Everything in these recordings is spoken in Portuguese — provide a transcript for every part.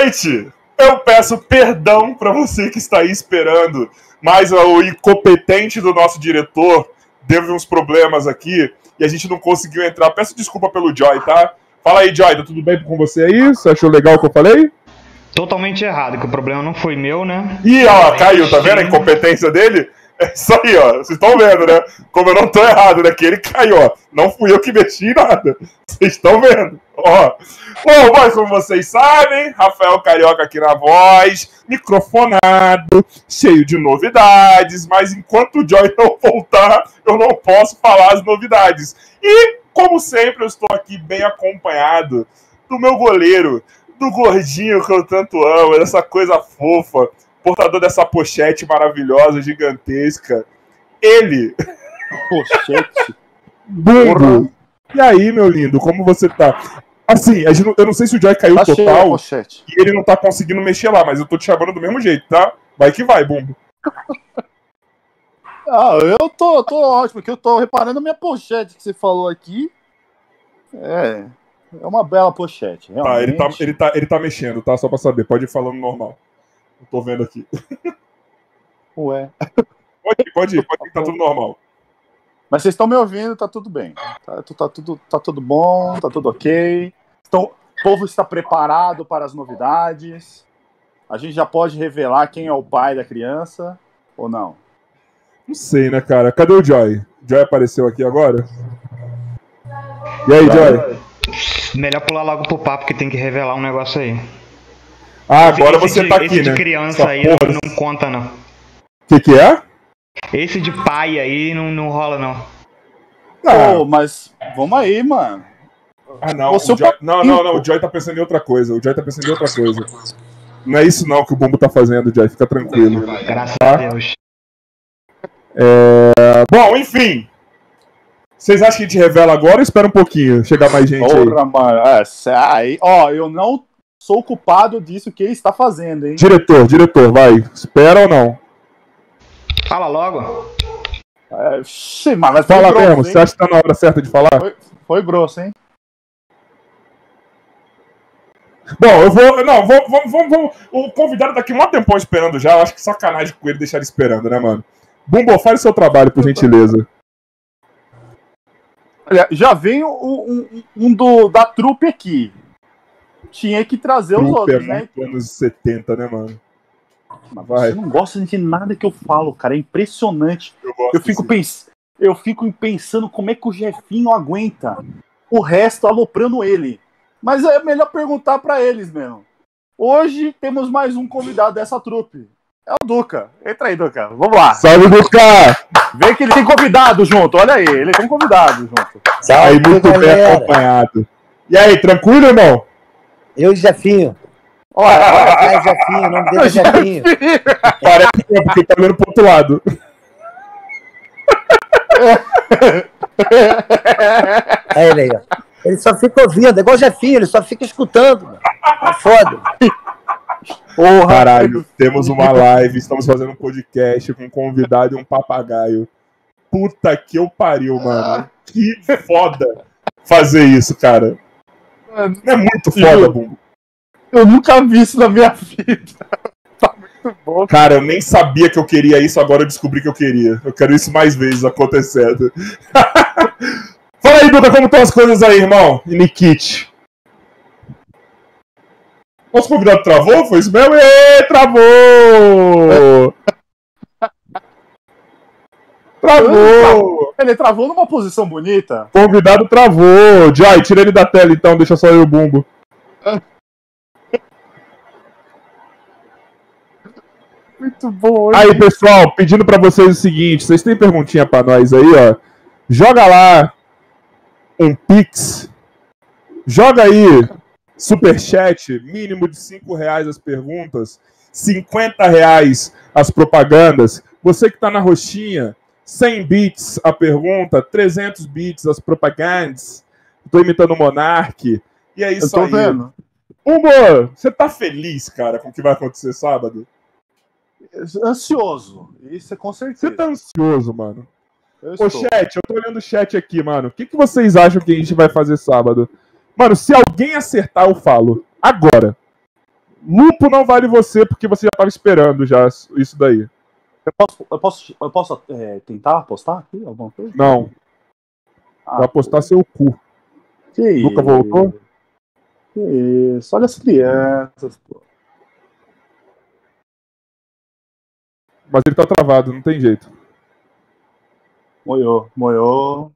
noite! Eu peço perdão para você que está aí esperando, mas o incompetente do nosso diretor teve uns problemas aqui e a gente não conseguiu entrar. Peço desculpa pelo Joy, tá? Fala aí, Joy, tá tudo bem com você aí? Você achou legal o que eu falei? Totalmente errado, que o problema não foi meu, né? Ih, ó, caiu, tá vendo a incompetência dele? É isso aí, ó. Vocês estão vendo, né? Como eu não tô errado, né? Que ele caiu, ó. Não fui eu que mexi em nada. Vocês estão vendo, ó. Bom, mas como vocês sabem, Rafael Carioca aqui na voz, microfonado, cheio de novidades, mas enquanto o Joy não voltar, eu não posso falar as novidades. E, como sempre, eu estou aqui bem acompanhado do meu goleiro, do gordinho que eu tanto amo, dessa coisa fofa, portador dessa pochete maravilhosa, gigantesca. Ele. Pochete? Bumbo. E aí, meu lindo, como você tá? Assim, eu não sei se o Joy caiu Tá total e ele não tá conseguindo mexer lá, mas eu tô te chamando do mesmo jeito, tá? Vai que vai, Bumbo. Ah, eu tô, tô ótimo, porque eu tô reparando a minha pochete que você falou aqui. É, é uma bela pochete, realmente. Tá, ele tá, ele, tá, ele tá mexendo, tá? Só pra saber. Pode ir falando normal. Eu tô vendo aqui. Ué. Pode ir, pode ir, pode ir, tá tudo normal. Mas vocês estão me ouvindo, tá tudo bem. Tá, tá, tudo, tá tudo bom, tá tudo ok. Então, o povo está preparado para as novidades. A gente já pode revelar quem é o pai da criança ou não? Não sei, né, cara? Cadê o Joy? O Joy apareceu aqui agora? E aí, Joy? Melhor pular logo pro papo que tem que revelar um negócio aí. Ah, agora esse você de, tá esse aqui, de né? criança Essa aí porra não, desse- não conta, não. O que que é? Esse de pai aí não, não rola, não. Ah, Pô, mas vamos aí, mano. ah, não. Joy... Não, não, não. O Joy tá pensando em outra coisa. O Joy tá pensando em outra coisa. Não é isso não que o Bumbo tá fazendo, Joy. Fica tranquilo. Graças Tá. a Deus. É, Bom, enfim. Vocês acham que a gente revela agora ou espera um pouquinho? Chegar mais gente aí? Porra, mano. É, aí, ó, eu não sou culpado disso que ele está fazendo, hein? Diretor, diretor, vai. Espera ou não? Fala logo. É, xi, mas Fala grosso, mesmo. hein? Você acha que tá na hora certa de falar? Foi, foi grosso, hein? Bom, eu vou. Não, vou, vamos, vamos. O convidado tá aqui um tempão esperando já. Eu acho que sacanagem com ele deixar ele esperando, né, mano? Bumbo, faz o seu trabalho, por gentileza. Olha, já vem um, um- um do, da trupe aqui. Tinha que trazer os Trupe é outros, né? muito anos 70, né, mano? Mas Vai. Você não gosta de nada que eu falo, cara. É impressionante. Eu, gosto Eu fico, pens... eu fico pensando como é que o Jefinho aguenta o resto aloprando ele. Mas é melhor perguntar pra eles mesmo. Hoje temos mais um convidado dessa trupe. É o Duca. Entra aí, Duca. Vamos lá. Salve, Duca! Vê que ele tem convidado junto. Olha aí, ele tem convidado junto. Aí, Salve, muito bem galera. acompanhado. E aí, tranquilo, irmão? Eu e Jefinho. Olha, olha atrás, Jefinho. O nome dele é Jefinho. Parece que é porque tá olhando pro outro lado. Olha ele aí, ó. Ele só fica ouvindo, é igual o Jefinho, ele só fica escutando. mano. É foda. Porra. Caralho, temos uma live, estamos fazendo um podcast com um convidado e um papagaio. Puta que eu pariu, mano. Que foda fazer isso, cara. É muito foda, Bumbo. Eu nunca vi isso na minha vida. Tá muito bom. Cara, eu nem sabia que eu queria isso, agora eu descobri que eu queria. Eu quero isso mais vezes acontecendo. Fala aí, Duca, como estão as coisas aí, irmão? E Nikit? Nosso convidado travou? Foi isso mesmo? Ê, travou! Travou! Ele travou numa posição bonita. Convidado travou. Jai, tira ele da tela então, deixa só eu o Bumbo. Muito bom. Aí, pessoal, pedindo pra vocês o seguinte: vocês têm perguntinha pra nós aí, ó? Joga lá um Pix. Joga aí Superchat, mínimo de 5 reais as perguntas, 50 reais as propagandas. Você que tá na roxinha, 100 bits a pergunta, 300 bits as propagandas. Tô imitando o Monark. E é Eu isso tô aí. vendo. Humor, você tá feliz, cara, com o que vai acontecer sábado? Ansioso. Isso é com Você certeza. tá ansioso, mano? Eu Ô, estou. chat, eu tô olhando o chat aqui, mano. O que, que vocês acham que a gente vai fazer sábado? Mano, se alguém acertar, eu falo. Agora. Lupo não vale você porque você já tava esperando já isso daí. Eu posso, eu posso, eu posso é, tentar apostar aqui alguma coisa? Não. Ah, Vai apostar seu cu. que Luca voltou? Que isso, olha as crianças, pô. Mas ele tá travado, não tem jeito. Moiou, moiou.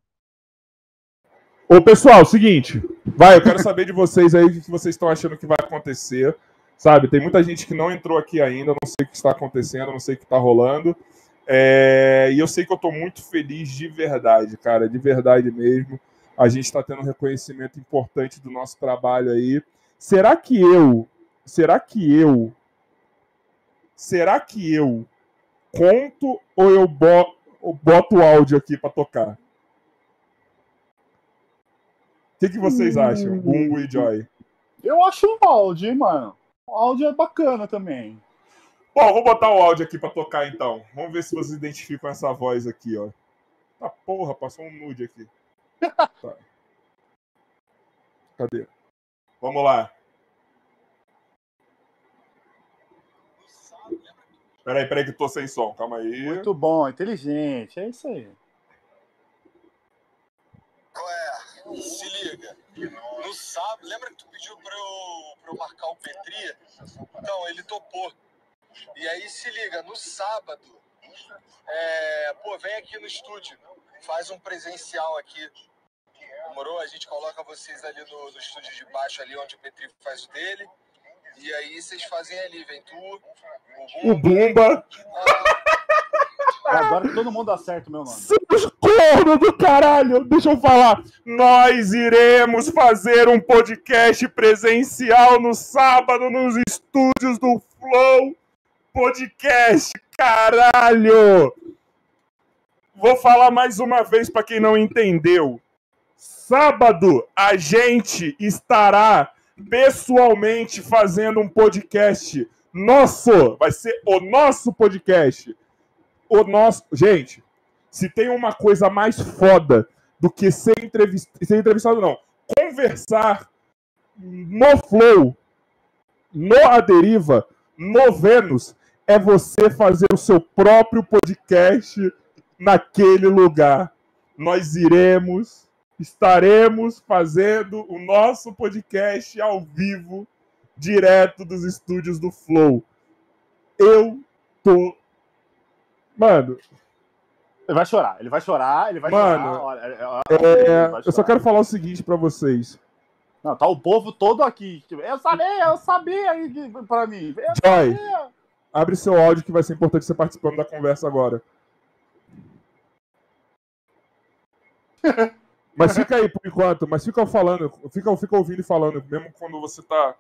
Ô, pessoal, seguinte. Vai, eu quero saber de vocês aí o que vocês estão achando que vai acontecer. Sabe, tem muita gente que não entrou aqui ainda, não sei o que está acontecendo, não sei o que está rolando. É, e eu sei que eu estou muito feliz de verdade, cara, de verdade mesmo. A gente está tendo um reconhecimento importante do nosso trabalho aí. Será que eu, será que eu, será que eu conto ou eu boto, o áudio aqui para tocar? O que, que vocês acham, Bumbo e Joy? Eu acho um áudio, hein, mano. O áudio é bacana também. Bom, vou botar o áudio aqui pra tocar então. Vamos ver se vocês identificam essa voz aqui, ó. Tá porra, passou um nude aqui. Tá. Cadê? Vamos lá. Peraí, peraí que eu tô sem som. Calma aí. Muito bom, inteligente. É isso aí. Qual é? Se liga. No sábado, lembra que tu pediu pra eu, pra eu marcar o Petri? Então, ele topou. E aí, se liga, no sábado, é, pô, vem aqui no estúdio, faz um presencial aqui. Demorou? A gente coloca vocês ali no, no estúdio de baixo, ali onde o Petri faz o dele. E aí vocês fazem ali, vem tu, o O Bumba. Adoro que todo mundo acerta o meu nome. Corno do caralho! Deixa eu falar. Nós iremos fazer um podcast presencial no sábado nos estúdios do Flow Podcast. Caralho! Vou falar mais uma vez para quem não entendeu. Sábado a gente estará pessoalmente fazendo um podcast nosso. Vai ser o nosso podcast o nosso. Gente, se tem uma coisa mais foda do que ser, entrevist... ser entrevistado, não. Conversar no Flow, no A Deriva, no Vênus, é você fazer o seu próprio podcast naquele lugar. Nós iremos, estaremos fazendo o nosso podcast ao vivo, direto dos estúdios do Flow. Eu tô Mano, Ele vai chorar, ele vai chorar, ele vai Mano, chorar. Olha, é, ele vai eu só quero falar o seguinte pra vocês. Não, tá o povo todo aqui. Eu sabia, eu sabia pra mim. Eu Joy, sabia. abre seu áudio que vai ser importante você participando da conversa agora. Mas fica aí por enquanto, mas fica falando, fica, fica ouvindo e falando, mesmo quando você tá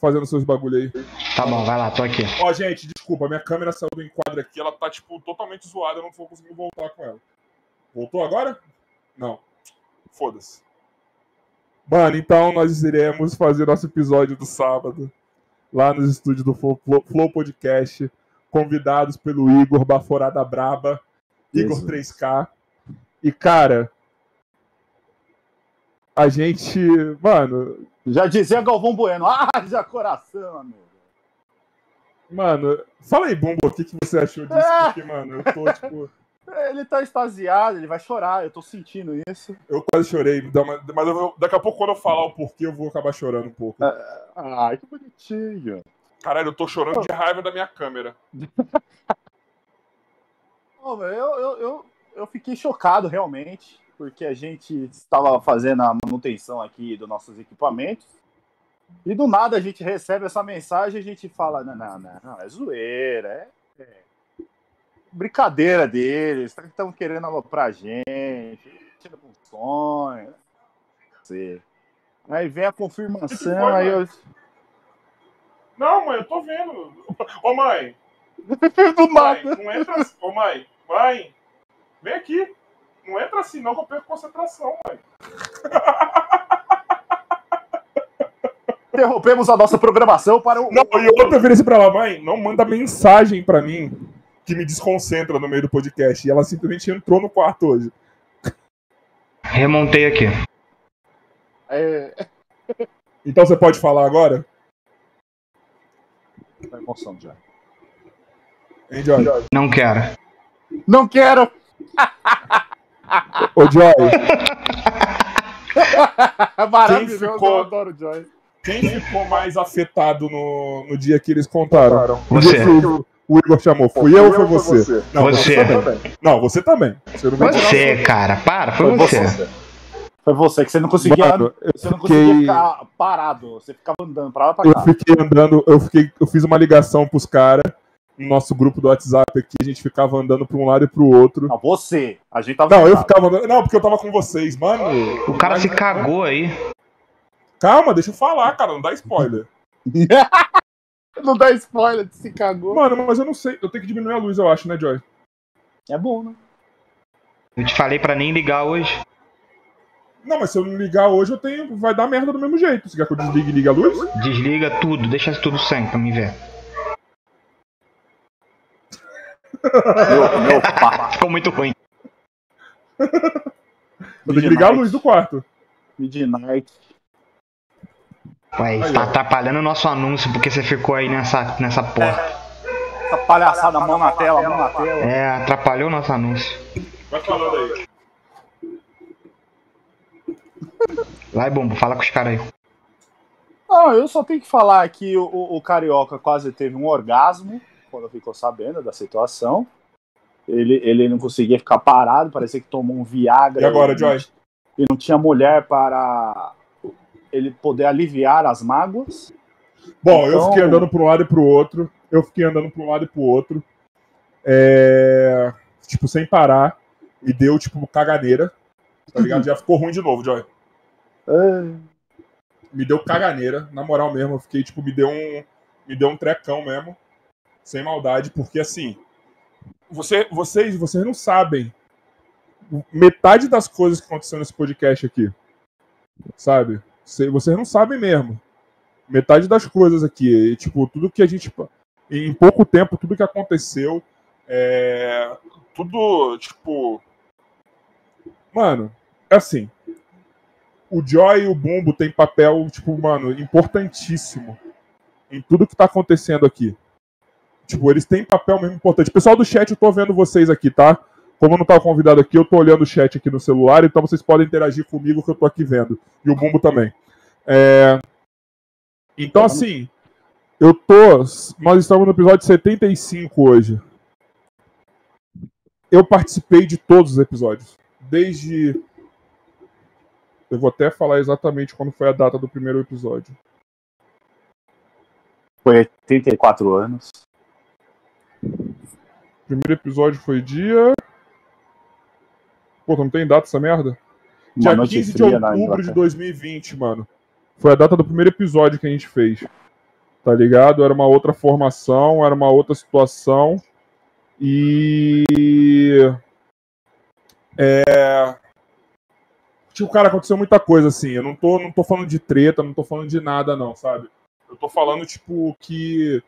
fazendo seus bagulho aí. Tá bom, vai lá, tô aqui. Ó, gente, desculpa, minha câmera saiu do enquadro aqui, ela tá, tipo, totalmente zoada, eu não vou conseguir voltar com ela. Voltou agora? Não. Foda-se. Mano, então nós iremos fazer nosso episódio do sábado, lá nos estúdios do Flow, Flow Podcast, convidados pelo Igor Baforada Braba, Igor Isso. 3K. E, cara, a gente, mano, Já dizia Galvão Bueno. Ah, já coração, amigo. Mano, fala aí, Bumbo, o que, que você achou disso? Ah! Porque, mano, eu tô, tipo, Ele tá extasiado, ele vai chorar, eu tô sentindo isso. eu quase chorei, mas vou- daqui a pouco, quando eu falar o porquê, eu vou acabar chorando um pouco. Ai, que bonitinho. Caralho, eu tô chorando de raiva da minha câmera. Meu, eu, eu, eu, eu fiquei chocado realmente, porque a gente estava fazendo a manutenção aqui dos nossos equipamentos. E do nada a gente recebe essa mensagem e a gente fala: não, não, não, não, é zoeira, é, é brincadeira deles, estão querendo aloprar a gente, tira um sonho. Sei. Aí vem a confirmação, foi, aí eu. Não, mãe, eu tô vendo. Ô, mãe, Do mãe, nada. não entra assim. Ô, mãe, mãe, vem aqui. Não entra assim, não, que eu perco concentração, mãe. Interrompemos a nossa programação para o. Não, e outra vez pra lá, mãe, não manda mensagem pra mim que me desconcentra no meio do podcast. E ela simplesmente entrou no quarto hoje. Remontei aqui. É, Então você pode falar agora? Da emoção, Joy. Hein, Joy? Não quero. Não quero! Ô, Joy, Maravilhoso, ficou- eu adoro o Joy. quem ficou mais afetado no, no dia que eles contaram? Você. o, o Igor chamou. Fui eu ou foi você? Não, Você. também. Não, você também. Você não Você, cara, para, foi você. Foi você que você não conseguia, Mano, eu você não conseguia fiquei- ficar parado. Você ficava andando pra lá pra Eu cá. fiquei andando, eu fiquei, eu fiz uma ligação pros caras no nosso grupo do WhatsApp aqui, a gente ficava andando pra um lado e pro outro. Não, você. A gente tava. Não, eu ficava andando. Não, porque eu tava com vocês, mano. O cara se cagou aí. Calma, deixa eu falar, cara, não dá spoiler. Não dá spoiler, se cagou. Mano, mas eu não sei, eu tenho que diminuir a luz, eu acho, né, Joy? É bom, né? Eu te falei pra nem ligar hoje. Não, mas se eu não ligar hoje, eu tenho. Vai dar merda do mesmo jeito. Você quer que eu desligue e ligue a luz? Desliga tudo, deixa tudo sem pra me ver. Meu, meu pá. Ficou muito ruim. Eu tenho que ligar a luz do quarto. Midnight. Ué, tá atrapalhando o nosso anúncio porque você ficou aí nessa, nessa porra. Essa palhaçada, mão na tela, mão na tela. É, atrapalhou o nosso anúncio. Vai falando aí. Vai, Bombo, fala com os caras aí. Não, eu só tenho que falar que o, o- o Carioca quase teve um orgasmo quando ficou sabendo da situação. Ele, ele não conseguia ficar parado, parecia que tomou um Viagra. E agora, e, Joy? E não tinha mulher para ele poder aliviar as mágoas. Bom, eu Então- fiquei andando pra um lado e pro outro. Eu fiquei andando pra um lado e pro outro. É... Tipo, sem parar. E deu, tipo, caganeira. Tá ligado? Já ficou ruim de novo, Joy. Ah, Me deu caganeira, na moral mesmo. Eu fiquei, tipo, me deu um. Me deu um trecão mesmo. Sem maldade, porque assim. Você, vocês, vocês não sabem metade das coisas que aconteceram nesse podcast aqui. Sabe? Cê- Vocês não sabem mesmo. Metade das coisas aqui. E, tipo, tudo que a gente. Em pouco tempo, tudo que aconteceu. É, tudo, tipo. Mano, é assim. O Joy e o Bumbo têm papel, tipo, mano, importantíssimo em tudo que tá acontecendo aqui. Tipo, eles têm papel mesmo importante. Pessoal do chat, eu tô vendo vocês aqui, tá? Como eu não tava convidado aqui, eu tô olhando o chat aqui no celular, então vocês podem interagir comigo que eu tô aqui vendo. E o Bumbo também. É... Então, assim, eu tô. Nós estamos no episódio 75 hoje. Eu participei de todos os episódios. Desde. Eu vou até falar exatamente quando foi a data do primeiro episódio. foi 84 anos. Primeiro episódio foi dia. Pô, não tem data essa merda? Dia noite 15 de outubro de Inglaterra. 2020, mano. Foi a data do primeiro episódio que a gente fez. Tá ligado? Era uma outra formação, era uma outra situação. E. É. Tipo, cara, aconteceu muita coisa assim. Eu não tô, não tô falando de treta, não tô falando de nada, não, sabe? Eu tô falando, tipo, que.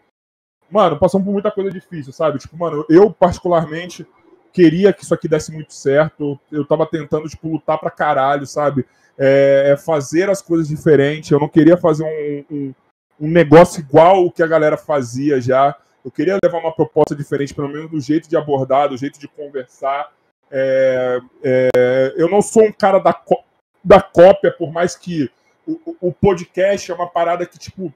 Mano, passamos por muita coisa difícil, sabe? Tipo, mano, eu particularmente queria que isso aqui desse muito certo. Eu tava tentando, tipo, lutar pra caralho, sabe? É, é fazer as coisas diferentes. Eu não queria fazer um, um, um negócio igual o que a galera fazia já. Eu queria levar uma proposta diferente, pelo menos do jeito de abordar, do jeito de conversar. É, é, eu não sou um cara da, da cópia, por mais que o- o podcast é uma parada que, tipo,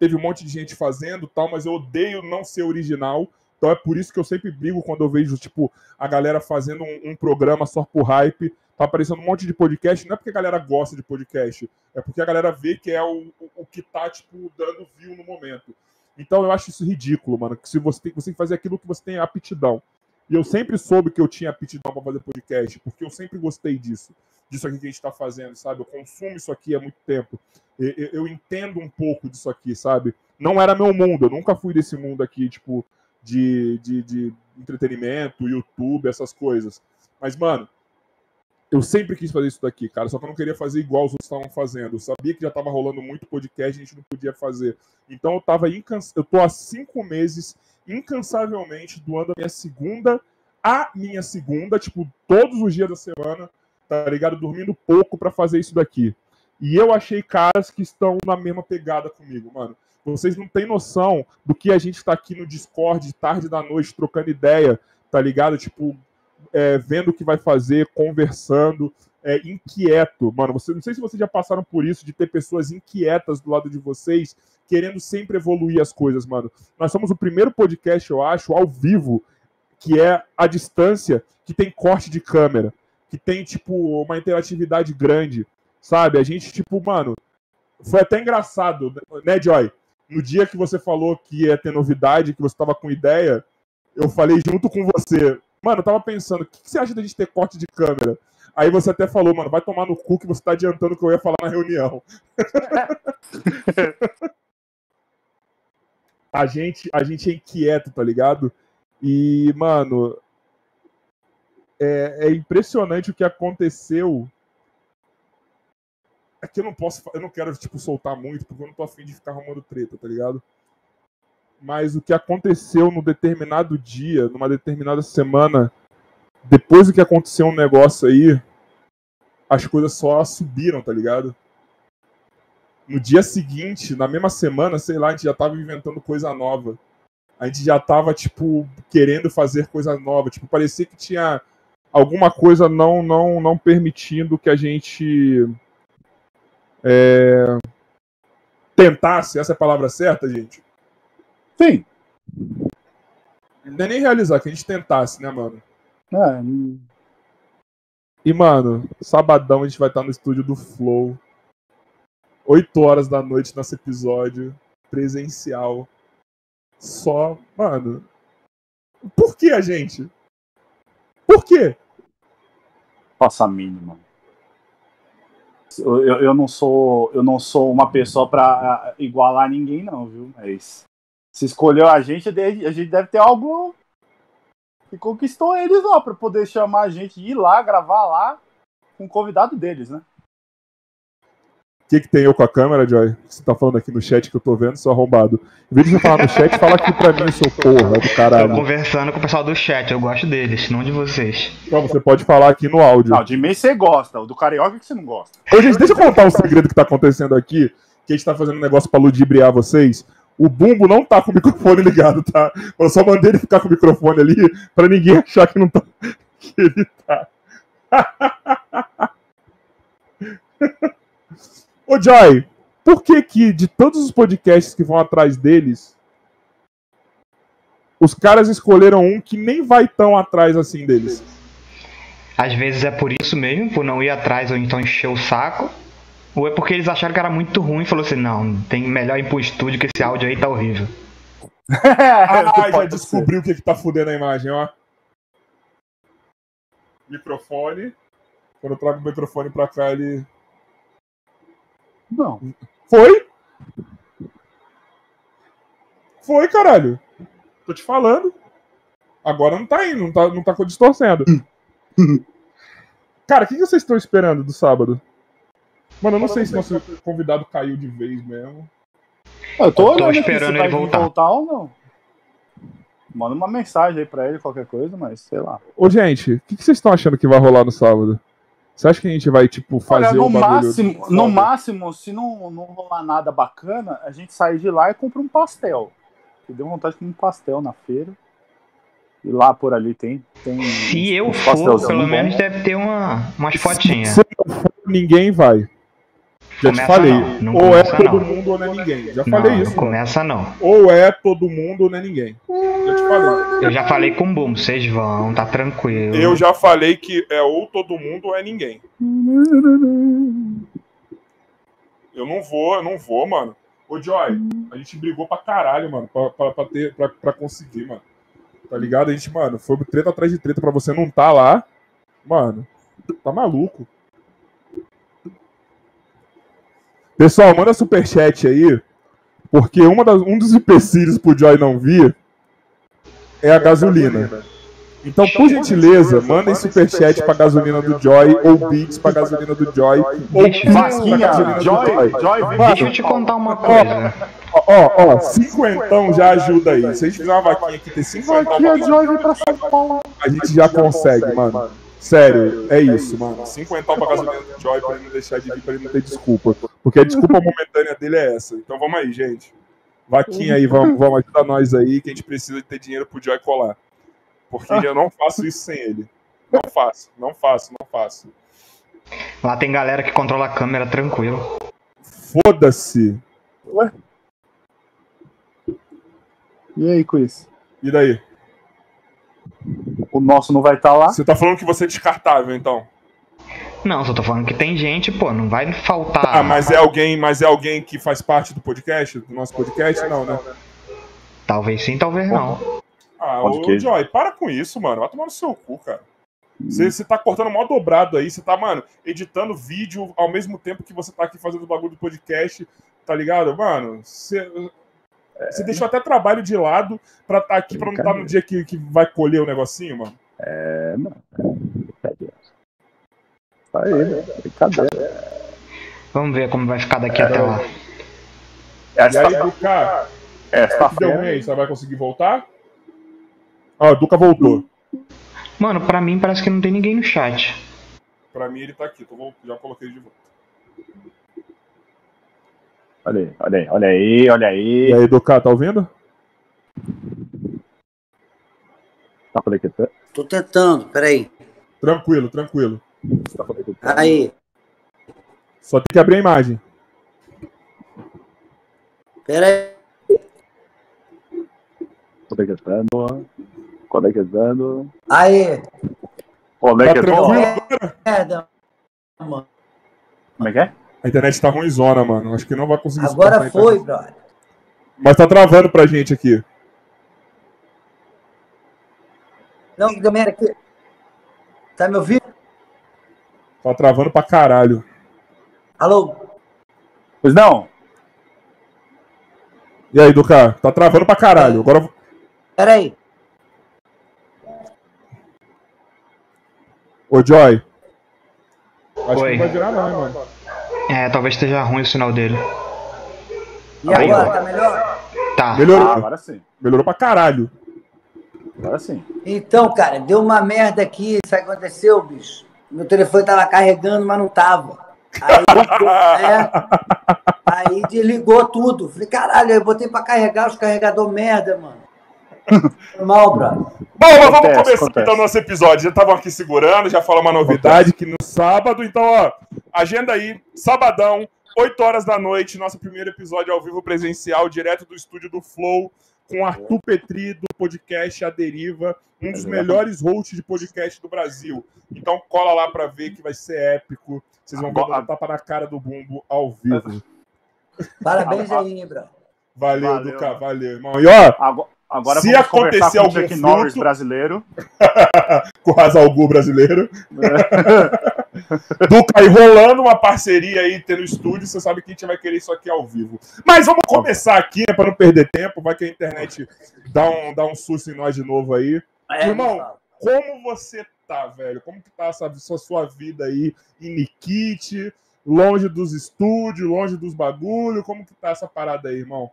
teve um monte de gente fazendo tal, mas eu odeio não ser original. Então é por isso que eu sempre brigo quando eu vejo, tipo, a galera fazendo um, um programa só por hype. Tá aparecendo um monte de podcast. Não é porque a galera gosta de podcast, é porque a galera vê que é o, o, o que tá, tipo, dando view no momento. Então eu acho isso ridículo, mano. Que se você tem, você tem que fazer aquilo que você tem aptidão. E eu sempre soube que eu tinha aptidão pra fazer podcast, porque eu sempre gostei disso. Disso aqui que a gente tá fazendo, sabe? Eu consumo isso aqui há muito tempo. Eu, entendo um pouco disso aqui, sabe? Não era meu mundo, eu nunca fui desse mundo aqui, tipo, de, de, de entretenimento, YouTube, essas coisas. Mas, mano, eu sempre quis fazer isso daqui, cara. Só que eu não queria fazer igual os outros estavam fazendo. Eu sabia que já tava rolando muito podcast a gente não podia fazer. Então eu tava incans... Eu tô há cinco meses incansavelmente doando a minha segunda, a minha segunda, tipo, todos os dias da semana, tá ligado? Dormindo pouco pra fazer isso daqui. E eu achei caras que estão na mesma pegada comigo, mano. Vocês não têm noção do que a gente tá aqui no Discord, tarde da noite, trocando ideia, tá ligado? Tipo, é, vendo o que vai fazer, conversando, é, inquieto. Mano, você, não sei se vocês já passaram por isso, de ter pessoas inquietas do lado de vocês, querendo sempre evoluir as coisas, mano. Nós somos o primeiro podcast, eu acho, ao vivo, que é a distância, que tem corte de câmera, que tem, tipo, uma interatividade grande, sabe? A gente, tipo, mano, foi até engraçado, né, Joy? No dia que você falou que ia ter novidade, que você tava com ideia, eu falei junto com você, mano, eu tava pensando, o que, que você acha da gente ter corte de câmera? Aí você até falou, mano, vai tomar no cu que você tá adiantando o que eu ia falar na reunião. a gente, a gente é inquieto, tá ligado? E, mano, é, é impressionante o que aconteceu. É que eu não posso, eu não quero, tipo, soltar muito, porque eu não tô afim de ficar arrumando treta, tá ligado? Mas o que aconteceu no determinado dia, numa determinada semana, depois do que aconteceu um negócio aí, as coisas só subiram, tá ligado? No dia seguinte, na mesma semana, sei lá, a gente já tava inventando coisa nova. A gente já tava, tipo, querendo fazer coisa nova. Tipo, parecia que tinha alguma coisa não, não, não permitindo que a gente é, tentasse, essa é a palavra certa, gente? Sim. Não é nem realizar, que a gente tentasse, né, mano? É, E, mano, sabadão a gente vai estar no estúdio do Flow. 8 horas da noite nosso episódio. Presencial. Só, mano. Por que a gente? Por quê? Faça mínima. Eu, eu, eu não sou eu não sou uma pessoa pra igualar ninguém não, viu? Mas se escolheu a gente, a gente deve ter algo que conquistou eles lá pra poder chamar a gente ir lá, gravar lá com o convidado deles, né? O que, que tem eu com a câmera, Joy? Que Você tá falando aqui no chat que eu tô vendo, seu arrombado. Em vez de você falar no chat, fala aqui pra mim, seu porra do Tô caralho. conversando com o pessoal do chat, eu gosto deles, não de vocês. Então, você pode falar aqui no áudio. Não, de mim você gosta, o do Carioca que você não gosta. Ô, gente, deixa eu contar um segredo que tá acontecendo aqui, que a gente tá fazendo um negócio pra ludibriar vocês. O Bumbo não tá com o microfone ligado, tá? Eu só mandei ele ficar com o microfone ali pra ninguém achar que não tá. que ele tá. Ô, Joy, por que que de todos os podcasts que vão atrás deles, os caras escolheram um que nem vai tão atrás assim deles? Às vezes é por isso mesmo, por não ir atrás ou então encher o saco. Ou é porque eles acharam que era muito ruim e falou assim, não, tem melhor ir pro estúdio que esse áudio aí tá horrível. Ah, já Pode descobri o que, que tá fudendo a imagem, ó. Microfone. Quando eu trago o microfone pra cá, ele. Não. Foi? Foi, caralho. Tô te falando. Agora não tá indo, não tá, não tá distorcendo. Cara, o que, que vocês estão esperando do sábado? Mano, eu não sei se nosso convidado caiu de vez mesmo. Eu tô Eu tô esperando se vai ele voltar. voltar ou não. Manda uma mensagem aí pra ele, qualquer coisa, mas sei lá. Ô, gente, o que, que vocês estão achando que vai rolar no sábado? Você acha que a gente vai, tipo, fazer Olha, no o bagulho? máximo, no máximo, se não, não rolar nada bacana, a gente sai de lá e compra um pastel. Eu deu vontade de comer um pastel na feira. E lá por ali tem. tem Se eu uns for, pelo menos deve ter uma, umas fotinhas. Se não for, ninguém vai. Já te falei. não, não ou é todo não. mundo ou não é ninguém. Já Não, falei não isso. mano. começa não. Ou é todo mundo ou não é ninguém. Já te falei. Eu já falei com o Boom, vocês vão, tá tranquilo. Eu já falei que é ou todo mundo ou é ninguém. Eu não vou, eu não vou, mano. Ô, Joy, a gente brigou pra caralho, mano, pra, pra, pra ter, pra, pra conseguir, mano. Tá ligado? A gente, mano, foi treta atrás de treta pra você não tá lá. Mano, tá maluco. Pessoal, manda superchat aí, porque uma das, um dos empecilhos pro Joy não vir é a gasolina. Então, por gentileza, mandem superchat pra gasolina do Joy, ou beats pra gasolina do Joy, ou beats pra gasolina do Joy, Joy. Deixa eu te contar uma coisa. Ó, ó, ó, cinquentão já ajuda aí. Se a gente fizer uma vaquinha aqui, ter cinquentão, Vaquinha, Joy, vem pra São Paulo. a gente já consegue, mano. Sério, é isso, mano. Cinquentão pra gasolina do Joy pra ele não deixar de vir, pra ele não ter desculpa. Porque a desculpa momentânea dele é essa. Então vamos aí, gente. Vaquinha aí, vamos, vamos ajudar nós aí, que a gente precisa de ter dinheiro pro Joy colar. Porque eu não faço isso sem ele. Não faço, não faço, não faço. Lá tem galera que controla a câmera tranquilo. Foda-se. E aí, Chris? E daí? O nosso não vai estar lá? Você tá falando que você é descartável, então? Não, só tô falando que tem gente, pô, não vai faltar. Ah, mas é alguém, mas é alguém que faz parte do podcast, do nosso podcast? Não, né? Talvez sim, talvez não. Ah, Pode ô. Joy, para com isso, mano. Vai tomar no seu cu, cara. Você, você tá cortando mó dobrado aí, você tá, mano, editando vídeo ao mesmo tempo que você tá aqui fazendo o bagulho do podcast, tá ligado? Mano, você, você deixou até trabalho de lado pra estar aqui, pra não estar no dia que, que vai colher o negocinho, mano. É, mano. Tá aí, né? Brincadeira. Vamos ver como vai ficar daqui até lá. E aí, Duca, esta que deu ruim? Você vai conseguir voltar? Ó, o Duca voltou. Mano, pra mim parece que não tem ninguém no chat. Pra mim ele tá aqui, tô já coloquei ele de volta. Olha aí, olha aí, olha aí, olha E aí. aí, Duca, tá ouvindo? Tá conectando? Tô tentando, peraí. Tranquilo, tranquilo. Tá conectando? Aí, Só tem que abrir a imagem. peraí. Conectando. Conectando. Aí, Tá Conectando. tranquilo? merda, mano. Como é que é? A internet tá ruimzona, mano. Acho que não vai conseguir Agora foi, brother. Mas tá travando pra gente aqui. Não, merda aqui. Tá me ouvindo? Tá travando pra caralho. Alô? Pois não. E aí, Duca? Tá travando pra caralho. Agora. Peraí. Ô, Joy. Acho Oi. que não vai virar, não, hein, mano. É, talvez esteja ruim o sinal dele. E agora, tá melhor? Tá. Melhorou, Ah, agora sim. melhorou pra caralho. Agora sim. Então, cara, deu uma merda aqui. Sabe o que aconteceu, bicho? Meu telefone tava carregando, mas não tava. Aí, é, aí desligou tudo. Falei, caralho, eu botei pra carregar os carregador merda, mano. Foi mal, brother. Bom, mas vamos Acontece, começar acontece. então nosso episódio. Já estavam aqui segurando, já falou uma novidade que no sábado, então, ó, agenda aí, sabadão, 8 horas da noite, nosso primeiro episódio ao vivo presencial, direto do estúdio do Flow, com Arthur Petri, do podcast A Deriva, um dos melhores hosts de podcast do Brasil. Então cola lá pra ver que vai ser épico. Vocês vão ver Agora- dando tapa na cara do bumbo ao vivo. Parabéns aí, brother. Valeu, Valeu. Duca, valeu, irmão. E ó, Agora, agora Se acontecer com o algum Chuck Norris furto- brasileiro. com o Razalgu brasileiro. Duca aí rolando uma parceria aí, ter no estúdio, você sabe que a gente vai querer isso aqui ao vivo. Mas vamos começar aqui, né, para não perder tempo, vai que a internet dá um, dá um susto em nós de novo aí. É, Irmão, fala. Como você tá, velho? Como que tá essa sua, sua vida aí em Nikit, longe dos estúdios, longe dos bagulho? Como que tá essa parada aí, irmão?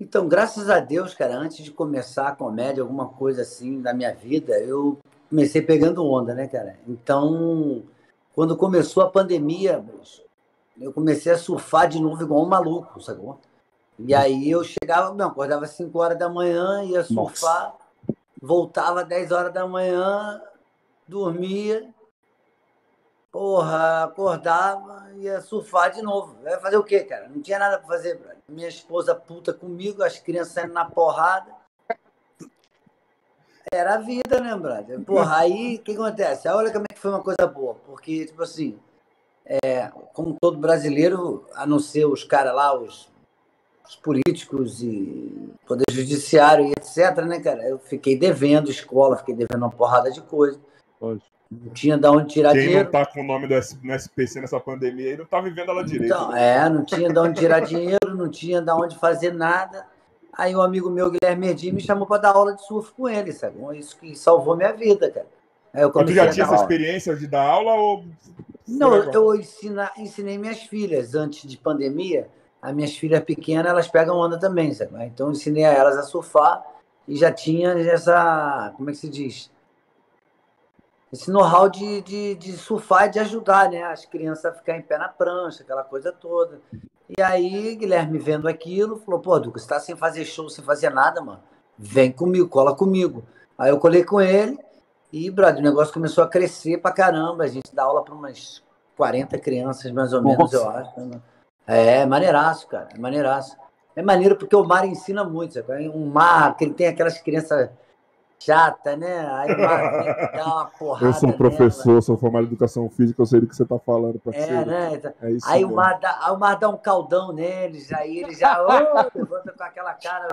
Então, graças a Deus, cara, antes de começar a comédia, alguma coisa assim da minha vida, eu comecei pegando onda, né, cara? Então, quando começou a pandemia, eu comecei a surfar de novo igual um maluco, sacou? E aí eu chegava, não, acordava às 5 horas da manhã, ia surfar, voltava às 10 horas da manhã, dormia, porra, acordava, ia surfar de novo. Vai fazer o quê, cara? Não tinha nada pra fazer. Minha esposa puta comigo, as crianças saindo na porrada. Era a vida, né, brother? Porra, aí o que acontece? Olha como é que foi uma coisa boa, porque, tipo assim, é, como todo brasileiro, a não ser os caras lá, os, os políticos e poder judiciário e etc, né, cara? Eu fiquei devendo escola, fiquei devendo uma porrada de coisa. Pois. Não tinha de onde tirar Quem dinheiro. não tá com o nome do S- no SPC nessa pandemia aí não tá vivendo ela direito. Então, é, não tinha de onde tirar dinheiro, não tinha de onde fazer nada. Aí um amigo meu, Guilherme Merdi, me chamou para dar aula de surf com ele, sabe? Isso que salvou minha vida, cara. Aí eu Mas tu já tinha essa aula. experiência de dar aula ou. Não, eu ensina, ensinei minhas filhas antes de pandemia. As minhas filhas pequenas, elas pegam onda também, sabe? Então eu ensinei a elas a surfar e já tinha essa, como é que se diz? Esse know-how de, de, de surfar e de ajudar, né? As crianças a ficar em pé na prancha, aquela coisa toda. E aí, Guilherme vendo aquilo, falou: pô, Duca, você tá sem fazer show, sem fazer nada, mano. Vem comigo, cola comigo. Aí eu colei com ele e, brother, o negócio começou a crescer pra caramba. A gente dá aula pra umas 40 crianças, mais ou menos, Nossa. eu acho. né? É, maneiraço, cara. É maneiraço. É maneiro porque o Mar ensina muito, sabe? Um Mar, que ele tem aquelas crianças chatas, né? Aí dar uma porrada. Eu sou nela. professor, sou formado em educação física, eu sei do que você tá falando, É, parceiro. né? É isso Aí o, mar dá, aí o Mar dá um caldão neles, aí ele já ô, levanta com aquela cara,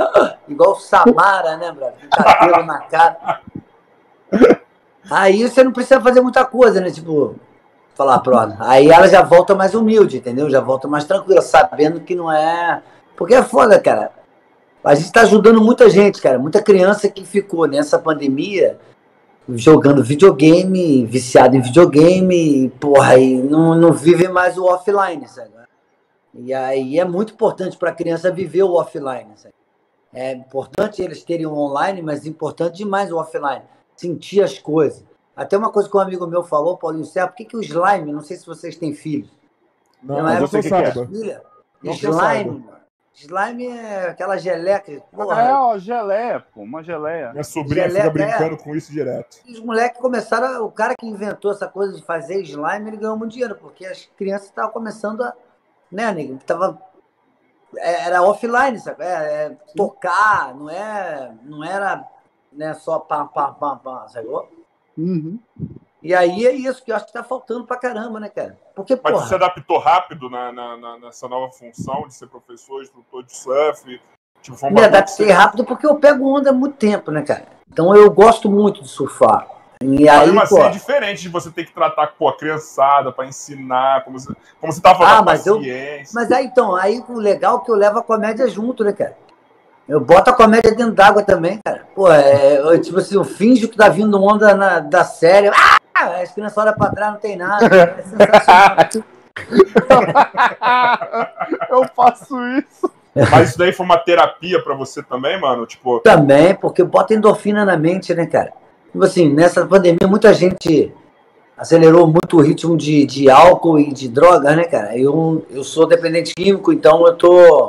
igual o Samara, né, brother? Com cabelo na cara. Aí você não precisa fazer muita coisa, né? Tipo, falar, pronto. Aí ela já volta mais humilde, entendeu? Já volta mais tranquila, sabendo que não é. Porque é foda, cara. A gente tá ajudando muita gente, cara. Muita criança que ficou nessa pandemia jogando videogame, viciado em videogame, porra, e não, não vive mais o offline, sabe? E aí é muito importante para a criança viver o offline, sabe? É importante eles terem o online, mas é importante demais o offline, sentir as coisas. Até uma coisa que um amigo meu falou, Paulinho Serra, por que, que o slime, não sei se vocês têm filhos, Não, Não, mas é eu você sou que quer. saiba. filha, Não que slime. Slime é aquela geleca, É, porra, ó, geleia, pô, uma geleia. Minha sobrinha Geleia, fica brincando com isso direto. os moleques começaram, o cara que inventou essa coisa de fazer slime, ele ganhou muito dinheiro, porque as crianças estavam começando a, né, nego, tava é, era offline, sabe? É, é, tocar, não é, não era, né, só pá, pá, pá, pá, sacou? Uhum. E aí é isso que eu acho que tá faltando pra caramba, né, cara? Porque, Mas tu se porra, adaptou rápido na, na- na- nessa nova função de ser professor, instrutor de surf? Tipo, foi um me adaptei você- rápido porque eu pego onda há muito tempo, né, cara? Então eu gosto muito de surfar. E aí, mesmo assim pô, é diferente de você ter que tratar pô, a criançada pra ensinar, como você, como você tava falando, Ah, mas eu- paciência. Mas aí então, aí o legal é que eu levo a comédia junto, né, cara? Eu boto a comédia dentro d'água também, cara. Pô, é, eu, tipo assim, eu finjo que tá vindo onda na- da série. Ah! As crianças olham pra trás, não tem nada. É sensacional. eu faço isso. Mas isso daí foi uma terapia pra você também, mano? Tipo, Também, porque bota endorfina na mente, né, cara? Tipo assim, nessa pandemia, muita gente acelerou muito o ritmo de, de álcool e de droga, né, cara? Eu, eu sou dependente químico, então eu tô.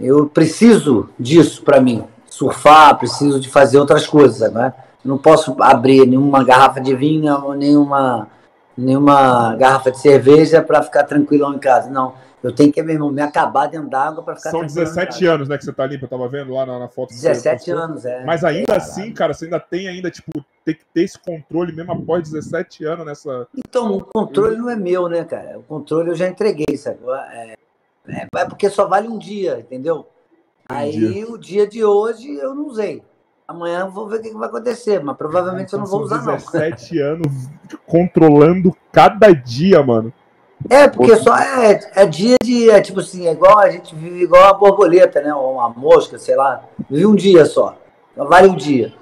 Eu preciso disso pra mim. Surfar, preciso de fazer outras coisas, né? Eu não posso abrir nenhuma garrafa de vinho, ou nenhuma, nenhuma garrafa de cerveja pra ficar tranquilão em casa. Não. Eu tenho que, meu irmão, me acabar dentro d'água pra ficar são tranquilão em 17 casa. anos, né, que você tá limpo, eu tava vendo lá na, na foto. que você 17 postou. anos, é. Mas ainda Caralho. assim, cara, você ainda tem ainda, tipo, tem que ter esse controle mesmo após 17 anos nessa. Então, o controle não é meu, né, cara? O controle eu já entreguei, sabe? É, é, é porque só vale um dia, entendeu? Aí o dia de hoje eu não usei. Amanhã eu vou ver o que vai acontecer, mas provavelmente eu não vou usar, não. 17 anos controlando cada dia, mano. É, porque só é, é dia de. É tipo assim, é igual a gente vive igual uma borboleta, né? Ou uma mosca, sei lá. Vive um dia só. Só vale um dia.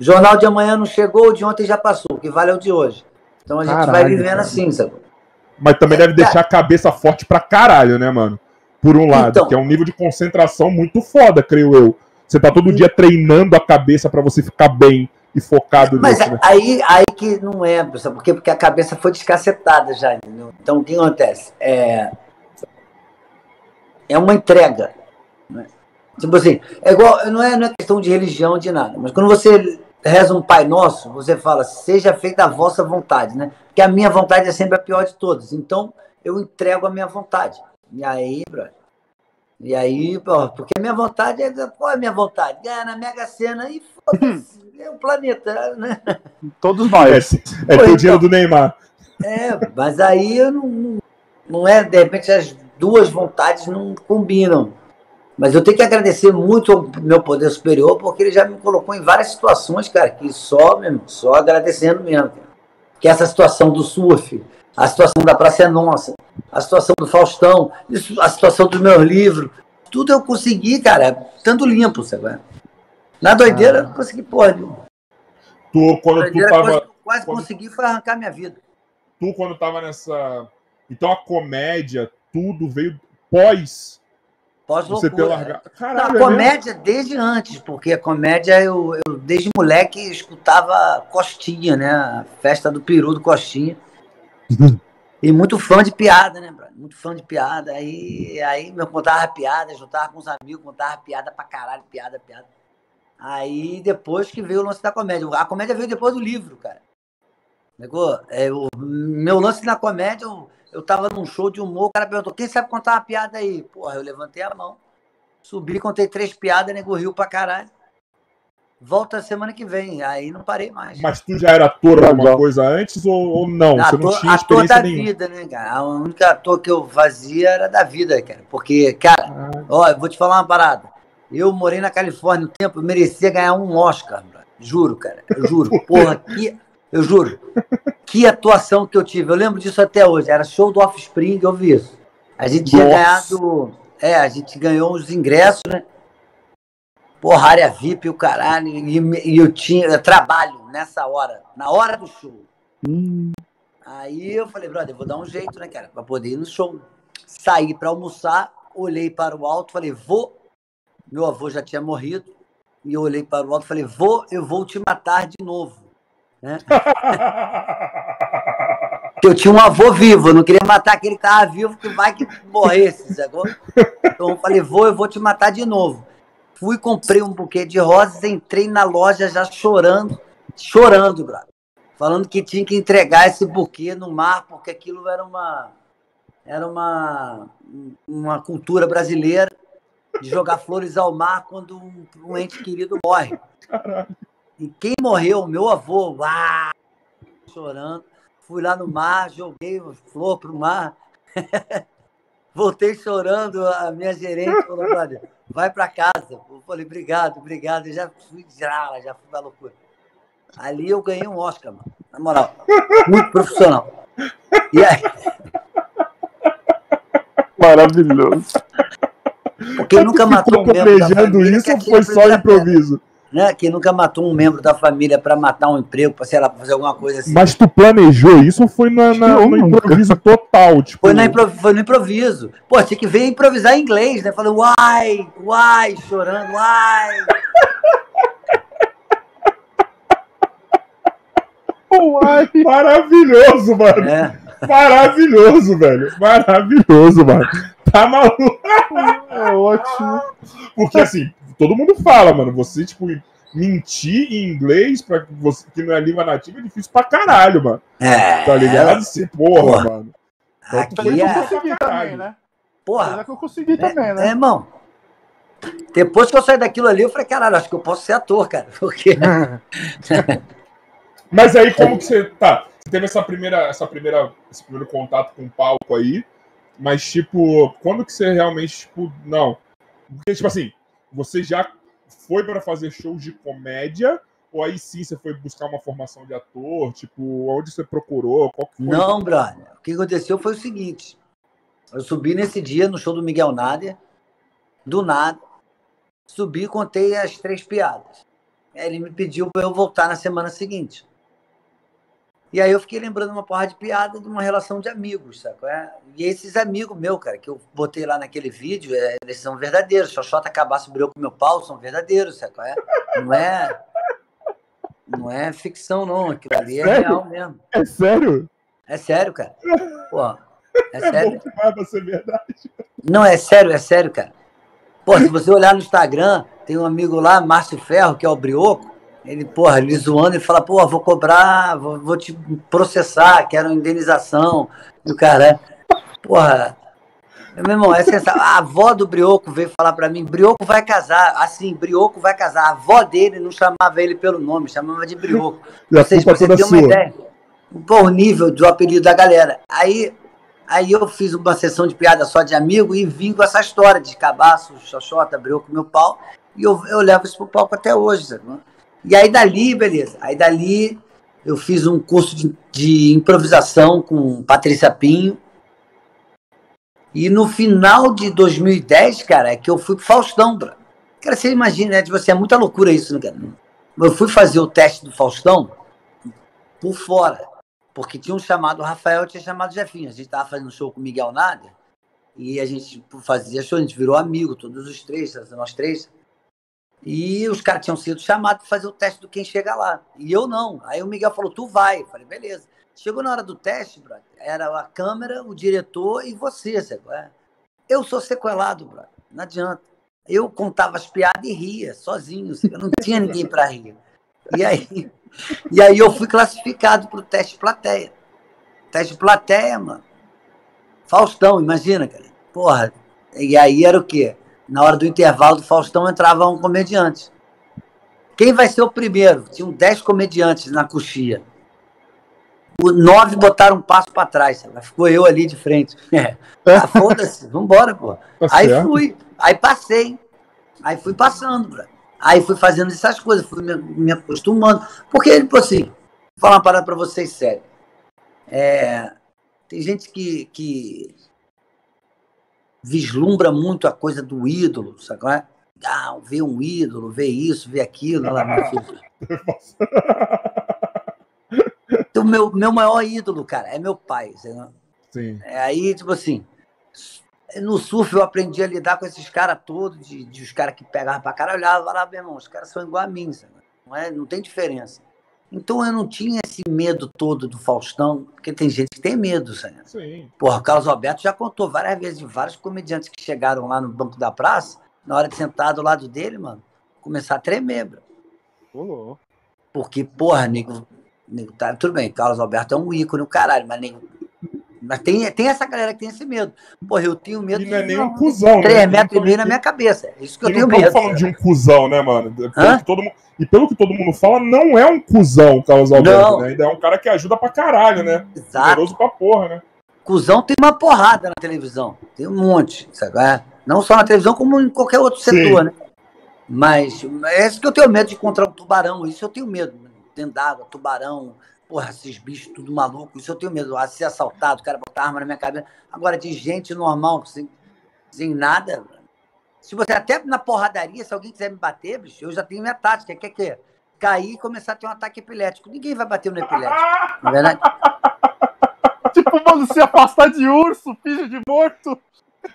O jornal de amanhã não chegou, o de ontem já passou. O que vale é o de hoje. Então a gente vai Caralho, vivendo cara. assim, sabe? Mas também É, deve cara. deixar a cabeça forte pra caralho, né, mano? Por um lado, Então. que é um nível de concentração muito foda, creio eu. Você tá todo dia treinando a cabeça pra você ficar bem e focado Mas nisso, né? aí, aí que não é, sabe por quê? Porque a cabeça foi descacetada já, entendeu? Então o que acontece? É, é uma entrega. né? Tipo assim, é igual, não é, não é questão de religião, de nada, mas quando você reza um Pai Nosso, você fala, seja feita a vossa vontade, né? Porque a minha vontade é sempre a pior de todas. Então eu entrego a minha vontade. E aí, brother. E aí, pô, porque a minha vontade é. Qual é a minha vontade? Ganhar na Mega Sena e foda-se. É o planeta, né? Todos É, nós. é ter o então. dinheiro do Neymar. É, mas aí eu não, não, é, de repente, as duas vontades não combinam. Mas eu tenho que agradecer muito ao meu poder superior, porque ele já me colocou em várias situações, cara, que só, mesmo, só agradecendo mesmo. Cara. Que é essa situação do surf, a situação da Praça é Nossa, a situação do Faustão, isso, a situação dos meus livros, tudo eu consegui, cara, tanto limpo, sabe? Na doideira, eu não consegui porra nenhuma. Tu, quando tu doideira, tava. quase, quase quando- consegui foi arrancar minha vida. Tu, quando tava nessa. Então a comédia, tudo veio pós você ter Pós-loucura. largado. Não, Caralho, a é comédia desde antes, porque a comédia eu, eu desde moleque escutava Costinha, né? A festa do peru do Costinha. E muito fã de piada, né, brother? Muito fã de piada. Aí, aí eu contava piada, juntava com os amigos, contava piada pra caralho, piada, piada. Aí depois que veio o lance da comédia. A comédia veio depois do livro, cara. Negou? É, o meu lance na comédia, eu, eu tava num show de humor, o cara perguntou, quem sabe contar uma piada aí? Porra, eu levantei a mão, subi, contei três piadas, nego riu pra caralho. Volta semana que vem, aí não parei mais. Mas tu já era ator alguma coisa antes ou, ou não? Você ator, não tinha ator da nenhuma? vida, né, cara? A única ator que eu fazia era da vida, cara. Porque, cara, Ah, ó, eu vou te falar uma parada. Eu morei na Califórnia um tempo, eu merecia ganhar um Oscar, bro. juro, cara. Eu juro. Porra, que. Eu juro. Que atuação que eu tive. Eu lembro disso até hoje. Era show do Offspring, eu vi isso. A gente tinha Nossa. ganhado. É, a gente ganhou os ingressos, né? Porra, área VIP, o caralho. E, e eu tinha trabalho nessa hora, na hora do show. Aí eu falei, brother, eu vou dar um jeito, né, cara, pra poder ir no show. Saí pra almoçar, olhei para o alto, falei, vou. Meu avô já tinha morrido. E eu olhei para o alto e falei, vou, eu vou te matar de novo. Né? Eu tinha um avô vivo, eu não queria matar aquele que estava vivo, que vai que morresse, sacou? Então eu falei, vou, eu vou te matar de novo. Fui, comprei um buquê de rosas, entrei na loja já chorando, chorando, brother. Falando que tinha que entregar esse buquê no mar, porque aquilo era uma, era uma, uma cultura brasileira de jogar flores ao mar quando um, um ente querido morre. E quem morreu? Meu avô, ah, chorando. Fui lá no mar, joguei flor pro mar. Voltei chorando, a minha gerente falou, olha, vai para casa. Eu falei, obrigado, obrigado. Eu já fui, já, já fui da loucura. Ali eu ganhei um Oscar, mano. Na moral, muito profissional. E aí, Maravilhoso. quem nunca matou um membro família, isso ou foi só improviso? Né? Quem nunca matou um membro da família para matar um emprego, para sei lá, pra fazer alguma coisa assim. Mas tu planejou isso ou foi na, na- no improviso total? Tipo, Foi, na impro- foi no improviso. Pô, tinha que ver improvisar em inglês, né? Falando, uai, uai, chorando, uai. Uai. Maravilhoso, mano. É. Maravilhoso, velho. Maravilhoso, mano. Tá maluco? É ótimo. Porque assim, todo mundo fala, mano. Você, tipo, mentir em inglês pra que você que não é língua nativa é difícil pra caralho, mano. É. Tá ligado? Você, porra, Porra. mano. Aqui Eu é. pra consegui caralho. também, né? Porra. Apesar que eu consegui também, É, né? irmão. Depois que eu saí daquilo ali, eu falei, caralho, acho que eu posso ser ator, cara. Porque. Mas aí, como que você. Tá, você teve essa primeira, essa primeira, esse primeiro contato com o palco aí, mas, tipo, quando que você realmente, tipo, não. Porque, tipo assim, você já foi para fazer shows de comédia, ou aí sim você foi buscar uma formação de ator? Tipo, onde você procurou? Não, brother. O que aconteceu foi o seguinte. Eu subi nesse dia no show do Miguel Nader, do nada. Subi e contei as três piadas. Ele me pediu para eu voltar na semana seguinte. E aí eu fiquei lembrando uma porra de piada de uma relação de amigos, sabe? é? E esses amigos meus, cara, que eu botei lá naquele vídeo, é, eles são verdadeiros. Xoxota acabasse breu com meu pau, são verdadeiros, sabe? é? Não é. Não é ficção, não. Aquilo ali é Sério? real mesmo. É sério? É sério, cara. Pô, é É sério. bom demais pra ser verdade. Não, é sério, é sério, cara. Pô, se você olhar no Instagram, tem um amigo lá, Márcio Ferro, que é o Brioco. Ele, porra, ele zoando, ele fala, pô, vou cobrar, vou, vou te processar, quero indenização. E o cara, porra, meu irmão, é sensacional. A avó do Brioco veio falar pra mim, Brioco vai casar. Assim, Brioco vai casar. A avó dele não chamava ele pelo nome, chamava de Brioco. E a Vocês, pra você toda ter uma ideia. Pô, o nível do apelido da galera. Aí, aí eu fiz uma sessão de piada só de amigo e vim com essa história de cabaço, xoxota, abriu com meu pau. E eu, eu levo isso pro palco até hoje, sabe? E aí dali, beleza. Aí dali eu fiz um curso de, de improvisação com Patrícia Pinho. E no final de 2010, cara, é que eu fui pro Faustão, bro. Cara, você imagina, né? Tipo assim, é muita loucura isso, né, cara? Eu fui fazer o teste do Faustão por fora. Porque tinha um chamado Rafael tinha chamado Jefinho. A gente tava fazendo show com o Miguel Nader. E a gente fazia show, a gente virou amigo, todos os três, nós três. E os caras tinham sido chamados para fazer o teste do quem chega lá. E eu não. Aí o Miguel falou, tu vai. Eu falei, beleza. Chegou na hora do teste, brother, era a câmera, o diretor e você? É? Eu sou sequelado, brother. Não adianta. Eu contava as piadas e ria, sozinho. Eu não tinha ninguém para rir. E aí, e aí eu fui classificado para o teste plateia. Teste plateia, mano. Faustão, imagina, cara. Porra. E aí era o quê? Na hora do intervalo do Faustão entrava um comediante. Quem vai ser o primeiro? Tinham dez comediantes na coxia. O nove botaram um passo para trás. Sabe? Ficou eu ali de frente. É. Ah, Foda-se, vambora, pô. Tá aí certo. fui. Aí passei. Aí fui passando, bro. Aí fui fazendo essas coisas, fui me, me acostumando. Porque, tipo assim, vou falar uma parada pra vocês sério. É, tem gente que, que vislumbra muito a coisa do ídolo, sabe? É? Ah, ver um ídolo, ver isso, ver aquilo. Lá, meu filho. o meu, meu maior ídolo, cara, é meu pai. Sim. É, aí, tipo assim, no surf eu aprendi a lidar com esses caras todos, de, de, os caras que pegavam pra caralho, olhava lá, meu irmão, os caras são igual a mim, sabe? Não, é, não tem diferença. Então eu não tinha esse medo todo do Faustão, porque tem gente que tem medo, sabe? Sim. Porra, o Carlos Alberto já contou várias vezes de vários comediantes que chegaram lá no banco da praça, na hora de sentar do lado dele, mano, começar a tremer, bro. Porque, porra, nego, nego tá, tudo bem, Carlos Alberto é um ícone, o caralho, mas nego, mas tem, tem essa galera que tem esse medo. Porra, eu tenho medo. E não é nem um cuzão, 3 né? metros e meio na minha cabeça. É isso que eu tenho não medo. falando de um cuzão, né, mano? Pelo todo mundo, e pelo que todo mundo fala, não é um cuzão o Carlos Alberto, né? Ainda é um cara que ajuda pra caralho, né? Exato. Poderoso pra porra, né? Cusão tem uma porrada na televisão. Tem um monte, sabe? É? Não só na televisão, como em qualquer outro Sim. setor, né? Mas é isso que eu tenho medo de encontrar um tubarão. Isso eu tenho medo. Dentro d'água, tubarão, Porra, esses bichos tudo maluco, isso eu tenho medo. A ser assaltado, o cara botar arma na minha cabeça. Agora, de gente normal, sem, sem nada. Se você até na porradaria, se alguém quiser me bater, bicho, eu já tenho minha tática. Quer que cair e começar a ter um ataque epilético. Ninguém vai bater no epilético. Não é verdade? tipo, mano, se afastar de urso, filho de morto.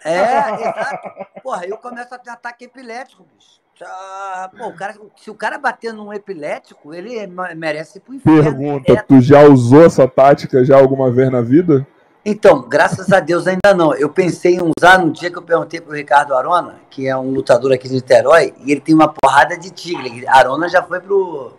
É, exato. Porra, eu começo a ter ataque epilético, bicho. Ah, pô, o cara, se o cara bater num epilético, ele merece ir pro inferno. Pergunta, é. tu já usou essa tática já alguma vez na vida? Então, graças a Deus ainda não. Eu pensei em usar no dia que eu perguntei pro Ricardo Arona, que é um lutador aqui de Niterói, e ele tem uma porrada de tigre. Arona já foi pro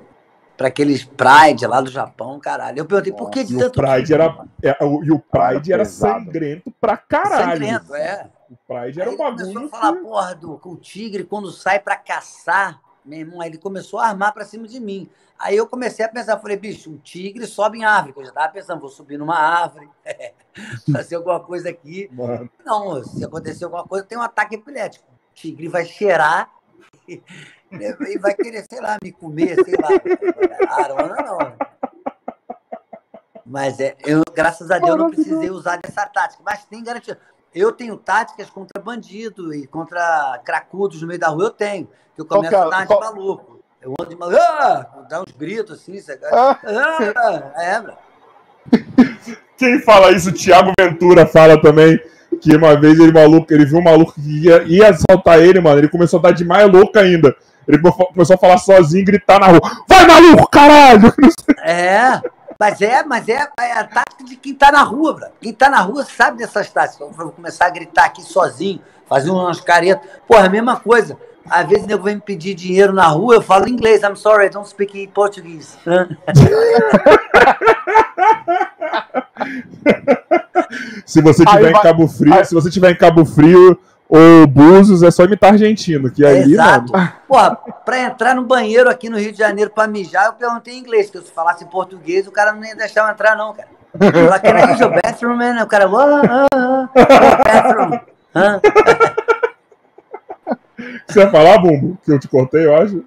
para aqueles Pride lá do Japão, caralho. Eu perguntei por que de tanto. O Pride era, é, e o Pride era, era sangrento pra caralho. Sangrento, é. Pride era um bagulho. Começou a falar, porra, do, o tigre, quando sai para caçar, meu irmão, aí ele começou a armar para cima de mim. Aí eu comecei a pensar, falei, bicho, um tigre sobe em árvore. Eu já tava pensando, vou subir numa árvore, fazer alguma coisa aqui. Mano. Não, se acontecer alguma coisa, tem um ataque epilético. O tigre vai cheirar e, e vai querer, sei lá, me comer, sei lá. Arona não. Mas é, eu, graças a Deus, não precisei usar dessa tática. Mas tem garantia. Eu tenho táticas contra bandido e contra cracudos no meio da rua, eu tenho. Que eu começo a dar de maluco. Eu ando de maluco, ah! dá uns gritos assim, você... ah! ah! É. Quem fala isso, o Thiago Ventura fala também que uma vez ele maluco, ele viu um maluco que ia, ia assaltar ele, mano. Ele começou a dar de mais louco ainda. Ele começou a falar sozinho e gritar na rua: Vai, maluco, caralho! É. Mas é, mas é, é tática de quem tá na rua, bro. Quem tá na rua sabe dessas táticas. Eu vou começar a gritar aqui sozinho, fazer umas caretas. Porra, a mesma coisa. Às vezes o nego vem me pedir dinheiro na rua, eu falo inglês. I'm sorry, I don't speak Portuguese. se você tiver em Cabo Frio, aí... se você tiver em Cabo Frio, ou Búzios é só imitar argentino, que aí, Exato. mano... Porra, pra entrar no banheiro aqui no Rio de Janeiro pra mijar, eu perguntei em inglês, que se falasse em português, o cara não ia deixar eu entrar, não, cara. Lá que é o bathroom, man. O cara, oh, bathroom. Você ia falar, Bumbo, que eu te cortei, eu acho?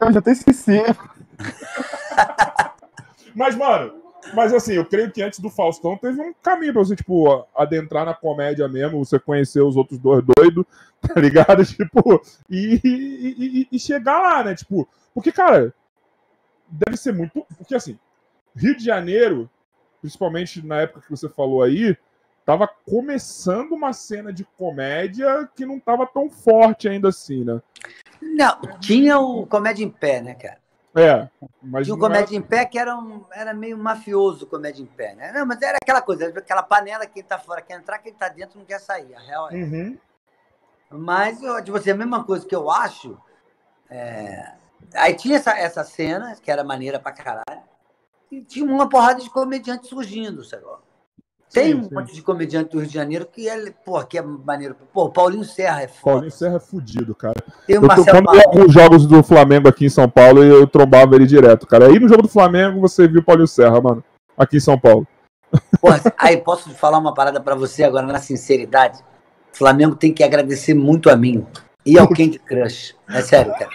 Eu já até esqueci. Mas, mano, mas assim, eu creio que antes do Faustão teve um caminho pra você, tipo, adentrar na comédia mesmo, você conhecer os outros dois doidos, tá ligado? Tipo, e, e, e, chegar lá, né? Tipo, porque, cara, deve ser muito. Porque assim, Rio de Janeiro, principalmente na época que você falou aí, tava começando uma cena de comédia que não tava tão forte ainda assim, né? Não, tinha o Comédia em Pé, né, cara? É, mas Tinha o não era- Comédia em Pé que era, um, era meio mafioso o Comédia em Pé, né? Não, mas era aquela coisa, aquela panela, quem tá fora quer entrar, quem tá dentro não quer sair. A real é. Uhum. Mas, eu, tipo assim, a mesma coisa que eu acho. é, Aí tinha essa, essa cena, que era maneira pra caralho, e tinha uma porrada de comediantes surgindo, sabe? Tem Sim, um sim. monte de comediante do Rio de Janeiro que é, pô, que é maneiro. Pô, Paulinho Serra é foda. Paulinho Serra é fudido, cara. Tem Eu tô, Marcelo quando alguns jogos do Flamengo aqui em São Paulo, eu trombava ele direto, cara. Aí no jogo do Flamengo você viu o Paulinho Serra, mano. Aqui em São Paulo. Porra, aí posso falar uma parada pra você agora, na sinceridade? O Flamengo tem que agradecer muito a mim e ao Candy Crush. É sério, cara.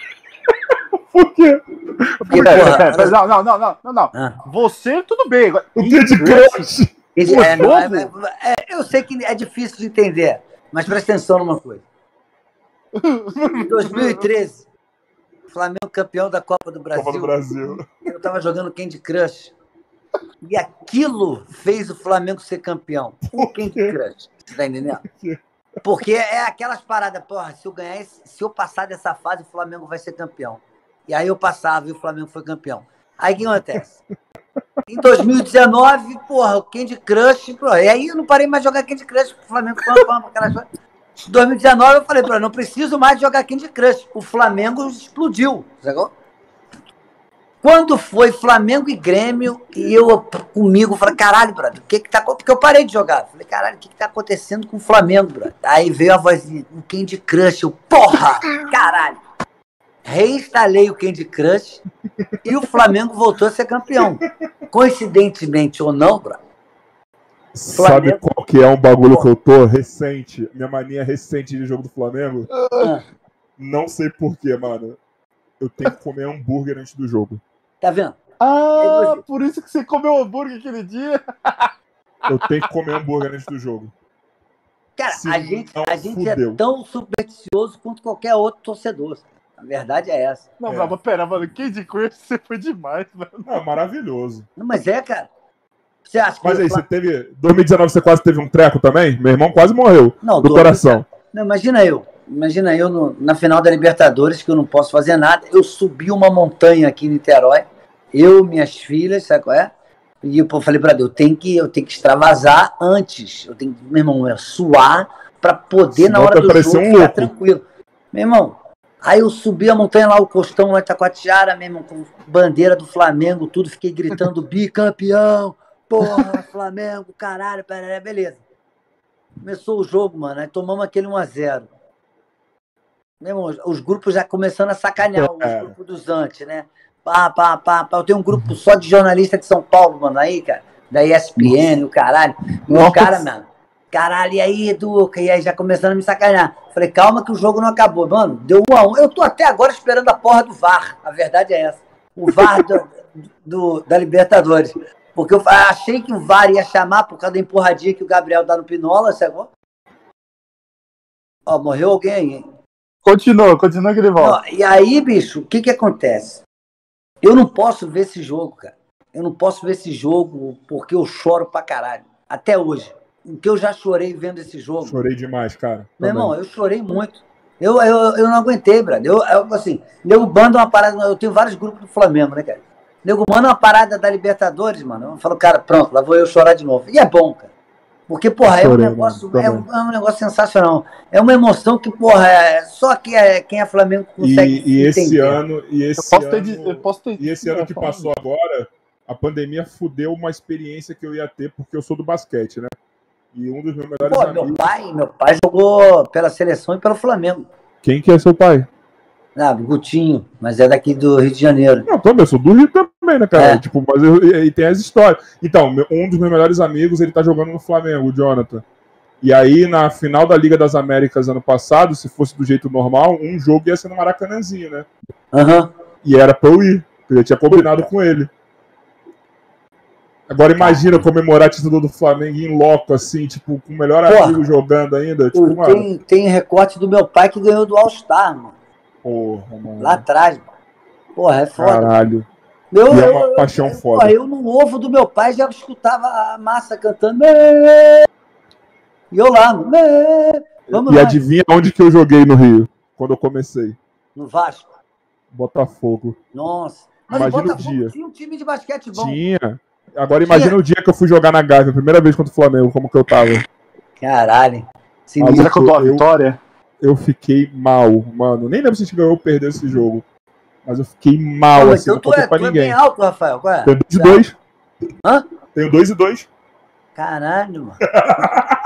Por quê? Porque, porra, Não, não, não, não, não, não. Ah. Você, tudo bem. Agora, O de crush? Esse- é, não, é- é- é- eu sei que é difícil de entender, mas presta atenção numa coisa. Em 2013, Flamengo campeão da Copa do Brasil. Copa do Brasil. Eu tava jogando Candy Crush. E aquilo fez o Flamengo ser campeão. O Candy Crush. Você tá entendendo? Porque é aquelas paradas, porra, se eu ganhar, se eu passar dessa fase, o Flamengo vai ser campeão. E aí eu passava e o Flamengo foi campeão. Aí o que acontece? Em 2019, porra, o Candy Crush, pô, e aí eu não parei mais de jogar Candy Crush, o Flamengo pam, pam. Em 2019 eu falei, pô, não preciso mais de jogar Candy Crush. O Flamengo explodiu, sacou? Quando foi Flamengo e Grêmio, e eu comigo falei, caralho, brother, o que que tá acon-" Porque eu parei de jogar. Falei, caralho, o que que tá acontecendo com o Flamengo, brother? Aí veio a vozinha, o Candy Crush, eu, porra, caralho. Reinstalei o Candy Crush e o Flamengo voltou a ser campeão. Coincidentemente ou não, brother, Sabe qual que é um bagulho que eu tô recente? Minha mania recente de jogo do Flamengo? Ah. Não sei porquê, mano. Eu tenho que comer hambúrguer antes do jogo. tá vendo? Ah, por isso que você comeu hambúrguer aquele dia. Eu tenho que comer hambúrguer antes do jogo. Cara, Se a gente, não, a gente é tão supersticioso quanto qualquer outro torcedor. A verdade é essa. Não, É. mas pera, mano, Candy Crush você foi demais, mano. Ah, maravilhoso. Não, mas é, cara. Você acha que Mas aí, você teve. 2019 você quase teve um treco também? Meu irmão quase morreu. Não, Do coração. Não, imagina eu. Imagina eu no- na final da Libertadores, que eu não posso fazer nada. Eu subi uma montanha aqui em Niterói. Eu, minhas filhas, sabe qual é? E eu falei pra Deus, eu tenho que, eu tenho que extravasar antes. Eu tenho que, meu irmão, é suar pra poder, Senão na hora do jogo, um ficar louco. tranquilo. Meu irmão, aí eu subi a montanha lá, o costão lá de Taquatiara, meu irmão, com bandeira do Flamengo, tudo, fiquei gritando bicampeão, porra, Flamengo, caralho, parará, beleza. Começou o jogo, mano, aí tomamos aquele 1x0. Meu irmão, os grupos já começando a sacanear, os É. grupos dos antes, né? Pá, pá, pá, pá. Eu tenho um grupo só de jornalista de São Paulo, mano, aí, cara, da ESPN, o caralho. E os Nossa. caras, mano, caralho, e aí, Educa? E aí já começando a me sacanear. Falei, calma que o jogo não acabou. Mano, deu um a um. Eu tô até agora esperando a porra do VAR. A verdade é essa. O VAR do, do- da Libertadores. Porque eu achei que o VAR ia chamar por causa da empurradinha que o Gabriel dá no Pinola, sacou? Ó, morreu alguém hein? Continua, continua que ele volta. Não, e aí, bicho, o que que acontece? Eu não posso ver esse jogo, cara. Eu não posso ver esse jogo porque eu choro pra caralho. Até hoje. O que eu já chorei vendo esse jogo. Chorei demais, cara. Meu Também. irmão, eu chorei muito. Eu, eu, eu não aguentei, brother. Eu, eu, assim, nego manda uma parada. Eu tenho vários grupos do Flamengo, né, cara? Nego manda uma parada da Libertadores, mano. Eu falo, cara, pronto, lá vou eu chorar de novo. E é bom, cara. Porque, porra, é um Chorei, negócio, mano, é um, é um negócio sensacional. É uma emoção que, porra, é, só que é, quem é Flamengo consegue E, e esse entender. ano. E esse Eu posso ter. ano, Eu posso ter e esse ano que passou agora, a pandemia fudeu uma experiência que eu ia ter, porque eu sou do basquete, né? E um dos meus melhores Pô, amigos. meu pai, meu pai jogou pela seleção e pelo Flamengo. Quem que é seu pai? Ah, Gutinho, mas é daqui do Rio de Janeiro. Não, também, eu sou do Rio também, né, cara? É. Tipo, mas eu, e, tem as histórias. Então, um dos meus melhores amigos, ele tá jogando no Flamengo, o Jonathan. E aí, na final da Liga das Américas ano passado, se fosse do jeito normal, um jogo ia ser no Maracanãzinho, né? Aham. E era pra eu ir. Eu já tinha combinado com ele. Agora imagina comemorar título do Flamengo em loco, assim, tipo, com o melhor Porra. amigo jogando ainda. Tipo, mano. Tem, tem recorte do meu pai que ganhou do All-Star, mano. Porra, mano. Lá atrás, mano. Porra, é foda. Caralho. Meu, E é uma eu- paixão eu- foda. porra, eu no ovo do meu pai já escutava a massa cantando. "Mê". E eu lá. Vamos E lá. adivinha onde que eu joguei no Rio? Quando eu comecei? No Vasco. Botafogo. Nossa. Mas Imagina o o Botafogo dia. tinha um time de basquete bom. Tinha. Agora imagina o dia que eu fui jogar na Gávea, a primeira vez contra o Flamengo, como que eu tava. Caralho. Será Sinistro. que eu dou a eu- vitória? Eu fiquei mal, mano. Nem lembro se a gente ganhou ou perdeu esse jogo. Mas eu fiquei mal, Pô, assim, então não tu é, pra tu é ninguém. bem alto, Rafael. Qual é? Tenho dois e dois. Hã? Tenho dois e dois. Caralho, mano.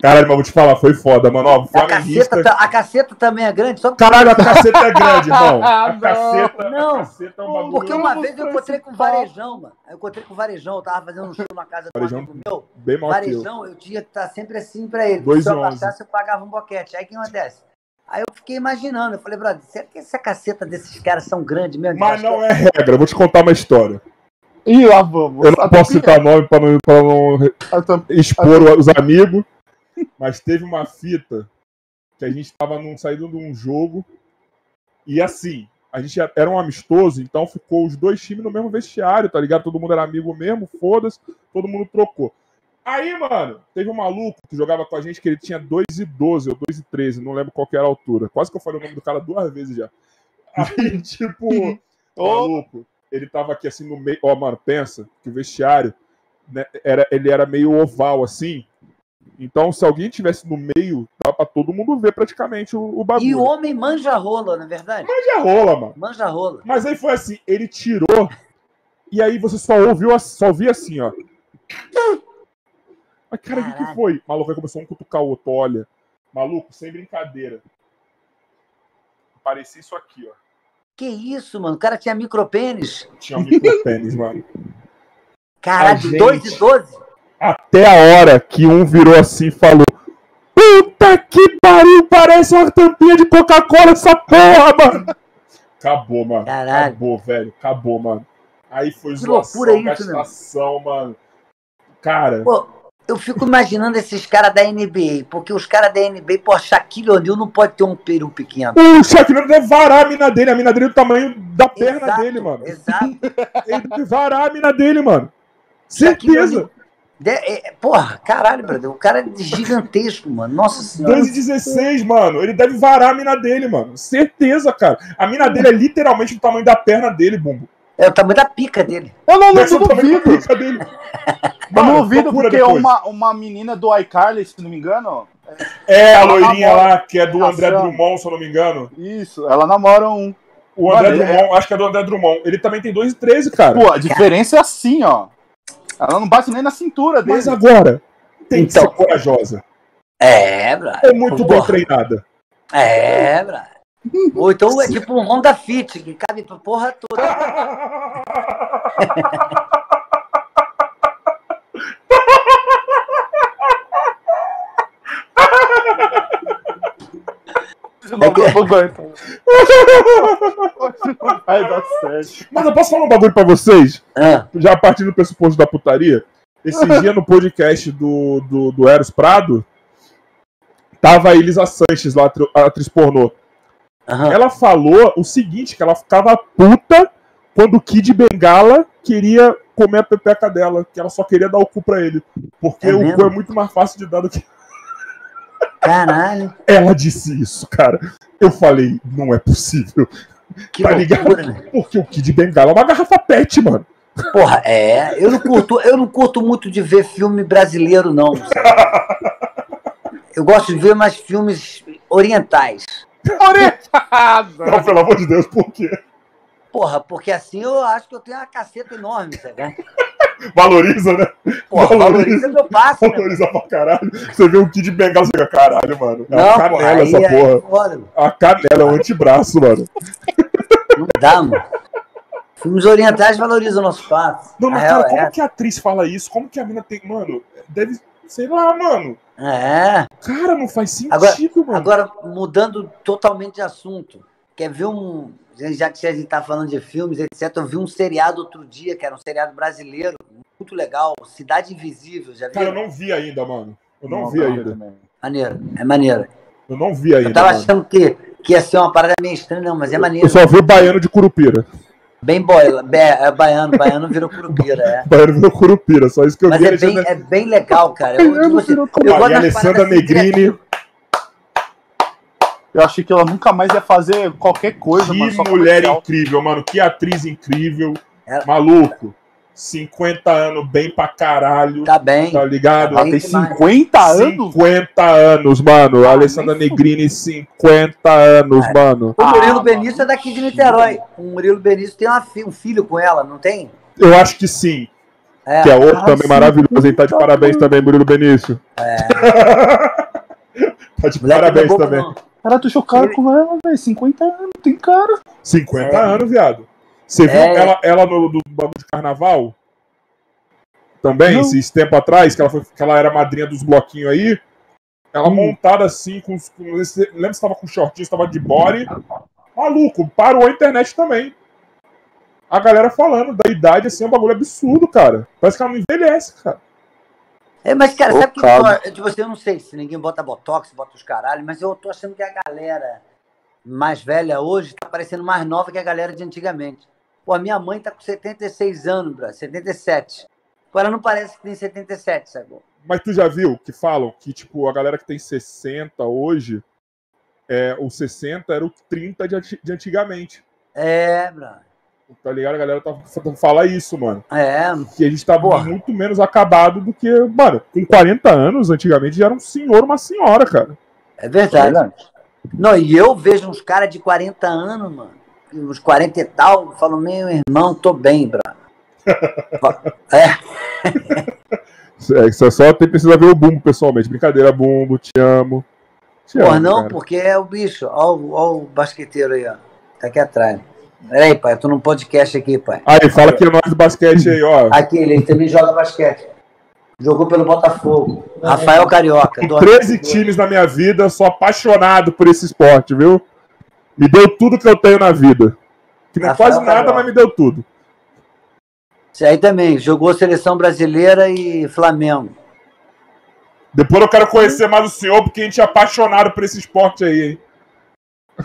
Caralho, mas vou te falar, foi foda, mano. Ó, A caceta, ta- a caceta também é grande, só porque Caralho, a caceta é grande, irmão. A Não. caceta, Não. a caceta é um bagulho Porque uma vez eu encontrei com o. Varejão, mano. Eu encontrei com o Varejão, eu tava fazendo um show na casa do Varejão? amigo meu. bem mal que eu. Varejão, eu tinha que estar sempre assim pra ele. Dois Se eu e abaixasse, eu pagava um boquete. Aí o que acontece? Aí eu fiquei imaginando, eu falei, brother, será que essa caceta desses caras são grandes mesmo? Mas não é regra, eu vou te contar uma história. Ih, lá vamos. Eu não posso citar nome pra não, pra não expor os amigos, mas teve uma fita que a gente tava num, saindo de um jogo e assim, a gente era um amistoso, então ficou os dois times no mesmo vestiário, tá ligado? Todo mundo era amigo mesmo, foda-se, todo mundo trocou. Aí, mano, teve um maluco que jogava com a gente que ele tinha 2 e 12 ou 2 e 13, não lembro qual que era a altura. Quase que eu falei o nome do cara duas vezes já. Aí, tipo, maluco, ele tava aqui assim no meio. Ó, mano, pensa que o vestiário né, era, ele era meio oval assim. Então, se alguém tivesse no meio, dava pra todo mundo ver praticamente o, o E bagulho. o homem manja rola, na é verdade? Já rola, mano. Manja rola. Mas aí foi assim, ele tirou, e aí você só ouviu, só ouvia assim, ó. Mas, cara, o que, que foi? Maluco, aí começou um cutucar o outro, olha. Maluco, sem brincadeira. Parecia isso aqui, ó. Que isso, mano? O cara tinha micropênis. Tinha um micropênis, mano. Caralho, de gente- 2 e 12? Até a hora que um virou assim e falou: Puta que pariu, parece uma tampinha de Coca-Cola essa porra, mano. Acabou, mano. Caralho. Acabou, velho. Acabou, mano. Aí foi Que zoação, loucura gastação, mano. Cara, Pô, eu fico imaginando esses caras da NBA, porque os caras da NBA, pô, Shaquille O'Neal não pode ter um peru pequeno. o Shaquille deve varar a mina dele. A mina dele é do tamanho da perna Exato, dele, mano. Exato. Ele deve varar a mina dele, mano. Certeza. De- é, porra, caralho, brother. O cara é gigantesco, mano. Nossa senhora. 2 e 16, mano. Ele deve varar a mina dele, mano. Certeza, cara. A mina dele é literalmente do tamanho da perna dele, Bumbo. É o tamanho da pica dele. Eu não, não, Deve ser não o tamanho da duvido. pica dele. Eu não duvido porque depois. uma, uma menina do iCarly, se não me engano, É, a loirinha namora. lá, que é do André. Drummond, se eu não me engano. isso, ela namora um. O André Mano, Drummond, acho que é do André Drummond. Ele também tem 2 e 13, cara. Pô, a diferença é assim, ó. Ela não bate nem na cintura dele. Mas agora, tem que Então. ser corajosa. É, brother. É muito bem Porra. treinada. É, brother. Ou então é tipo um Honda Fit, que cabe pra porra toda. Não, não aguenta. Vai dar certo. Mas eu posso falar um bagulho pra vocês? Ah, Já a partir do pressuposto da putaria. Esse dia no podcast do, do, do Eros Prado, tava a Elisa Sanches lá, a atri- a atriz pornô. aham. Ela falou o seguinte, que ela ficava puta quando o Kid Bengala queria comer a pepeca dela, que ela só queria dar o cu pra ele. Porque É o mesmo? cu é muito mais fácil de dar do que. Caralho. Ela disse isso, cara. Eu falei, não é possível. Que Tá loucura, ligado? né? Porque o Kid Bengala é uma garrafa pet, mano. Porra, é. Eu não curto, eu não curto muito de ver filme brasileiro, não. sabe? Eu gosto de ver mais filmes orientais. Não, pelo amor de Deus, por quê? Porra, porque assim eu acho que eu tenho uma caceta enorme, sabe? Valoriza, né? Porra, Valoriza. valoriza meu passo, né? Valoriza pra caralho. Você vê o Kid Bengala e fica, caralho, mano. É Não, a canela aí, essa aí porra. é foda. A canela é o antebraço, mano. Não dá, mano. Filmes orientais valorizam o nosso passo. Não, mas cara, como é que a atriz fala isso? Como que a mina tem. Mano, deve. Sei lá, mano. É. Cara, não faz sentido, Agora- mano. Agora, mudando totalmente de assunto, quer ver um. Já que a gente tá falando de filmes, etc., eu vi um seriado outro dia, que era um seriado brasileiro, muito legal, Cidade Invisível, já viu? Cara, eu não vi ainda, mano. Eu não, vi ainda. Também. Maneiro, é maneiro. Eu não vi ainda. Eu tava mano. achando que, que ia ser uma parada meio estranha, não, mas é maneiro. Eu só vi baiano de Curupira. Bem boila, be- é baiano, baiano virou curupira, é. Baiano virou Curupira, só isso que eu Mas vi. é a legenda- bem, é bem legal, cara. Eu, tipo assim, eu Aí gosto a das Alessandra assim, Negrini. criativas. Eu achei que ela nunca mais ia fazer qualquer coisa, mano. só Que mulher comercial. incrível, mano. Que atriz incrível. Ela- Maluco. 50 anos, bem pra caralho. Tá bem. Tá ligado? Ela Bem tem demais. 50 anos? 50 anos, mano. Ah, Alessandra Negrini, 50 anos, É. mano. O Murilo Ah, Benício é daqui de Niterói. O Murilo Benício tem uma fi- um filho com ela, não tem? Eu acho que sim. É. Que é outro Ah, também sim. maravilhoso. Hein? Tá de parabéns também, Murilo Benício. tá de Moleque é parabéns também. não. Cara, tô chocado com ela, velho. 50 anos, tem cara. 50 É. anos, viado. Você viu É. ela, ela no do bagulho de carnaval? Também, Não. esses tempo atrás, que ela, foi, que ela era madrinha dos bloquinhos aí. Ela Hum. montada assim, com, os- com esse, lembra se tava com shortinho, se tava de body. Maluco, parou a internet também. A galera falando da idade, assim, é um bagulho absurdo, cara. Parece que ela não envelhece, cara. É, mas, cara, sabe o que eu, tipo assim, eu não sei se ninguém bota botox, bota os caralho, mas eu tô achando que a galera mais velha hoje tá parecendo mais nova que a galera de antigamente. Pô, a minha mãe tá com 76 anos, bro, 77. Pô, ela não parece que tem 77, sabe? Mas tu já viu que falam que, tipo, a galera que tem 60 hoje, é, o 60 era o 30 de, de antigamente. É, bro. Tá ligado? A galera tá, tá- fala isso, mano. É, Que a gente tá Porra. muito menos acabado do que. Mano, com 40 anos, antigamente já era um senhor, uma senhora, cara. é verdade. Não, e eu vejo uns caras de 40 anos, mano, uns 40 e tal, falo, meu irmão, tô bem, bro. é, É, Você só tem, precisa ver o Bumbo pessoalmente. Brincadeira, Bumbo, te amo. Te Porra, amo, não, cara. porque é o bicho. Ó, o- basqueteiro aí, ó. Tá aqui atrás. Peraí, pai, eu tô num podcast aqui, pai. Aí, fala que é nós do basquete aí, ó. Aqui, ele também joga basquete. Jogou pelo Botafogo. Rafael Carioca. Com do- 13 times na minha vida, sou apaixonado por esse esporte, viu? Me deu tudo que eu tenho na vida. Que não é quase nada, Carioca. mas me deu tudo. Esse aí também. Jogou seleção brasileira e Flamengo. Depois eu quero conhecer mais o senhor, porque a gente é apaixonado por esse esporte aí, hein?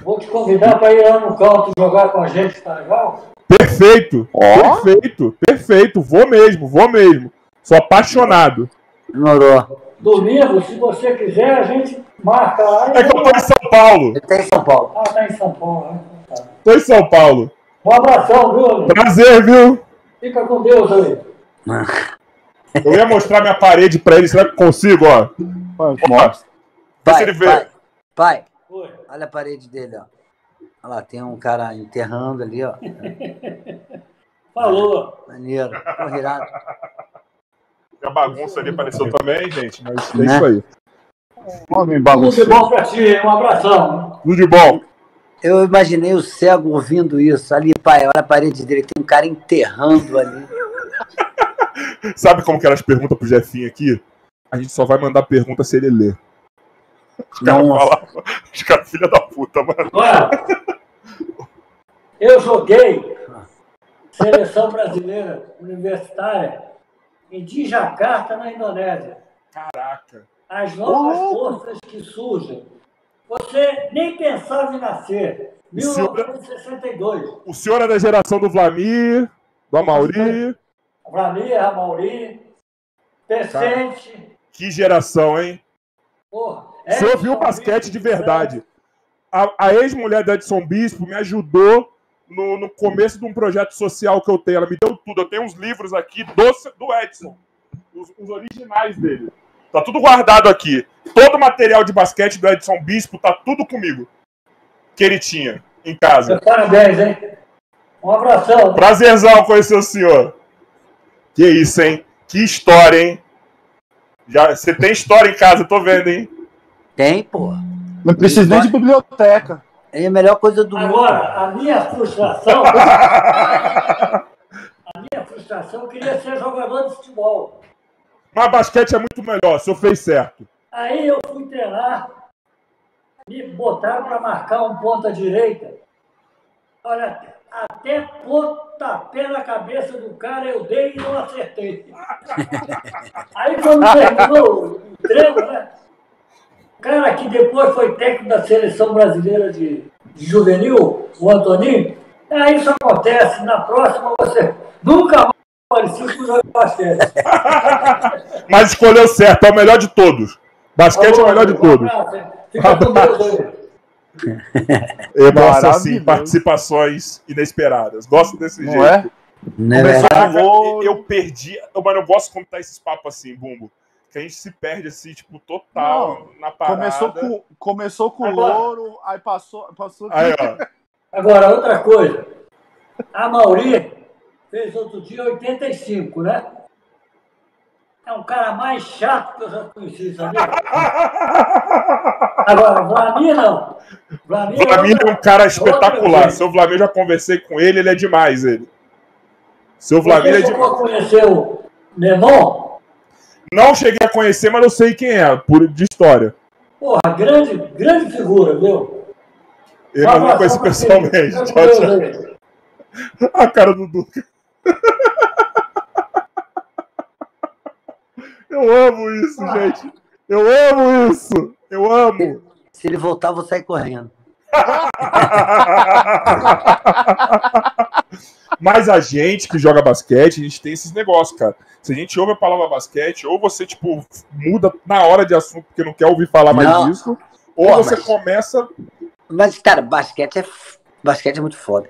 Vou te convidar para ir lá no canto jogar com a gente, tá legal? Perfeito, Ó. perfeito, perfeito. Vou mesmo, vou mesmo. Sou apaixonado. Demorou. Domingo, se você quiser, a gente marca lá. É que eu tô em São Paulo. Ele tá em São Paulo. Ah, tá em São Paulo, né? Tá. Tô em São Paulo. Um abração, viu, amigo? Prazer, viu? Fica com Deus aí. Eu ia mostrar minha parede pra ele. Será que consigo, ó? Mostra. Pai, ele vê. pai, pai, Oi. olha a parede dele, ó. Olha lá, tem um cara enterrando ali, ó. Falou. Maneiro. Porra, irado. A bagunça ali apareceu também, gente. Mas é Né? isso aí. Homem Tudo de bom pra ti. Um abração. Tudo de bom. Eu imaginei o cego ouvindo isso. Ali, pai, olha a parede dele, tem um cara enterrando ali. Sabe como que eram as perguntas pro Jefinho aqui? A gente só vai mandar pergunta se ele ler. Os caras falavam. Os caras, filha da puta, mano. Olha, eu joguei seleção brasileira universitária em Jakarta, na Indonésia. Caraca. As novas Oh. forças que surgem. Você nem pensava em nascer. Senhor- 1962. O senhor é da geração do Vlamir, do Amauri. Vlamir, Amauri, Pecente. Que geração, hein? Porra, O senhor viu Edson basquete de verdade. A, a ex-mulher da Edson Bispo me ajudou no, no começo de um projeto social que eu tenho. Ela me deu tudo. Eu tenho uns livros aqui do, do Edson. Os, os originais dele. Tá tudo guardado aqui. Todo o material de basquete do Edson Bispo tá tudo comigo. Que ele tinha em casa. Parabéns, hein? Um abração. Prazerzão conhecer o senhor. Que isso, hein? Que história, hein? Já, você tem história em casa, eu tô vendo, hein? Tem, pô. Não precisa nem de biblioteca. É a melhor coisa do mundo. Agora, a minha frustração. a minha frustração, eu queria ser jogador de futebol. Mas basquete é muito melhor, o senhor fez certo. Aí eu fui treinar, me botaram para marcar um ponta direita. Olha, até pontapé na cabeça do cara eu dei e não acertei. Aí quando terminou o treino, né? O cara que depois foi técnico da seleção brasileira de, de juvenil, o Antoninho, aí isso acontece, na próxima você nunca mais apareceu com jogar basquete. Mas escolheu certo, é o melhor de todos. Basquete é o melhor de todos. Fica com Deus aí. Eu gosto assim, participações inesperadas. Gosto desse Não jeito. é? Não é Começou com louro. Eu perdi. Mano, eu gosto quando tá esses papos assim, bumbo. Que a gente se perde assim, tipo, total na parada. Começou com, começou com Agora- louro, aí passou, passou Aí, ó. Agora, outra coisa. A Mauri fez outro dia 85, né? É um cara mais chato que eu já conheci, sabia? Agora, Vlamir não. Vlamir, O Vlamir é um cara espetacular. Seu Vlamir, eu já conversei com ele, ele é demais, ele. Seu Vlamir é Você chegou demais. a conhecer o Memon? Não cheguei a conhecer, mas eu sei quem é, por, de história. Porra, grande, grande figura, viu? Eu não conheço pessoalmente. Tchau, tchau. A cara do Duca. Eu amo isso, gente. Eu amo isso. Eu amo. Se ele voltar, eu vou sair correndo. Mas a gente que joga basquete, a gente tem esses negócios, cara. Se a gente ouve a palavra basquete, ou você, tipo, muda na hora de assunto porque não quer ouvir falar mais Não. disso, ou Pô, você mas- começa. Mas, cara, basquete é, basquete é muito foda.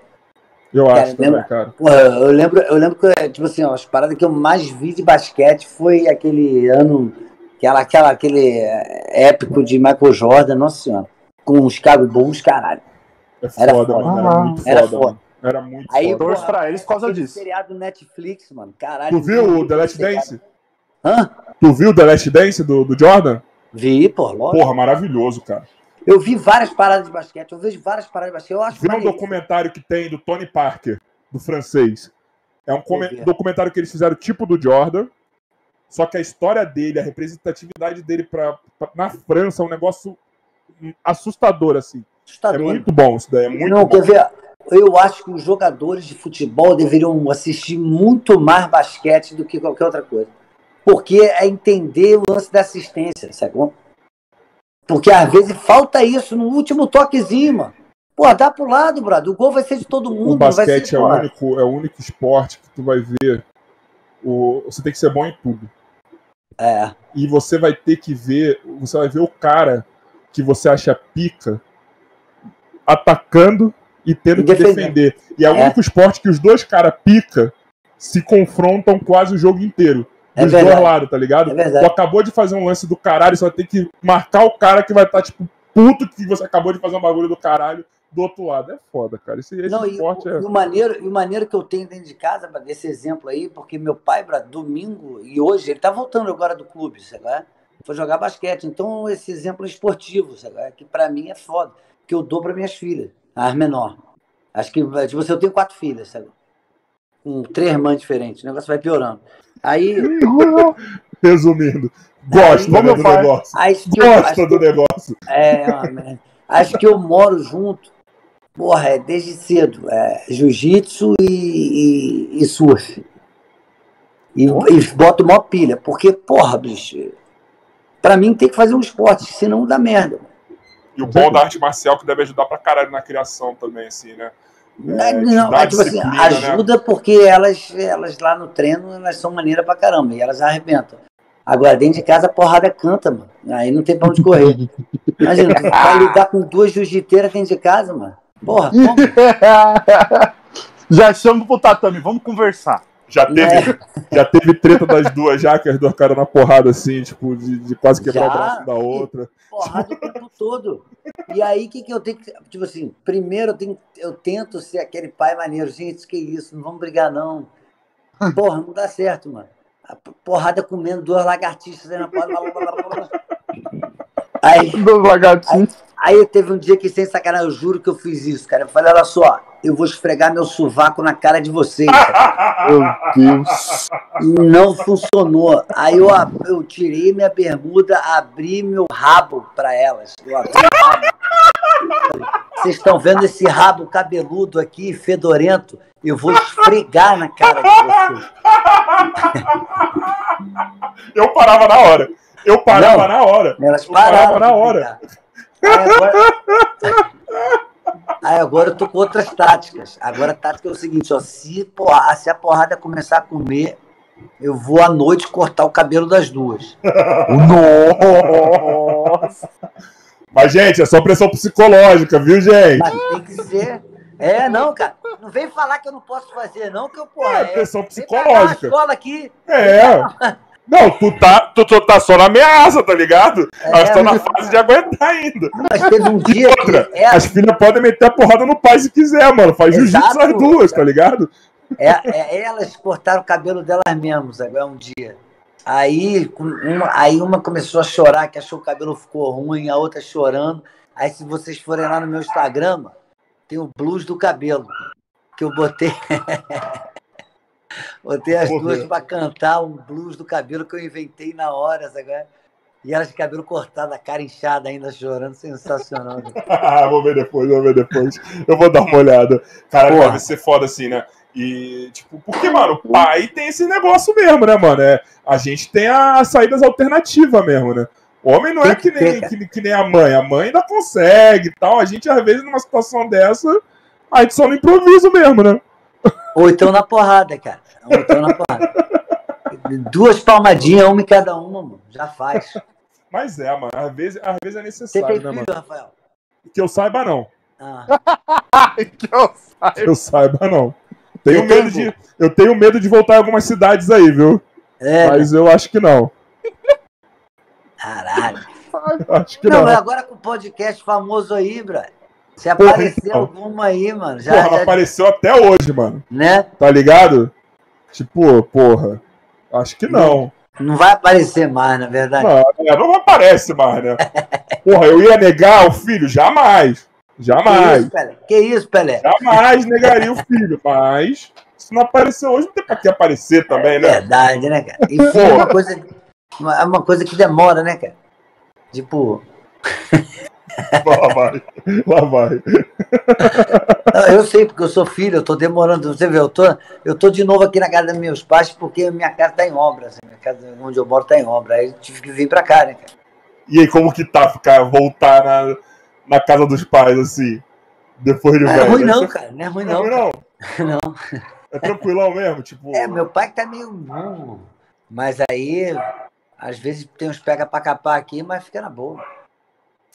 Eu Cara, acho também, lembra- cara. Porra, eu lembro, eu lembro que, tipo assim, ó, as paradas que eu mais vi de basquete foi aquele ano, aquela, aquela, aquele épico de Michael Jordan, nossa senhora, com os Chicago Bulls, caralho. É Era foda, foda. mano. Era muito foda. Era foda. Era muito Aí, foda. Torço pra eles por causa disso. seriado Netflix, mano, caralho. Tu viu o The Last Dance? Hã? Tu viu o The Last Dance do, do Jordan? Vi, pô, lógico. Porra, maravilhoso, cara. Eu vi várias paradas de basquete, eu vejo várias paradas de basquete, eu acho Viu um documentário que tem do Tony Parker, do francês. É um ver. documentário que eles fizeram tipo do Jordan. Só que a história dele, a representatividade dele pra, pra- na França é um negócio assustador, assim. É Assustador. muito bom isso daí, é muito Não, bom. quer ver? Eu acho que os jogadores de futebol deveriam assistir muito mais basquete do que qualquer outra coisa. Porque é entender o lance da assistência, sacou? Porque às vezes falta isso no último toquezinho, mano. Pô, dá pro lado, brother. O gol vai ser de todo mundo. O basquete ser é o, único, é o único esporte que tu vai ver. O, você tem que ser bom em tudo. É. E você vai ter que ver. Você vai ver o cara que você acha pica atacando e tendo E que defender. E é o É. único esporte que os dois caras pica se confrontam quase o jogo inteiro. É Dos dois verdade. lados, tá ligado? É. Tu acabou de fazer um lance do caralho, você vai ter que marcar o cara que vai estar, tipo, puto que você acabou de fazer um bagulho do caralho do outro lado. É foda, cara. Esse, esse Não, e, esporte é. o, e o maneiro, e o maneiro que eu tenho dentro de casa, pra desse exemplo aí, porque meu pai, pra, domingo e hoje, ele tá voltando agora do clube, sabe? é? Foi jogar basquete. Então, esse exemplo esportivo, sabe? é? Que pra mim é foda. Que eu dou pra minhas filhas, as menores. Acho que, tipo assim, eu tenho quatro filhas, sabe? Com três mães diferentes. O negócio vai piorando. Aí, Resumindo, gosta Aí, né, do pai. negócio. eu, Gosta que do negócio. É, mano, acho que eu moro junto, porra, é desde cedo. É, jiu-jitsu e, e, e surf. E, e boto mó pilha, porque, porra, bicho, pra mim tem que fazer um esporte, senão dá merda. E o bom da arte marcial que deve ajudar pra caralho na criação também, assim, né? Não, te não, é, tipo assim, né? ajuda porque elas, elas lá no treino elas são maneiras pra caramba e elas arrebentam. Agora, dentro de casa a porrada canta, mano. Aí não tem pra onde correr. Imagina, tu vai lidar com duas jiu-jiteiras dentro de casa, mano. Porra, como? Já chamo pro tatame, vamos conversar. Já teve, É. já teve treta das duas já, que as duas caras na porrada, assim, tipo, de, de quase quebrar Já. o braço da outra. porrada o tempo todo. E aí, o que, que eu tenho que. Tipo assim, primeiro eu, tenho, eu tento ser aquele pai maneiro. Gente, que isso, não vamos brigar, não. Porra, não dá certo, mano. A porrada comendo duas lagartixas aí na porta. Aí, Dos lagartinhos. Aí teve um dia que, sem sacanagem, eu juro que eu fiz isso, cara. Eu falei, olha só, eu vou esfregar meu sovaco na cara de vocês. cara. Meu Deus. Não funcionou. Aí eu, eu tirei minha bermuda, abri meu rabo para elas. Eu abri o rabo. Vocês estão vendo esse rabo cabeludo aqui, fedorento? Eu vou esfregar na cara de vocês. Eu parava na hora. Eu parava Não. na hora. Elas Eu parava na hora. brincar. Aí agora... Aí agora eu tô com outras táticas. Agora a tática é o seguinte, ó, se, porra, se a porrada começar a comer, eu vou à noite cortar o cabelo das duas. Nossa. Mas, gente, é só pressão psicológica, viu, gente? Mas tem que ser. É, não, cara. Não vem falar que eu não posso fazer, não, que eu, porra. É, pressão vem psicológica. pagar uma escola aqui. É. Não, tu tá, tu, tu tá só na ameaça, tá ligado? É, Elas estão na fase de aguentar ainda. Mas teve um dia Outra, que. É, as filhas podem meter a porrada no pai se quiser, mano. Faz jiu-jitsu as duas, tá ligado? É, é, elas cortaram o cabelo delas mesmas agora um dia. Aí uma, aí uma começou a chorar, que achou que o cabelo ficou ruim, a outra chorando. Aí se vocês forem lá no meu Instagram, tem o blues do cabelo. Que eu botei. botei as duas pra cantar um blues do cabelo que eu inventei na hora, sabe? E elas de cabelo cortado, a cara inchada ainda chorando, sensacional. vou ver depois, vou ver depois. Eu vou dar uma olhada. Porra. deve ser foda assim, né? E, tipo, porque, mano, o pai tem esse negócio mesmo, né, mano? É, a gente tem as saídas alternativas mesmo, né? O homem não é que nem, cara. que, que nem a mãe. A mãe ainda consegue e tal. A gente, às vezes, numa situação dessa, a gente só no improviso mesmo, né? Ou então na porrada, cara. Ou então na porrada. Duas palmadinhas, uma em cada uma, mano. Já faz. Mas é, mano. Às vezes, às vezes é Você necessário, tem né, filho, mano? Rafael? Que eu saiba, não. Ah, que eu Que eu saiba, não. Tenho Eu tenho, medo de, eu tenho medo de voltar em algumas cidades aí, viu? é, Mas eu acho que não. caralho. Acho que Não, não. mas agora com o podcast famoso aí, bro. Se aparecer então. alguma aí, mano, já, Porra, já- apareceu até hoje, mano. né? Tá ligado? Tipo, porra. Acho que não. Não vai aparecer mais, na verdade. Não, é, não aparece mais, né? Porra, eu ia negar o filho? Jamais. que Jamais. isso, Pelé? Que isso, Pelé? Jamais negaria o filho. Mas, se não apareceu hoje, não tem pra que aparecer também, né? Verdade, né, cara? E filho é uma coisa, uma, é uma coisa que demora, né, cara? Tipo, Lá vai. Lá vai. não, eu sei porque eu sou filho, eu tô demorando. Você vê, eu tô, eu tô de novo aqui na casa dos meus pais porque minha casa tá em obra. Assim, minha casa onde eu moro tá em obra. Aí eu tive que vir pra cá, né, cara? E aí, como que tá ficar, voltar na, na casa dos pais, assim? Depois de Não é velho? ruim, não, Deve ser- cara. Não é ruim, Não, não. é ruim, não. Não. É tranquilão mesmo, tipo. É, meu pai que tá meio burro. Mas aí, às vezes tem uns pega pra capar aqui, mas fica na boa.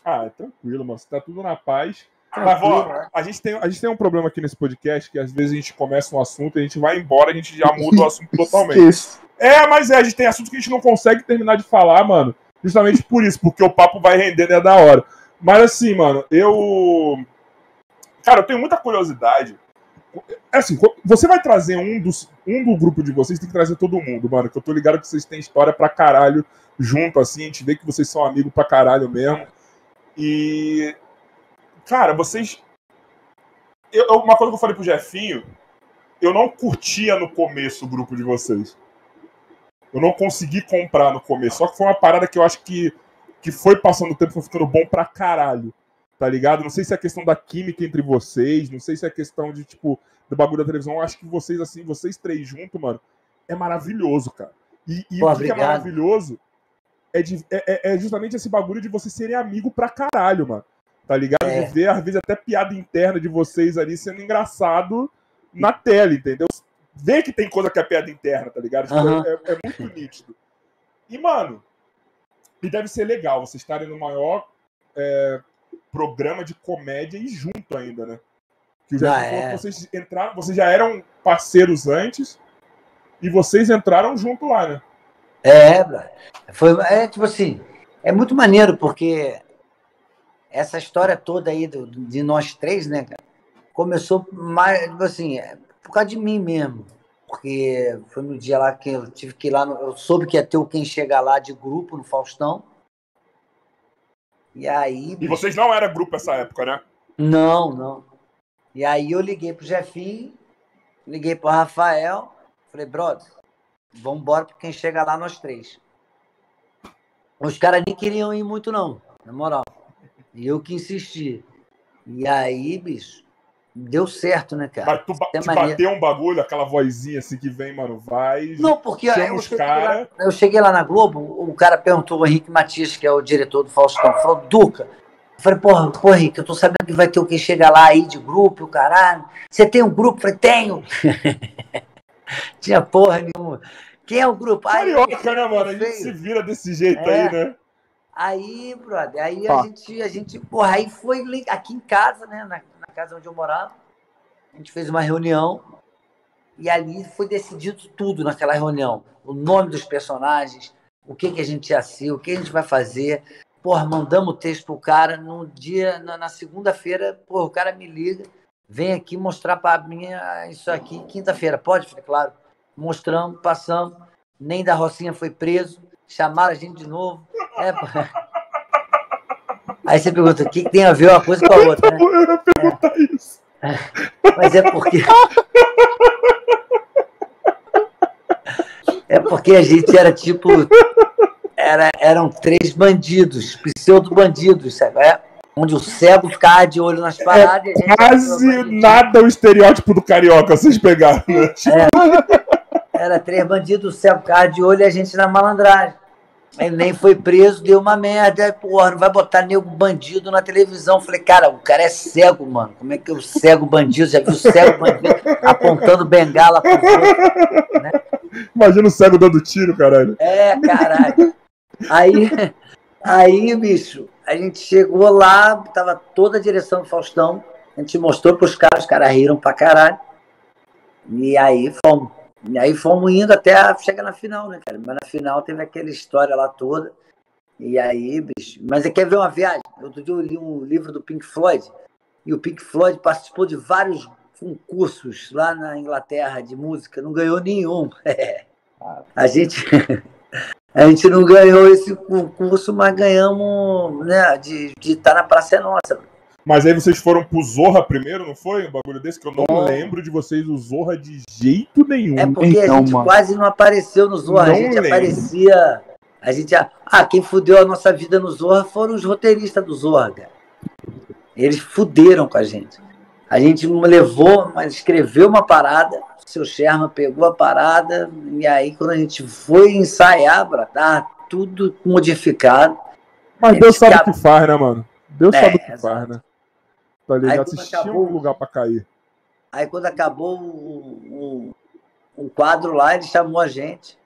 Ah, é tranquilo, mano. Você tá tudo na paz. Mas, Tranquilo, ó, né? a gente, tem, a gente tem um problema aqui nesse podcast que às vezes a gente começa um assunto, a gente vai embora, a gente já muda o assunto totalmente. Esqueço. É, mas é, a gente tem assunto que a gente não consegue terminar de falar, mano. Justamente por isso, porque o papo vai render né, da hora. Mas assim, mano, eu. Cara, eu tenho muita curiosidade. É assim, você vai trazer um, dos, um do grupo de vocês, tem que trazer todo mundo, mano. Que eu tô ligado que vocês têm história pra caralho junto, assim. A gente vê que vocês são amigos pra caralho mesmo. E. Cara, vocês. Eu, uma coisa que eu falei pro Jefinho, eu não curtia no começo o grupo de vocês. Eu não consegui comprar no começo. Só que foi uma parada que eu acho que, que foi passando o tempo, foi ficando bom pra caralho. Tá ligado? Não sei se é questão da química entre vocês, não sei se é questão de, tipo, do bagulho da televisão. Eu acho que vocês, assim, vocês três juntos, mano, é maravilhoso, cara. E, e Pô, o que que é maravilhoso é, de- é- é- é justamente esse bagulho de vocês serem amigos pra caralho, mano. Tá ligado? É. De ver, às vezes, até piada interna de vocês ali sendo engraçado na tela, entendeu? Vê que tem coisa que é piada interna, tá ligado? Aham. é, é muito nítido. E, mano, e deve ser legal vocês estarem no maior é, programa de comédia e junto ainda, né? Que Ah, falou é. vocês entraram, vocês já eram parceiros antes e vocês entraram junto lá, né? É, foi, é tipo assim, é muito maneiro, porque essa história toda aí do- de nós três, né, começou mais, tipo assim, é, por causa de mim mesmo. Porque foi no dia lá que eu tive que ir lá, no- eu soube que ia ter o Quem Chega Lá de grupo no Faustão. E aí. E vocês não eram grupo essa época, né? Não, não. E aí eu liguei pro Jefinho, liguei pro Rafael, falei, brother, vamos embora porque quem chega lá nós três. Os caras nem queriam ir muito, não, na moral. E eu que insisti. E aí, bicho, deu certo, né, cara? Mas tu, ba- te maneiro. bateu um bagulho, aquela vozinha assim que vem, mano, vai. Não, porque chama eu os cheguei, cara. lá, eu cheguei lá na Globo, o cara perguntou, o Henrique Matias, que é o diretor do Faustão, falou, Duca, eu falei, porra, porra, Henrique, eu tô sabendo que vai ter o que chega lá aí de grupo, o caralho. Você tem um grupo? Eu falei, tenho. Tinha porra nenhuma. Quem é o grupo? Carioca, né, mano? A gente se vira desse jeito É. aí, né? Aí, brother, aí a gente, a gente, porra, aí foi aqui em casa, né, na, na casa onde eu morava, a gente fez uma reunião e ali foi decidido tudo naquela reunião. O nome dos personagens, o que, que a gente ia ser, o que a gente vai fazer. Porra, mandamos o texto pro cara no dia, na, na segunda-feira, porra, o cara me liga, vem aqui mostrar para mim isso aqui, quinta-feira, pode? Falei, claro. Mostramos, passamos, nem da Rocinha foi preso, chamaram a gente de novo. É. Aí você pergunta, o que, que tem a ver uma coisa com a outra, né? Eu ia perguntar isso. Mas é porque. É porque a gente era tipo. Era, eram três bandidos, pseudo-bandidos, sabe? É, onde o cego ficava de olho nas paradas. e a gente era Quase nada o estereótipo do carioca vocês pegaram, né? Tipo, Era três bandidos, o cego ficava de olho e a gente na malandragem. Ele nem foi preso, deu uma merda. Porra, não vai botar nego bandido na televisão. Falei, cara, o cara é cego, mano. Como é que é o cego bandido? Já viu o cego bandido apontando bengala pro outro? Imagina o cego dando tiro, caralho. É, caralho. Aí, aí, bicho, a gente chegou lá, tava toda a direção do Faustão. A gente mostrou pros caras, os caras riram pra caralho. E aí fomos. E aí fomos indo até a- chegar na final, né, cara? Mas na final teve aquela história lá toda. E aí, bicho. Mas você quer ver uma viagem? Outro dia eu li um livro do Pink Floyd. E o Pink Floyd participou de vários concursos lá na Inglaterra de música, não ganhou nenhum. A gente. A gente não ganhou esse concurso, mas ganhamos né, de estar na Praça é Nossa. Mas aí vocês foram pro Zorra primeiro, não foi? Um bagulho desse que eu não É. lembro de vocês o Zorra de jeito nenhum. É porque Então, a gente mano. quase não apareceu no Zorra. Não a gente lembro. aparecia. A gente. Ah, quem fudeu a nossa vida no Zorra foram os roteiristas do Zorra, cara. Eles fuderam com a gente. A gente levou, mas escreveu uma parada, o seu Sherman pegou a parada, e aí quando a gente foi ensaiar, bra, tá tudo modificado. Mas Deus sabe o que faz, né, mano? Deus É, sabe o que exato. faz, né? Tá ligado? acabou- um lugar pra cair. Aí quando acabou o, o, o quadro lá, ele chamou a gente.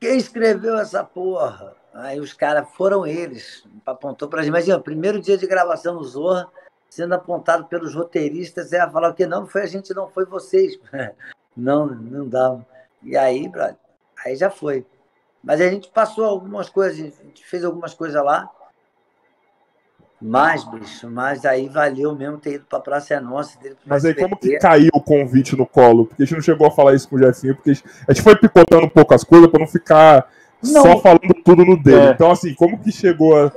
Quem escreveu essa porra? Aí os caras foram eles, apontou pra gente. Imagina, primeiro dia de gravação no Zorra, sendo apontado pelos roteiristas, ela falar o que não foi a gente, não foi vocês. Não, não dá. E aí, brother, aí já foi. Mas a gente passou algumas coisas, a gente fez algumas coisas lá. Mas, bicho, mas aí valeu mesmo ter ido pra Praça é Nossa. pro Mas aí como que caiu o convite no colo? Porque a gente não chegou a falar isso com o Jefinho, porque a gente foi picotando um pouco as coisas pra não ficar Não. só falando tudo no dele. É. Então, assim, como que chegou a-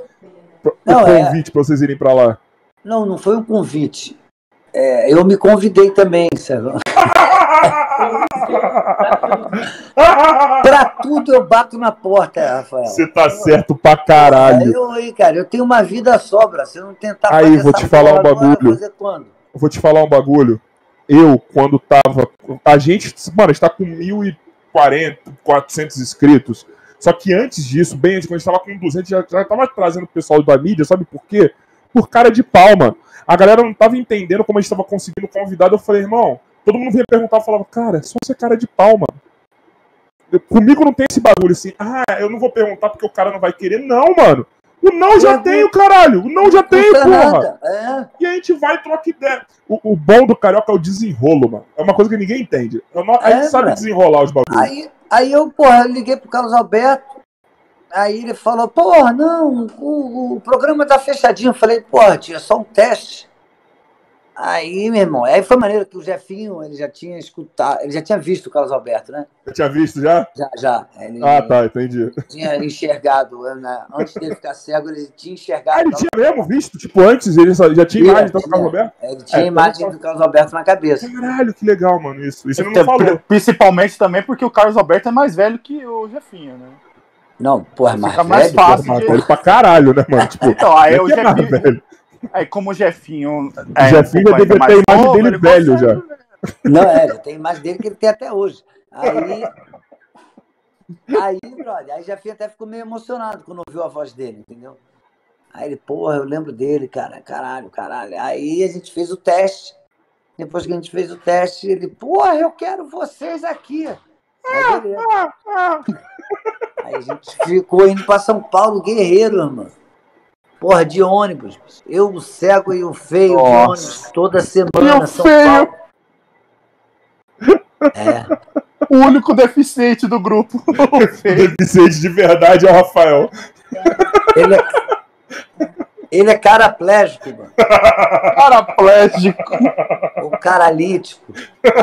o Não, é- convite pra vocês irem pra lá? Não, não foi um convite. É, eu me convidei também, sabe? Pra tudo eu bato na porta, Rafael. Você tá certo pra É, caralho. eu aí, cara, eu tenho uma vida sobra. Se eu não tentar Aí, fazer vou te falar um bagulho. vou te falar um bagulho. Eu, quando tava. A gente, mano, a gente tá com 1.040, 400 inscritos. Só que antes disso, bem antes, quando a gente tava com 200, já, já tava trazendo o pessoal da mídia, sabe por quê? Por cara de pau, mano. A galera não tava entendendo como a gente tava conseguindo convidado. Eu falei, irmão, todo mundo vinha perguntar, eu falava, cara, é só ser cara de pau, mano. Comigo não tem esse bagulho assim, ah, eu não vou perguntar porque o cara não vai querer. Não, mano. O não já Não, tem, o caralho. O não já tem, Custa porra. É, E a gente vai e troca ideia. O, o bom do carioca é o desenrolo, mano. É uma coisa que ninguém entende. Eu não- a É, gente sabe mano. desenrolar os bagulhos. Aí, aí eu, porra, eu liguei pro Carlos Alberto. Aí ele falou, porra, não, o, o programa tá fechadinho. Eu falei, porra, tinha só um teste. Aí, meu irmão, aí foi maneiro que o Jefinho, ele já tinha escutado, ele já tinha visto o Carlos Alberto, né? Eu tinha visto já? Já, já. Ele Ah, tá, entendi. tinha enxergado, né? antes dele ficar cego, ele tinha enxergado. Ah, ele tinha mesmo visto, tipo, antes ele só- já tinha imagem então, do. Carlos Roberto? Ele tinha É, imagem do Carlos Alberto na cabeça. Caralho, que legal, mano, isso. Isso ele não Então, falou. Principalmente também porque o Carlos Alberto é mais velho que o Jefinho, né? Não, porra, mais Fica mais velho. fácil. Mas velho pra caralho, né, mano? Tipo, Então, aí não o é é Jefinho. velho. Aí, como o Jefinho. O Jefinho já devia mais ter a imagem novo, dele ele velho consegue, já. Não, é, já tem a imagem dele que ele tem até hoje. Aí. Aí, brother, aí já até ficou meio emocionado quando ouviu a voz dele, entendeu? Aí ele, porra, eu lembro dele, cara, caralho, caralho. Aí a gente fez o teste. Depois que a gente fez o teste, ele, porra, eu quero vocês aqui. Aí, beleza. Aí A gente ficou indo para São Paulo, guerreiro, irmão. Porra, de ônibus. Eu, o cego e o feio de Nossa. ônibus, toda E semana, o São feio? Paulo. É. O único deficiente do grupo. O deficiente de verdade é o Rafael. Ele é, ele é caraplégico, mano. Paraplégico, O caralítico.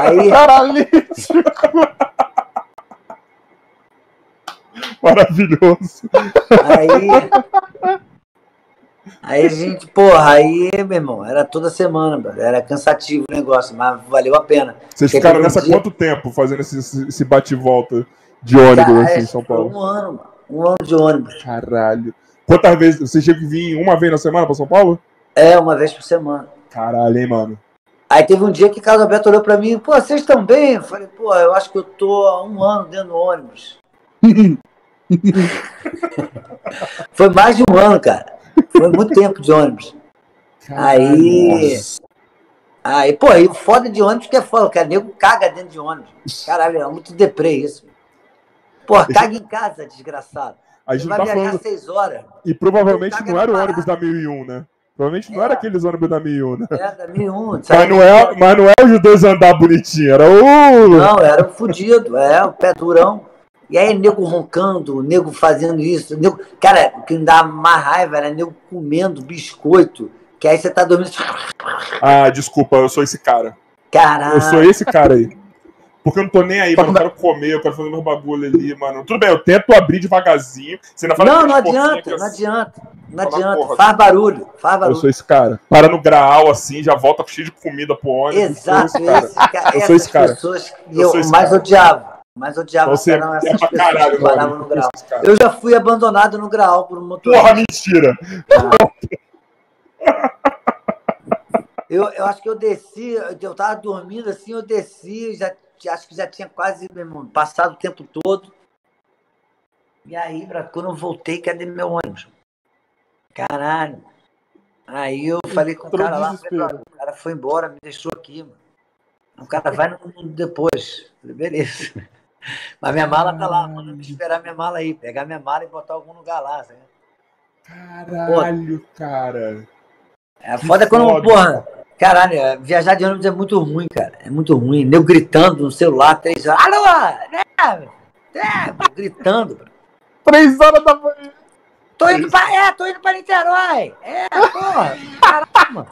Aí, paralítico. Maravilhoso. aí. Aí a gente, porra, aí, meu irmão, era toda semana. Era cansativo o negócio, mas valeu a pena. Vocês Porque ficaram nessa dia- quanto tempo fazendo esse, esse- esse bate e volta de ônibus Cara, assim, é, em São foi Paulo? Um ano, mano. Um ano de ônibus. Caralho. Quantas vezes? Vocês tinham que vir uma vez na semana pra São Paulo? É, uma vez por semana. Caralho, hein, mano. Aí teve um dia que Carlos Alberto olhou pra mim, pô, vocês estão bem? Eu falei, pô, eu acho que eu tô há um ano dentro do ônibus. Foi mais de um ano, cara. Foi muito tempo de ônibus. Aí. Aí, pô, e o foda de ônibus que é foda, cara. Nego caga dentro de ônibus. Caralho, é muito deprê isso. Pô, caga em casa, desgraçado. A Você gente vai tá viajar falando. seis horas. E provavelmente não era o ônibus da 1001, né? Provavelmente não É. era aqueles ônibus da 1001, né? É, da 1001. Mas não, é, mas não é os dois andar bonitinho, era o. Não, era um fudido, é, o pé durão. E aí, nego roncando, nego fazendo isso. Nego... Cara, o que me dá mais raiva era nego comendo biscoito. Que aí você tá dormindo. Ah, desculpa, eu sou esse cara. Caralho. Eu sou esse cara aí. Porque eu não tô nem aí, mano. Eu quero comer, eu quero fazer meus bagulho ali, mano. Tudo bem, eu tento abrir devagarzinho. Você ainda fala Não, que não tem porcinho adianta, não assim. adianta. Não Fala, adianta. porra. Faz barulho, faz Eu barulho. sou esse cara. Para no graal assim, já volta cheio de comida pro ônibus. Exato, eu sou esse cara. esse cara. Eu sou esse cara. pessoas Eu eu, sou esse mais cara. odiava. Mais odiava você eram é essas pessoas caralho, que paravam no grau. Cara. Eu já fui abandonado no grau por um motorista. Porra, mentira! Eu, eu acho que eu desci, eu- tava dormindo assim, eu desci, já, acho que já tinha quase irmão, passado o tempo todo. E aí, quando eu voltei, cadê meu ônibus? Caralho. Aí eu falei com o cara lá, desespero. falei, "Cara, o cara foi embora, me deixou aqui, mano. O cara vai no, no- depois. Falei, beleza. Mas minha mala tá lá, manda me esperar minha mala aí, pegar minha mala e botar algum lugar lá, sabe? Caralho, cara. É foda quando, foda. porra, caralho, é, viajar de ônibus é muito ruim, cara. É muito ruim. Nego gritando no celular, três horas. Alô! É, é, gritando. Três horas da manhã. Tô indo pra. É, tô indo pra Niterói! É, porra! Caralho, mano.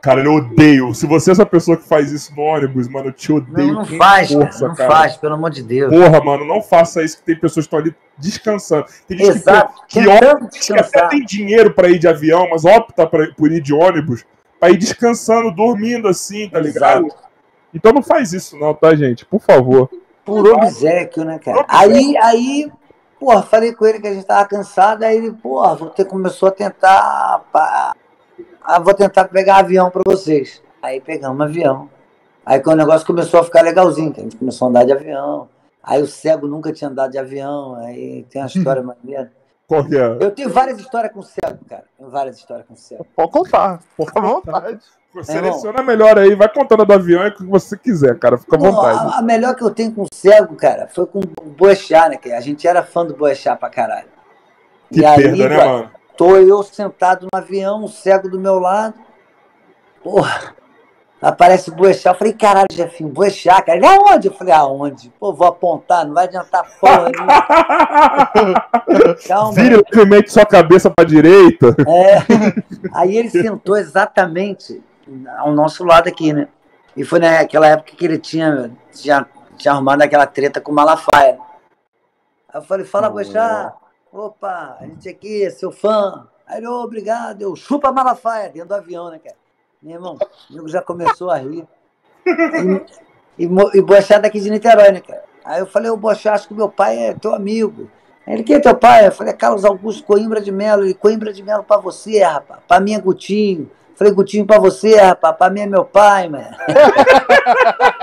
Cara, eu odeio. Se você é essa pessoa que faz isso no ônibus, mano, eu te odeio. Não, não faz, força, cara. Não cara. faz, pelo amor de Deus. Porra, mano, não faça isso que tem pessoas que estão ali descansando. Tem gente Exato. que, que opta, que até tem dinheiro pra ir de avião, mas opta pra, por ir de ônibus pra ir descansando, dormindo assim, tá ligado? Exato. Então não faz isso não, tá, gente? Por favor. Por obséquio, né, cara? Aí, aí, porra, falei com ele que a gente tava cansado, aí ele, porra, ter, começou a tentar. pá, ah, vou tentar pegar avião pra vocês. Aí pegamos um avião. Aí quando o negócio começou a ficar legalzinho, que a gente começou a andar de avião. Aí o cego nunca tinha andado de avião, aí tem uma história maneira. É? Eu tenho várias histórias com cego, cara. Tenho várias histórias com cego. Pode contar. Fica à vontade. Seleciona melhor aí, vai contando do avião é o que você quiser, cara. Fica à vontade. a, a melhor que eu tenho com cego, cara, foi com o Boechat, né? Que a gente era fã do Boechat pra caralho. Que e aí, perda, né, brother, mano? Tô eu sentado no avião, o cego do meu lado. Porra. Aparece o Boechat. Eu falei, caralho, Jefinho, Boechat, cara. Ele aonde? Eu falei, aonde? Pô, vou apontar, não vai adiantar porra nenhuma. Calma. Vire levemente sua cabeça pra direita. É. Aí ele sentou exatamente ao nosso lado aqui, né? E foi naquela época que ele tinha, tinha, tinha arrumado aquela treta com o Malafaia. Aí eu falei, fala, Boechat. Opa, a gente aqui é seu fã. Aí ele, "Ô, obrigado. Eu chupa Malafaia dentro do avião, né, cara? Meu irmão, o nego já começou a rir. E, e, e Boechat daqui de Niterói, né, cara? Aí eu falei, ô Boechat, acho que meu pai é teu amigo. Aí Ele, quem é teu pai? Eu falei, Carlos Augusto Coimbra de Melo. Ele, Coimbra de Melo pra você, rapaz. Pra mim é Gutinho. Falei, Gutinho pra você, rapaz. Pra mim é meu pai, mano.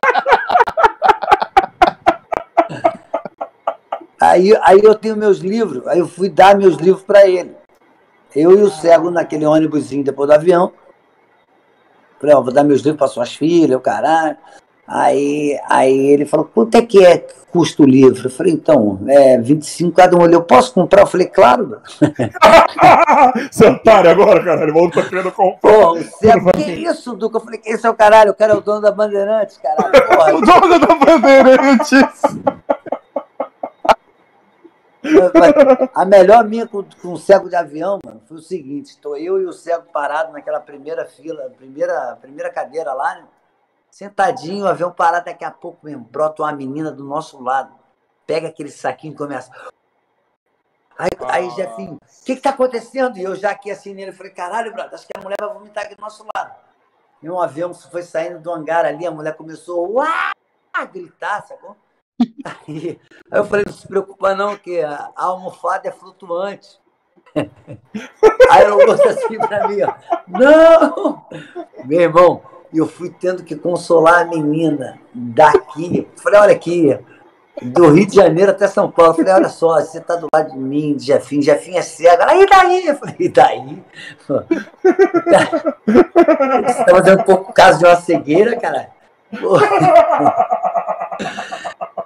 Aí, aí eu tenho meus livros, aí eu fui dar meus livros pra ele. Eu e o cego naquele ônibusinho depois do avião. Falei, ó, vou dar meus livros para suas filhas, o caralho. Aí, aí ele falou, quanto é que é que custa o livro? Eu falei, então, é 25 cada um. Eu posso comprar? Eu falei, claro. Você otário agora, caralho. O maluco tá querendo comprar. Pô, o Cego, que isso, Duca? Eu falei, que esse é o caralho, o cara é o dono da Bandeirantes, caralho. Porra, O dono da Bandeirantes. A melhor minha com, com o cego de avião, mano, foi o seguinte: estou eu e o cego parado naquela primeira fila, primeira, primeira cadeira lá, né? Sentadinho, o avião parado, daqui a pouco mesmo, brota uma menina do nosso lado, pega aquele saquinho e começa. Aí, aí Jefinho, o que que tá acontecendo? E eu já aqui assim nele, falei, caralho, brother, acho que a mulher vai vomitar aqui do nosso lado. E um avião foi saindo do hangar ali, a mulher começou a gritar, sacou? Aí, aí eu falei, não se preocupa não, que a, almofada é flutuante. Aí eu ouço assim pra mim, ó, não! Meu irmão, eu fui tendo que consolar a menina daqui. Falei, olha aqui, do Rio de Janeiro até São Paulo. Falei, olha só, você tá do lado de mim, de Jefinho, Jefinho é cego. Ela, e daí? Eu falei, e daí? Você tá fazendo um pouco caso de uma cegueira, cara?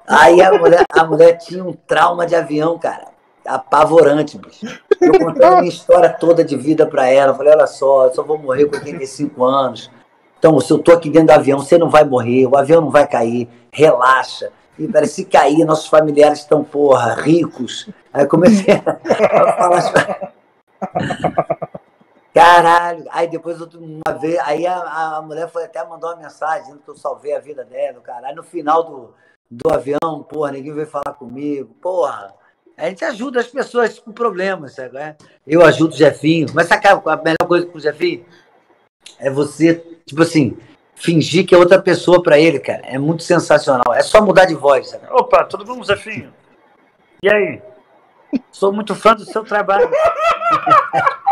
Aí a mulher, a mulher tinha um trauma de avião, cara. Apavorante, bicho. Eu a minha história toda de vida pra ela. Falei, olha só, eu só vou morrer com 85 anos. Então, se eu tô aqui dentro do avião, você não vai morrer, o avião não vai cair, relaxa. E pera, se cair, nossos familiares estão, porra, ricos. Aí comecei a falar. Caralho! Aí depois, uma vez, aí a, a mulher foi até mandou uma mensagem dizendo que eu salvei a vida dela, caralho. No final do, do avião, porra, ninguém veio falar comigo, porra. A gente ajuda as pessoas com problemas, sabe? é? Eu ajudo o Jefinho. Mas é a melhor coisa pro Jefinho? É você, tipo assim, fingir que é outra pessoa pra ele, cara. É muito sensacional. É só mudar de voz, sabe? Opa, tudo bom, Zefinho? E aí? Sou muito fã do seu trabalho.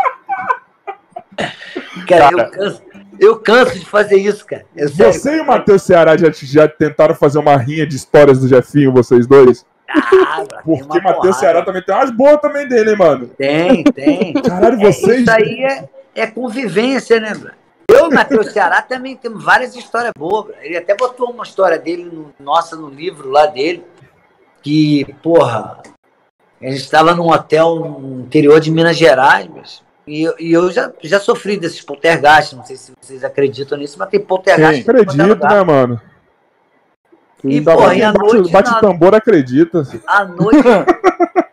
cara, eu canso, eu canso de fazer isso, cara. Sério, Você e o Matheus Ceará já, já tentaram fazer uma rinha de histórias do Jefinho, vocês dois? Ah, Porque Matheus. Ceará também tem umas boas também dele, hein, mano? Tem, tem. Caralho, É, vocês. isso aí é, é convivência, né, bro? Eu e o Matheus Ceará também temos várias histórias boas. bro. Ele até botou uma história dele, no, nossa, no livro lá dele, que, porra, a gente estava num hotel no interior de Minas Gerais, mas, e, eu- e eu já, já sofri desses poltergeist, não sei se vocês acreditam nisso, mas tem poltergeist. é Acredito, né, mano? E, porra, e à bate, noite, bate nada. tambor, acredita. À noite.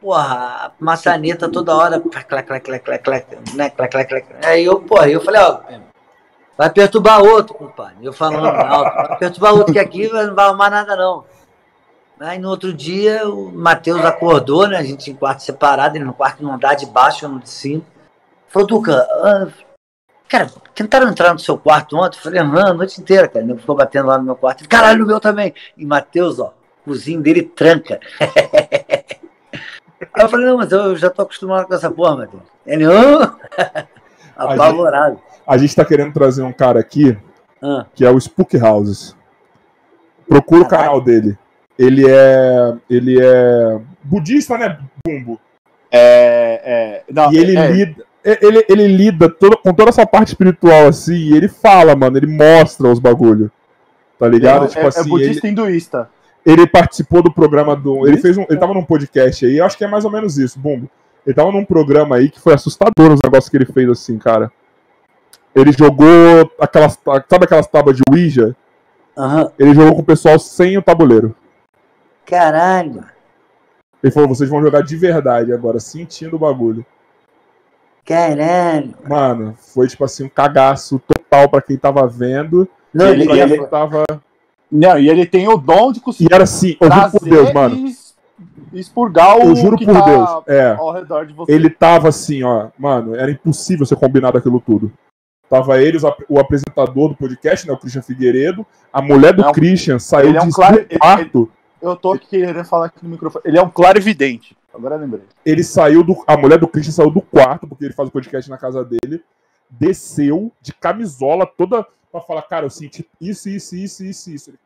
Porra, a maçaneta toda hora. Clac, clac, clac, clac, clac, né? Clac, clac, clac. Aí eu, porra, eu falei, ó, vai perturbar outro, compadre. Eu falando alto, vai perturbar outro que aqui não vai arrumar nada, não. Aí no outro dia o Matheus acordou, né? A gente em quarto separado, ele no quarto no andar de baixo, eu no de cima. Falou, Duca, ah, cara, tentaram entrar no seu quarto ontem? Eu falei, aham, a noite inteira, cara. Ele ficou batendo lá no meu quarto. Caralho, no meu também. E Matheus, ó, o cozinho dele tranca. Aí eu falei, não, mas eu já tô acostumado com essa porra, Matheus. Ele, hã? Apavorado. A gente tá querendo trazer um cara aqui Ah, que é o Spook Houses. Procura o Caralho. canal dele. Ele é. Ele é. budista, né? Bumbo. É, é, não, E ele é, lida. Ele, ele lida todo- com toda essa parte espiritual, assim, e ele fala, mano, ele mostra os bagulho. Tá ligado? é, tipo é assim, ele, budista hinduísta. ele participou do programa do. Ele fez um. Ele tava num podcast aí, acho que é mais ou menos isso, Bumbo. Ele tava num programa aí que foi assustador os negócios que ele fez assim, cara. Ele jogou aquelas. Sabe aquelas tábuas de Ouija? aham. Ele jogou com o pessoal sem o tabuleiro. Caralho. Ele falou, vocês vão jogar de verdade agora, sentindo o bagulho. Caralho. Mano, foi tipo assim, um cagaço total pra quem tava vendo. Não, e ele- pra ele, quem tava. Não, e ele tem o dom de E conseguir era assim, eu juro por Deus, mano. e expurgar o Eu juro que por tá Deus. É. ao redor de você. Ele tava assim, ó, mano, era impossível ser combinado aquilo tudo. Tava ele, o apresentador do podcast, né, o Christian Figueiredo, a mulher do Não, Christian saiu ele é um de ele- quarto, Eu tô querendo falar aqui no microfone. Ele é um claro evidente. Agora lembrei. ele saiu do. A mulher do Christian saiu do quarto, porque ele faz o podcast na casa dele, desceu de camisola toda pra falar, cara, eu senti isso, isso, isso, isso, isso. Ele.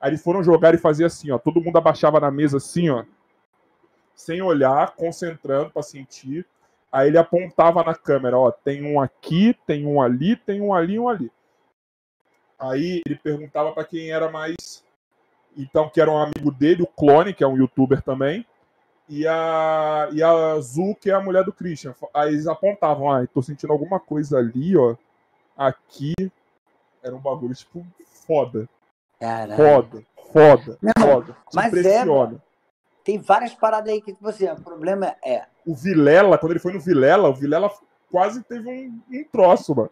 Aí eles foram jogar e fazer assim, ó. Todo mundo abaixava na mesa assim, ó. Sem olhar, concentrando pra sentir. Aí ele apontava na câmera, ó, tem um aqui, tem um ali, tem um ali um ali. Aí ele perguntava pra quem era mais. Então, que era um amigo dele, o Clone, que é um youtuber também. E a, e a Azul, que é a mulher do Christian. Aí eles apontavam, ah, tô sentindo alguma coisa ali, ó. Aqui. Era um bagulho, tipo, foda. Caralho. Foda, foda, Não, foda. Te mas é, impressiona. Tem várias paradas aí que, tipo assim, o problema é. O Vilela, quando ele foi no Vilela, o Vilela quase teve um, um troço, mano.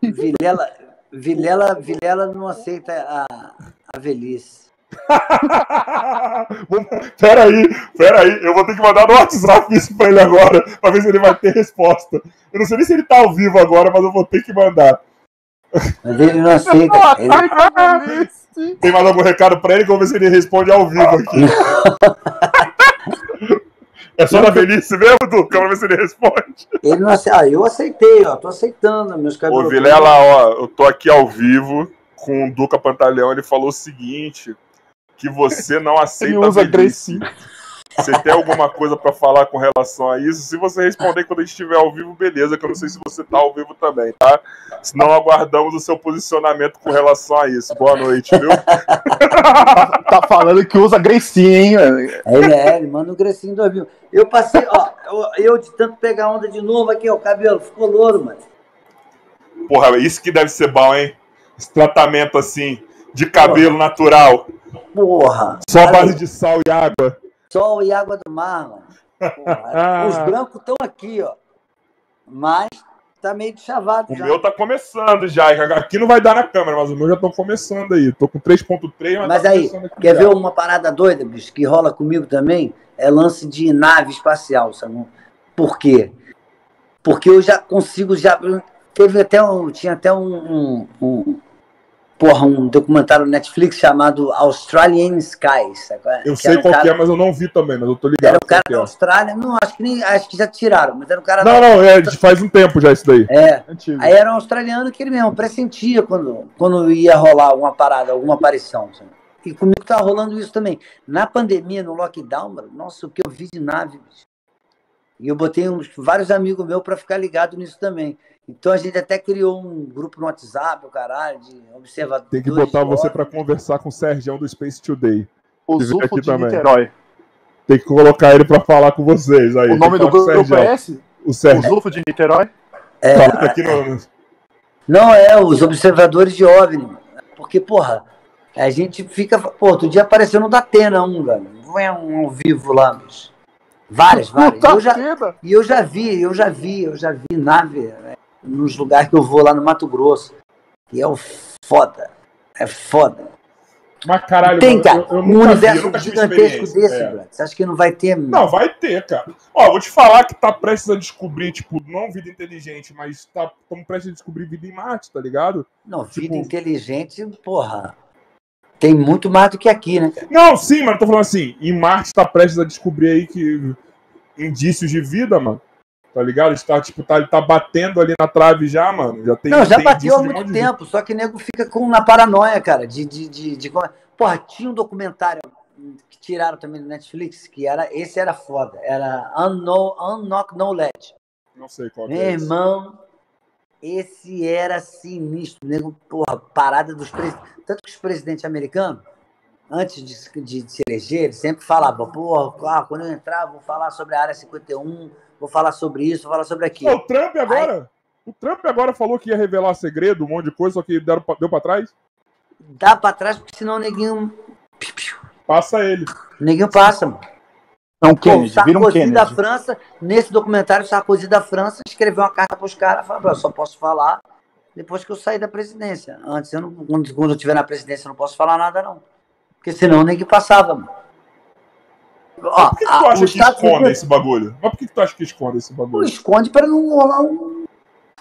Vilela, Vilela, Vilela não aceita a, a velhice. Peraí, peraí, eu vou ter que mandar no WhatsApp isso pra ele agora, pra ver se ele vai ter resposta. Eu não sei nem se ele tá ao vivo agora, mas eu vou ter que mandar. Mas ele não aceita. Ele, Tem mais algum recado pra ele que eu vou ver se ele responde ao vivo aqui. É só na velhice mesmo, Duca? Vamos ver se ele responde. ele não aceita. Ah, eu aceitei, ó. Tô aceitando meus Ô, cabelos. Vilela, ó, eu tô aqui ao vivo com o Duca Pantaleão. Ele falou o seguinte: que você não aceita Ele usa a velhice. Você tem alguma coisa pra falar com relação a isso? Se você responder quando a gente estiver ao vivo, beleza, que eu não sei se você tá ao vivo também, tá? Senão aguardamos o seu posicionamento com relação a isso. Boa noite, viu? Tá falando que usa Gracie, hein? Ele é, ele manda um grecinho do. Eu passei, ó, eu, eu de tanto pegar onda de novo aqui, ó, o cabelo ficou louro, mano. Porra, isso que deve ser bom, hein? Esse tratamento assim, de cabelo natural. Porra. Só base aí, de sal e água. Sol e água do mar, mano. Porra, Os brancos estão aqui, ó. Mas tá meio de chavado O já. meu tá começando já. Aqui não vai dar na câmera, mas o meu já estão começando aí. Tô com 3.3, mas, Mas tá aí, quer já. ver uma parada doida, bicho, que rola comigo também? É lance de nave espacial, sabe? Por quê? Porque eu já consigo, já. Teve até um. Tinha até um. um, um porra, um documentário no Netflix chamado Australian Skies. é? Eu Que sei um qual cara- que é, mas eu não vi também, mas eu tô ligado. Era o cara da é. Austrália, não, acho que nem. Acho que já tiraram, mas era o cara Não, da. não, é, faz um tempo já isso daí. É, Antigo. Aí era um australiano que ele mesmo pressentia quando, quando ia rolar uma parada, alguma aparição. sabe? E comigo tá rolando isso também. Na pandemia, no lockdown, mano, nossa, o que eu vi de nave. bicho. E eu botei uns, vários amigos meus para ficar ligado nisso também. Então a gente até criou um grupo no WhatsApp, o caralho, de observadores. Tem que botar você pra conversar com o Sergião do Space Today. O Zufo aqui de também. Niterói. Tem que colocar ele pra falar com vocês aí. O nome do grupo Sergião. é esse? O O Sérgio. Zufo de Niterói? É, Tá aqui no... Não, é, os observadores de OVNI. mano. Porque, porra, a gente fica. Pô, outro dia apareceu no Datena um, velho. Não é um ao vivo lá, bicho. Várias, várias. Puta Eu já. E eu já vi, eu já vi, eu já vi nave né, nos lugares que eu vou lá no Mato Grosso. E é o foda. É foda. Mas caralho, Tem, mano, cara, eu, eu um vi, universo tive gigantesco desse, É. Você acha que não vai ter? Não, vai ter, cara. Ó, vou te falar que tá prestes a descobrir, tipo, não vida inteligente, mas tá, prestes a descobrir vida em Marte, tá ligado? Não, vida tipo- inteligente, porra. Tem muito mais do que aqui, né? cara? Não, sim, mas eu tô falando assim, em Marte tá prestes a descobrir aí que indícios de vida, mano. Tá ligado? Está, tipo, tá, ele tá batendo ali na trave já, mano. Já tem, não, já tem bateu há muito tempo, só que o nego fica com na paranoia, cara. De, de, de, de- Porra, tinha um documentário que tiraram também do Netflix, que era. Esse era foda. Era Unknown, Unknown Knowledge. Não sei qual Meu é esse. irmão, esse era sinistro. Nego, porra, parada dos presidentes. Tanto que os presidentes americanos, antes de, de, de se eleger, sempre falavam, porra, ah, quando eu entrar, vou falar sobre a área 51, vou falar sobre isso, vou falar sobre aquilo. o Trump agora. O Trump agora falou que ia revelar segredo, um monte de coisa, só que deram, deu pra trás. Dá pra trás, porque senão o neguinho. Passa ele. O neguinho passa, mano. É um Pô, o Kennedy, vira um Sarkozy da Kennedy. França, nesse documentário, o Sarkozy da França escreveu uma carta pros caras, falou, eu só posso falar depois que eu sair da presidência. Antes, eu não, quando, quando eu estiver na presidência, eu não posso falar nada, não. Porque senão o neguinho passava, mano. Ó, Por que, que tu acha que Estados esconde Unidos esse bagulho? Mas por que, que tu acha que esconde esse bagulho? esconde para não rolar um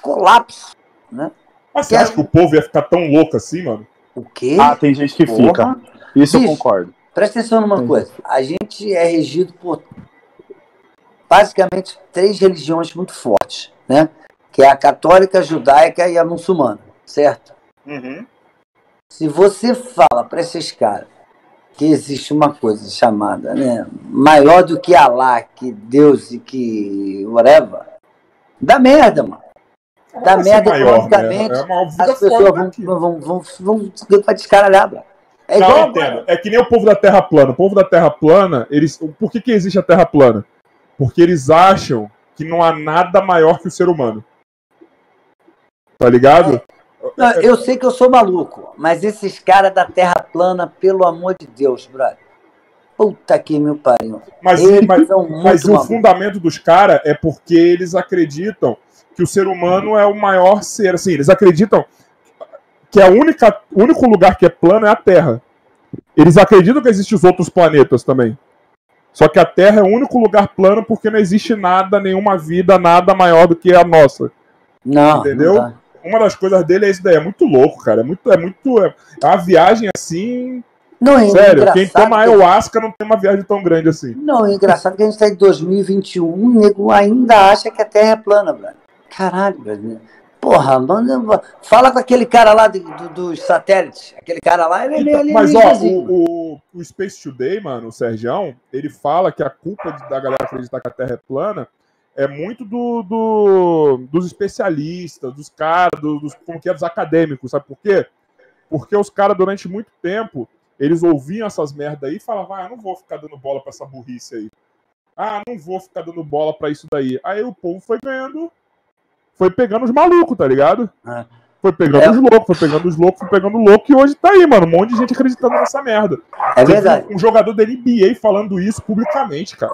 colapso, né? Mas você Quero- acha que o povo ia ficar tão louco assim, mano? O quê? Ah, tem gente que Porra. fica. Isso eu concordo. Presta atenção numa Entendi. coisa. A gente é regido por basicamente três religiões muito fortes, né? Que é a católica, a judaica e a muçulmana, certo? Uhum. Se você fala para esses caras que existe uma coisa chamada, né, maior do que Alá, que Deus e que whatever, dá merda, mano. dá merda maior, economicamente, né? É as pessoas vão, vão, vão, vão, vão, descaralhar, bro. É Não, igual entendo. É que nem o povo da Terra plana. O povo da Terra plana, eles. Por que, que existe a Terra plana? Porque eles acham que não há nada maior que o ser humano. Tá ligado? Não, eu sei que eu sou maluco, mas esses caras da Terra plana, pelo amor de Deus, brother. Puta que me pariu. Mas, Eles mas, mas o fundamento dos caras é porque eles acreditam que o ser humano é o maior ser. Assim, eles acreditam que a única, o único lugar que é plano é a Terra. Eles acreditam que existem os outros planetas também. Só que a Terra é o único lugar plano porque não existe nada, nenhuma vida, nada maior do que a nossa. Não, Entendeu? não. Uma das coisas dele é isso daí. É muito louco, cara. É muito. É, muito, é uma viagem assim. Não, é Sério, quem toma ayahuasca não tem uma viagem tão grande assim. Não, é engraçado que a gente está em 2021, o nego ainda acha que a Terra é plana, brother. Caralho, brother. Porra, manda, fala com aquele cara lá do, do- dos satélites. Aquele cara lá, ele é meio Então, mas ó, o, o, o Space Today, mano, o Sergião, ele fala que a culpa de- da galera acreditar que a Terra é plana é muito do, do- dos especialistas, dos caras, do- dos, como que é, dos acadêmicos, sabe por quê? Porque os caras, durante muito tempo, eles ouviam essas merda aí e falavam, ah, não vou ficar dando bola pra essa burrice aí. Ah, não vou ficar dando bola pra isso daí. Aí o povo foi ganhando, foi pegando os malucos, tá ligado? É. Foi pegando É. os loucos, foi pegando os loucos, foi pegando o louco e hoje tá aí, mano. Um monte de gente acreditando nessa merda. É verdade. Um jogador da NBA falando isso publicamente, cara.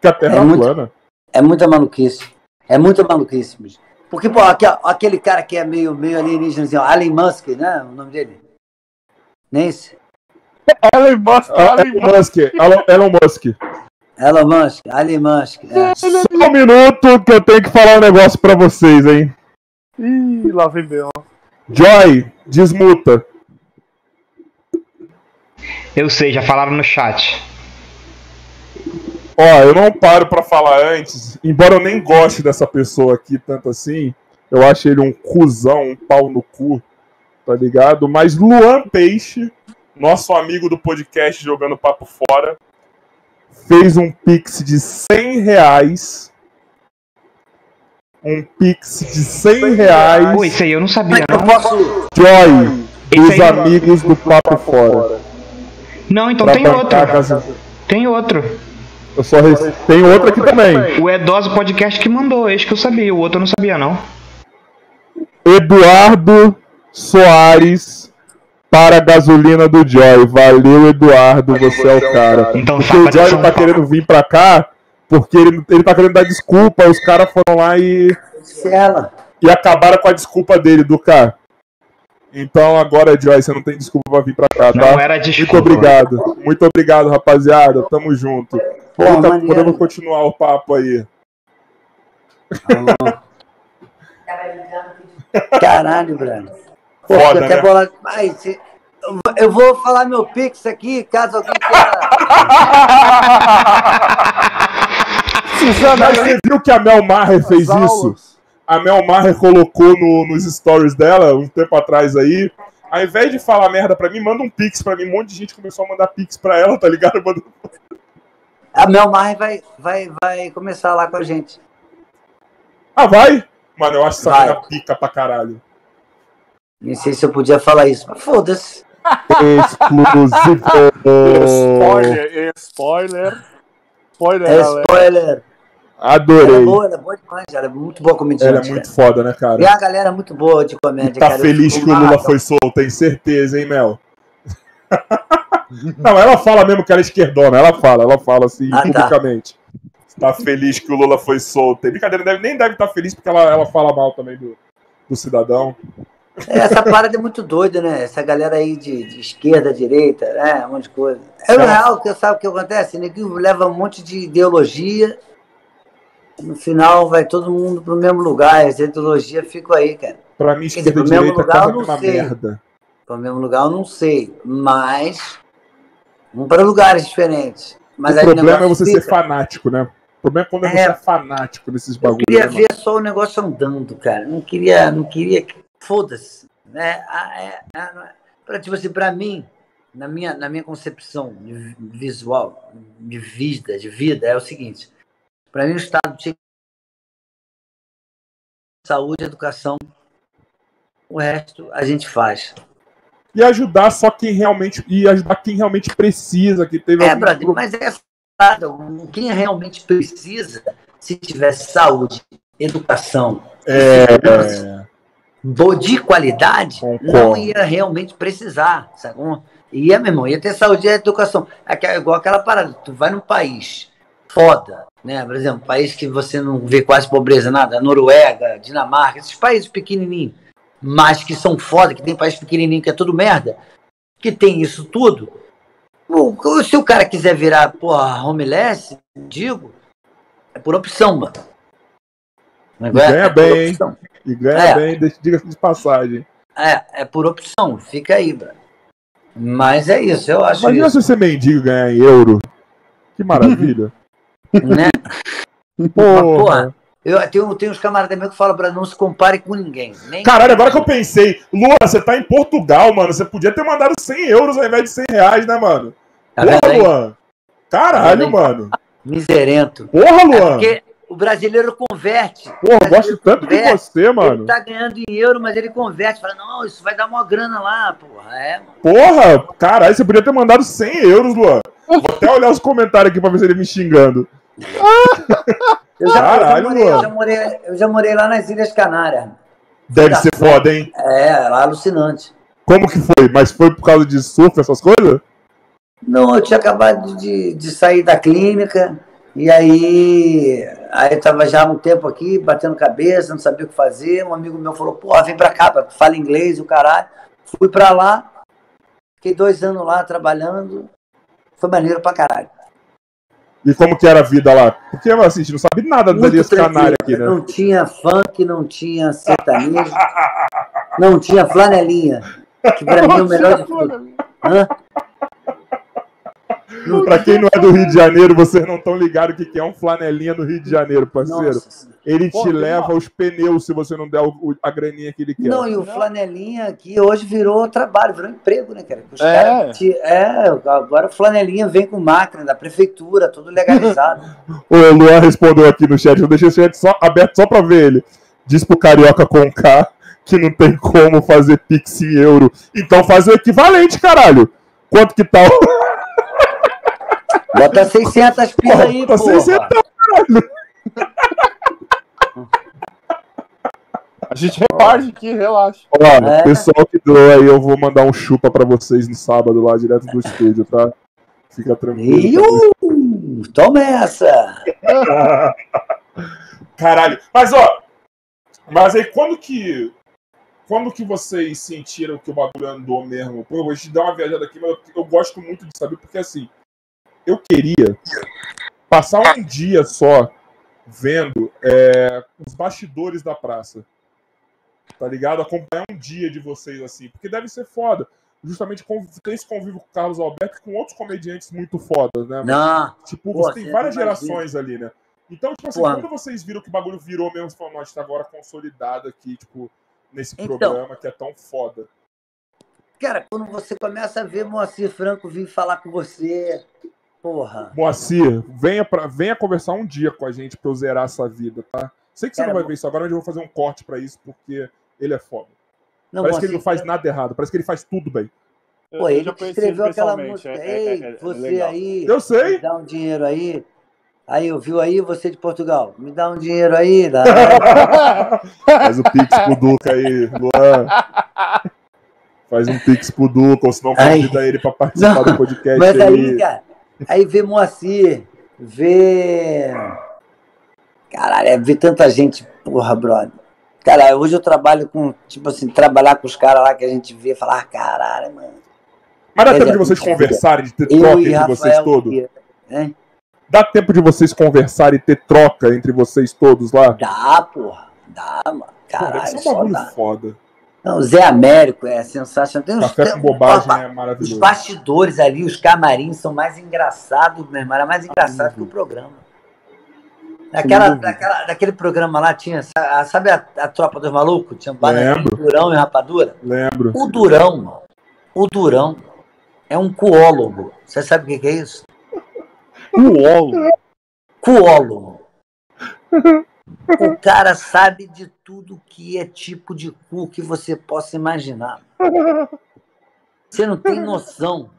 Que a Terra É é muito- plana. É muita maluquice. É muita maluquice, bicho. Porque, pô, aquele cara que é meio, meio alienígena, assim, ó, Alien Musk, né? O nome dele. Nem esse? Elon Musk, Ah, Elon Elon Musk, Elon, Elon Musk. Elon Musk, Alien Musk. É. Só um minuto que eu tenho que falar um negócio pra vocês, hein. Ih, lá vem bem, ó. Joy, desmuta. Eu sei, já falaram no chat. Ó, eu não paro pra falar antes, embora eu nem goste dessa pessoa aqui tanto assim, eu acho ele um cuzão, um pau no cu, tá ligado? Mas Luan Peixe, nosso amigo do podcast Jogando Papo Fora, fez um pix de 100 reais. Um pix de 100 reais. Pô, isso aí eu não sabia, não. Joy, dos amigos do Papo Fora. Não, então Pra tem outro. casa- Tem outro. Eu só rece- Tem outro aqui também. O Edoso Podcast que mandou, esse que eu sabia. O outro eu não sabia, não. Eduardo Soares para a gasolina do Joy. Valeu, Eduardo, você é o cara. Então Porque o Joy não tá querendo vir pra cá porque ele, ele tá querendo dar desculpa. Os caras foram lá e, Ela. e acabaram com a desculpa dele, do cara. Então agora, Joy, você não tem desculpa pra vir pra cá, Não tá? era Muito desculpa. obrigado. Muito obrigado, rapaziada. Tamo junto. Maneiro. podemos continuar o papo aí. Caralho, Brano. Pô, Foda, até né? bolado. Ai, se- eu vou- falar meu Pix aqui, caso alguém queira. Suzana, Mas você viu que a Mel Maher fez isso? a Mel Maher colocou no- nos stories dela um tempo atrás aí. Ao invés de falar merda pra mim, manda um pix pra mim. Um monte de gente começou a mandar pix pra ela, tá ligado? Manda- A Mel Maher vai, vai, vai começar lá com a gente. Ah, vai? Mano, eu acho essa Vai. menina pica pra caralho. Nem sei se eu podia falar isso, mas foda-se. Exclusivo. Spoiler, spoiler. Spoiler, É galera. spoiler. Ela é Adorei. boa, ela é boa demais, ela é muito boa comediante. Ela é muito foda, né, cara. E cara? a galera é muito boa de comédia, Tá cara. Feliz que o Lula foi solto, tem certeza, hein, Mel? Não, ela fala mesmo que ela é esquerdona, ela fala, ela fala assim, Ah, tá. publicamente. Tá feliz que o Lula foi solto. Tem brincadeira, deve- nem deve estar feliz porque ela, ela fala mal também do, do cidadão. É, Essa parada é muito doida, né? Essa galera aí de, de esquerda, direita, né? Um monte de coisa. É o real, que sabe o que acontece? Neguinho leva um monte de ideologia. No final vai todo mundo pro mesmo lugar. As ideologias ficam aí, cara. Pra mim, esquerda e direita lugar, quase eu a merda. Pro mesmo lugar eu não sei. Mas. Vamos para lugares diferentes. Mas o problema é você ser fanático, né? O problema é quando É. você é fanático nesses Eu bagulhos. queria né, mano? ver só o negócio andando, cara. Não queria, não queria. Foda-se. Né? Ah, é, ah, é. Pra, tipo assim, pra mim, na minha, na minha concepção de vi- visual, de vida, de vida, é o seguinte. Pra mim, o Estado tinha saúde, educação. O resto a gente faz. E ajudar só quem realmente. E ajudar quem realmente precisa, que teve É, brother, pro- mas é. Quem realmente precisa, se tivesse saúde, educação, É, de qualidade, Concordo. não ia realmente precisar, sacou? Ia, meu irmão, ia ter saúde e educação. É é igual aquela parada, tu vai num país foda, né? Por exemplo, país que você não vê quase pobreza, nada, Noruega, Dinamarca, esses países pequenininhos, mas que são foda, que tem país pequenininho que é tudo merda, que tem isso tudo. Se o cara quiser virar, porra, homeless, digo, é por opção, mano. É? ganha É bem, e ganha É. bem, deixa- diga-se de passagem. É, é por opção, fica aí, bro. Mas é isso, eu acho Imagina isso, se você mendigo ganhar em euro. Que maravilha. né? Porra. Porra, eu tenho, tenho uns camaradas meus que falam pra não se compare com ninguém. Nem Caralho, agora que eu pensei, Luan, você tá em Portugal, mano. Você podia ter mandado 100 euros ao invés de 100 reais, né, mano? Tá Porra? Luan. Caralho, Tá mano. Miserento. Porra, É Luan. porque o brasileiro converte. Porra, eu gosto tanto de converte. você, mano. Ele tá ganhando em euro, mas ele converte. Fala, não, isso vai dar uma grana lá, porra. É, mano. Porra, caralho, você podia ter mandado 100 euros, Luan. Vou até olhar os comentários aqui pra ver se ele me xingando. Eu já, Caralho, eu, já morei, eu, já morei, eu já morei lá nas Ilhas Canárias. Deve ser foda, hein? É, lá alucinante. Como que foi? Mas foi por causa de surf, essas coisas? Não, eu tinha acabado de, de sair da clínica e aí, aí eu tava já há um tempo aqui, batendo cabeça, não sabia o que fazer. Um amigo meu falou, pô, vem pra cá, fala inglês, o caralho. Fui pra lá, fiquei dois anos lá trabalhando. Foi maneiro pra caralho. E como que era a vida lá? Porque, assim, a gente não sabe nada Muito tranquilo. Canárias aqui, né? Não tinha funk, não tinha sertanejo, não tinha flanelinha. Que pra mim é o melhor de tudo. Hã? Pra quem não é do Rio de Janeiro, vocês não estão ligados o que que é um flanelinha no Rio de Janeiro, parceiro. Nossa. Ele Pô, te leva os pneus se você não der o- o- a graninha que ele quer. Não, e o flanelinha aqui hoje virou trabalho, virou emprego, né, cara? Os É. caras te- é, agora o flanelinha vem com máquina da prefeitura, tudo legalizado. O Luan respondeu aqui no chat, eu deixei o chat só, aberto só pra ver ele. Diz pro Carioca com K que não tem como fazer Pix em euro. Então faz o equivalente, caralho. Quanto que tá o... Bota 600 pila aí, Bota porra. 600. A gente reparte aqui, relaxa. Ó, É. pessoal que doou aí, eu vou mandar um chupa pra vocês no sábado lá, direto do estúdio, tá? Fica tranquilo. E, uh, toma essa. Caralho. Mas, ó. Mas aí, quando que. Quando que vocês sentiram que o bagulho andou mesmo? Pô, eu vou te dar uma viajada aqui, mas eu, eu gosto muito de saber, porque assim. Eu queria passar um dia só vendo é, os bastidores da praça. Tá ligado? Acompanhar um dia de vocês assim. Porque deve ser foda. Justamente com- ter esse convívio com o Carlos Alberto e com outros comediantes muito fodas, né? Não, Tipo, Pô, você tem várias gerações ali, né? Então, tipo assim, quando vocês viram que o bagulho virou mesmo, falou, nossa, tá agora consolidado aqui, tipo, nesse Então. programa que é tão foda. cara, quando você começa a ver Moacir Franco vir falar com você, porra. Moacir, venha, pra, venha conversar um dia com a gente pra eu zerar essa vida, tá? Sei que você Cara, não vai ver isso agora, mas eu vou fazer um corte pra isso, porque ele é foda. Não, parece que ele Moacir não faz nada errado, parece que ele faz tudo bem. Eu- Pô, eu ele escreveu aquela música. é- é- Ei, é- é você legal. aí. Eu sei. Me dá um dinheiro aí. Aí, ouviu aí, você de Portugal? Me dá um dinheiro aí. Dá. Faz o pix pro Duca aí, Luan. Faz um pix pro Duca, ou senão convida ele pra participar Não, do podcast Mas aí, aí. cara, aí vê Moacir, vê. Caralho, é ver tanta gente, porra, brother. Cara, hoje eu trabalho com, tipo assim, trabalhar com os caras lá que a gente vê e falar, ah, caralho, mano. Mas dá tempo é de vocês conversarem, de ter troca entre vocês todos? Né? Dá tempo de vocês conversarem e ter troca entre vocês todos lá? Dá, porra. Dá, mano. Pô, Caralho, ser um só bagulho foda. Não, o Zé Américo é sensacional. Tem uns- Café tem- com bobagem é Os maravilhoso. bastidores ali, os camarins são mais engraçados, meu irmão. Era mais engraçado que o programa. Dúvida. daquela, daquele programa lá tinha, sa- sabe a, a Tropa dos Malucos? Tinha Lembro. Durão e Rapadura? Lembro. O Durão, mano, o Durão é um coólogo. Você sabe o que que é isso? Uolo. Coólogo. O cara sabe de tudo que é tipo de cu que você possa imaginar. Você não tem noção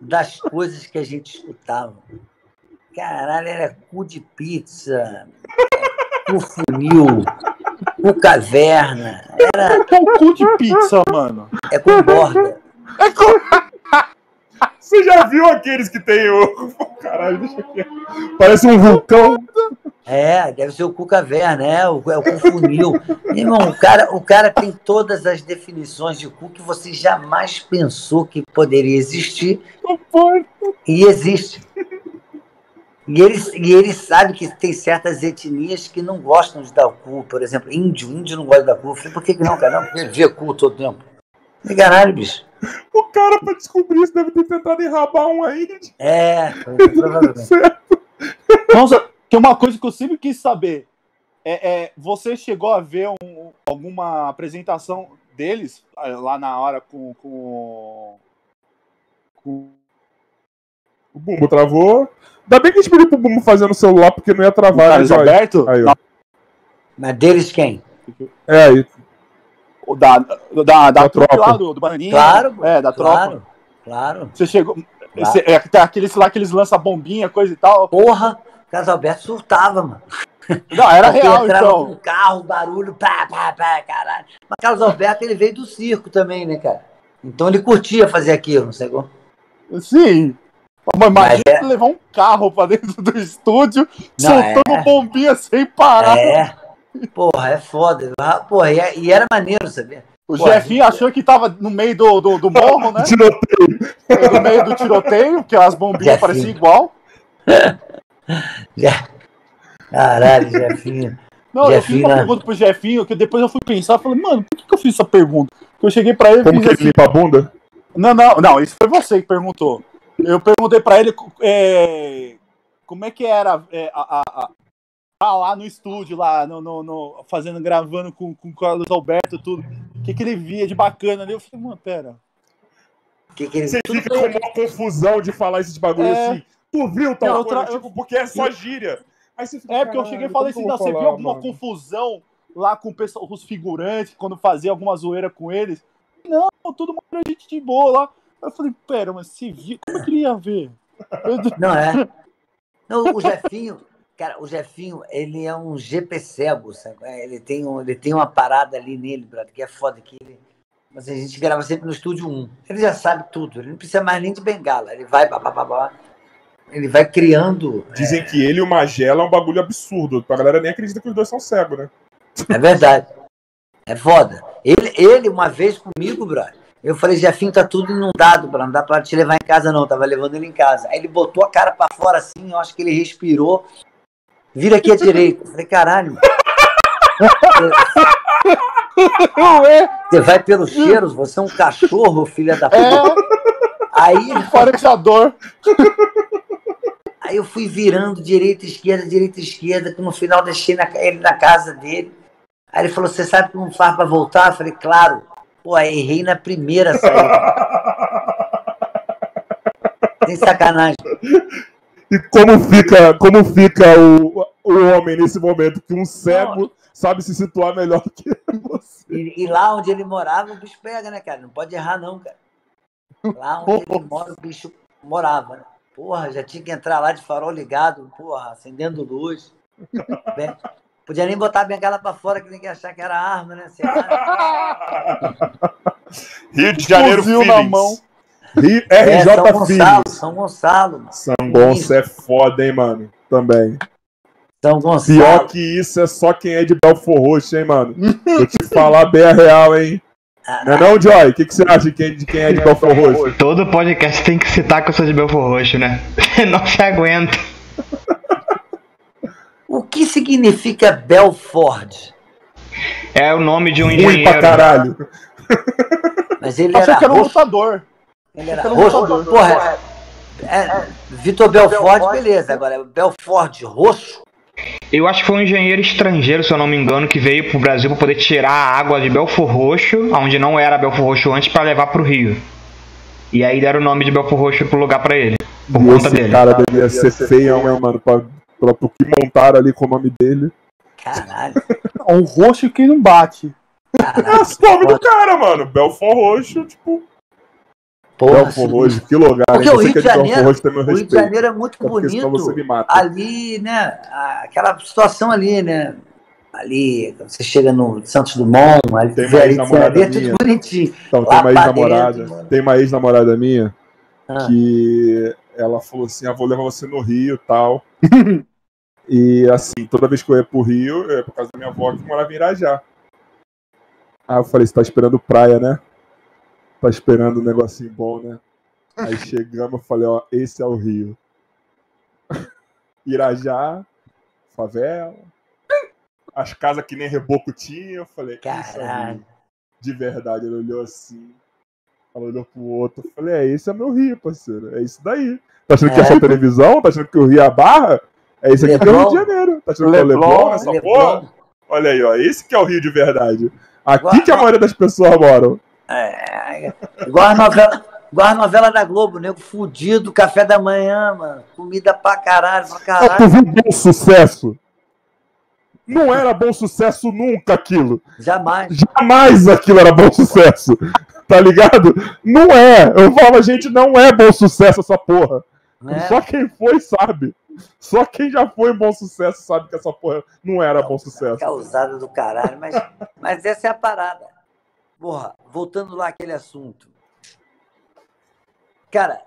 das coisas que a gente escutava. Caralho, era cu de pizza, cu funil, cu caverna. Era, é o cu de pizza, mano. é com borda. É com... Você já viu aqueles que tem o. Caralho, deixa aqui. Parece um vulcão. É, deve ser o cu caverna, é o, é o cu funil. Irmão, o cara, o cara tem todas as definições de cu que você jamais pensou que poderia existir e existe. E ele, e ele sabe que tem certas etnias que não gostam de dar o cu. Por exemplo, índio. Índio não gosta de dar cu. Eu falei, por que, que não, cara? Não, porque ele vê cu todo tempo. Que caralho, bicho. O cara, pra descobrir isso, deve ter tentado enrabar um aí. É, provavelmente. Nossa, tem uma coisa que eu sempre quis saber. É, é, você chegou a ver um- alguma apresentação deles eh, lá na hora com. com, com- O Bumbo travou. Ainda bem que a gente pediu pro Bumbo fazer no celular, porque não ia travar. né, Carlos? Alberto? Aí, ó. Não, Mas deles quem? É, aí. o da, da, da, Da tropa. lá, do, do Bananinha. Claro, É, da tropa. Claro, claro. Você chegou. Claro. Esse, é, tem aqueles lá que eles lançam bombinha, coisa e tal. Porra, Carlos Alberto surtava, mano. Não, era Porque real, entrava então. com um carro, barulho, pá, pá, pá, caralho. Mas Carlos Alberto, ele veio do circo também, né, cara? Então ele curtia fazer aquilo, não sei como. Sim. Mas imagina Mas é- levar um carro pra dentro do estúdio, Não, soltando é. bombinha sem parar. É. Porra, é foda. Porra, e, é- e era maneiro, sabia? O Pô, Jefinho gente- achou que tava no meio do, do, do morro, né? Tiroteio. No meio do tiroteio, que as bombinhas Jefinho. pareciam igual. Já- Caralho, Jefinho. Não, eu fiz Jefinho, uma né? pergunta pro Jefinho, que depois eu fui pensar, falei, mano, por que, que eu fiz essa pergunta? Que eu cheguei pra ele e Como fiz que ele assim, limpa a bunda? Não, não, não, isso foi você que perguntou. Eu perguntei pra ele é, como é que era é, a, a, a- tá lá no estúdio, lá no, no- no- fazendo, gravando com, com o Carlos Alberto e tudo. O que, que ele via de bacana ali? Eu falei, mano, pera. Que que ele... Você tudo fica com uma confusão de falar esses bagulho É. assim. Tu viu tal Não, eu coisa? tra- Tipo, porque é só gíria. Aí você fica, É, porque eu cheguei e "Caralho, falei assim, eu vou você viu alguma mano?" confusão lá com o pessoal, os figurantes, quando fazia alguma zoeira com eles? Não, tudo uma gente de boa lá. Eu falei, pera, mas se viu, como é que ele ia ver? Eu- Não é? Não, o Jefinho, cara, o Jefinho, ele é um GP cego, sabe? É, Ele tem, um, ele tem uma parada ali nele, brother, que é foda que ele. Mas a gente grava sempre no estúdio 1. Ele já sabe tudo, ele não precisa mais nem de bengala. Ele vai, babá, ele vai criando. Dizem que ele e o Magela é um bagulho absurdo. A galera nem acredita que os dois são cegos, né? É verdade. É foda. Ele, ele uma vez comigo, brother, eu falei, Jefinho, tá tudo inundado, brother, não dá pra te levar em casa não, tava levando ele em casa. Aí ele botou a cara pra fora assim, eu acho que ele respirou, vira aqui à direita. Eu falei, caralho, Ué, você vai pelos cheiros, você é um cachorro, filha da puta. é, Aí, parecador. aí eu fui virando direita, esquerda, direita, esquerda, que no final deixei na- ele na casa dele. Aí ele falou, você sabe como faz pra voltar? Eu falei, claro. Pô, errei na primeira saída. Sem sacanagem. E como fica, como fica o, o homem nesse momento que um cego sabe se situar melhor que você? E, e lá onde ele morava, o bicho pega, né, cara? Não pode errar, não, cara. Lá onde ele mora, o bicho morava, né? Porra, já tinha que entrar lá de farol ligado, porra, acendendo luz. Bem, podia nem botar a bengala pra fora, que ninguém ia achar que era arma, né? Rio de Janeiro Fuzil na mão. Rio, É, São RJ Gonçalo. São Gonçalo, mano. São Gonçalo é foda, hein, mano? Também. São Pior Gonçalo. que isso é só quem é de Belfor Roxo, hein, mano? Vou te falar bem a real, hein? Não é não, Joy? O que, que você acha de quem, de quem é de Belfor Roxo? Todo podcast tem que citar que eu sou de Belfor Roxo, né? Não se aguenta. O que significa Belford? É o nome de um pra engenheiro. caralho. Mas ele Achei era que era um lutador. Ele era Pelo roxo. lutador. Porra, é, Vitor Belford, beleza. Agora, Belford roxo? Eu acho que foi um engenheiro estrangeiro, se eu não me engano, que veio pro Brasil para poder tirar a água de Belfor Roxo, onde não era Belfor Roxo antes, para levar pro Rio. E aí deram o nome de Belfor Roxo pro lugar pra ele, por E conta esse dele. cara devia ser feião, hein, mano? Pra, pra, pro que montaram ali com o nome dele. Caralho. Um roxo que não bate. É o nome do cara, mano. Belfort Roxo, tipo. Porra, Belfort Roxo, que lugar. Porque hein? o Rio que é de de Belfort Janeiro- Roxo O Rio de. Janeiro é muito me bonito. Ali, né? Aquela situação ali, né? Ali, você chega no Santos Dumont, ali, Tem vê ali, você vê tudo bonitinho. Então, Lá tem uma ex-namorada. Tem uma ex-namorada minha Ah. que ela falou assim: ah, vou levar você no Rio e tal. e assim, toda vez que eu ia pro Rio, ia por causa da minha avó que morava em Irajá. Aí eu falei, você tá esperando praia, né? Tá esperando um negocinho bom, né? Aí chegamos, eu falei, ó, esse é o Rio. Irajá, favela, as casas que nem reboco tinha, eu falei, é Caralho. de verdade. Ele olhou assim, ela olhou pro outro. Eu falei, é, esse é meu Rio, parceiro. É isso daí. Tá achando que é É. só televisão? Tá achando que o Rio é a barra? É isso aqui que é o Rio de Leblon. Janeiro. Tá achando que é o Leblon, Leblon, essa Leblon. porra? Olha aí, ó. Esse que é o Rio de verdade. Aqui Agora- que a maioria das pessoas moram. É, igual a novela, igual a novela da Globo, nego fudido, café da manhã, mano. Comida pra caralho, pra Ah, tu caralho. viu bom sucesso? Não era bom sucesso nunca aquilo. Jamais. Jamais aquilo era bom sucesso. Tá ligado? Não é. Eu falo, gente, não é bom sucesso essa porra. Né? Só quem foi sabe. Só quem já foi bom sucesso sabe que essa porra não era bom sucesso. Causada do caralho, mas, mas essa é a parada. Porra, voltando lá àquele assunto. Cara,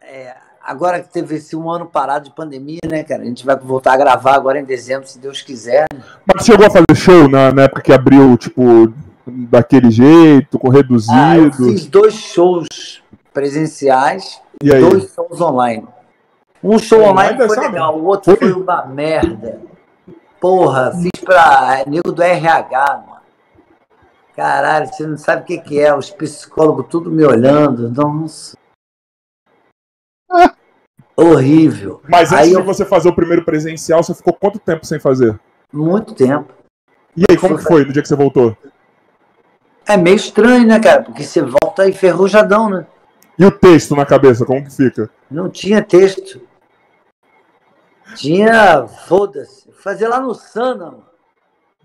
é, agora que teve esse um ano parado de pandemia, né, cara? A gente vai voltar a gravar agora em dezembro, se Deus quiser. Mas chegou a fazer show na, na época que abriu, tipo, daquele jeito, com Ah, eu reduzido. fiz dois shows presenciais e dois shows online. Um show Online online foi legal, o outro Foi? foi uma merda. Porra, fiz pra nego do RH, mano. Caralho, você não sabe o que, que é, os psicólogos tudo me olhando. Nossa. Horrível. Mas antes Aí de eu- você fazer o primeiro presencial, você ficou quanto tempo sem fazer? Muito tempo. E aí, como que foi no dia que você voltou? É meio estranho, né, cara? Porque você volta enferrujadão, né? E o texto na cabeça, como que fica? Não tinha texto. Tinha, foda-se. Fazer lá no Sana, mano.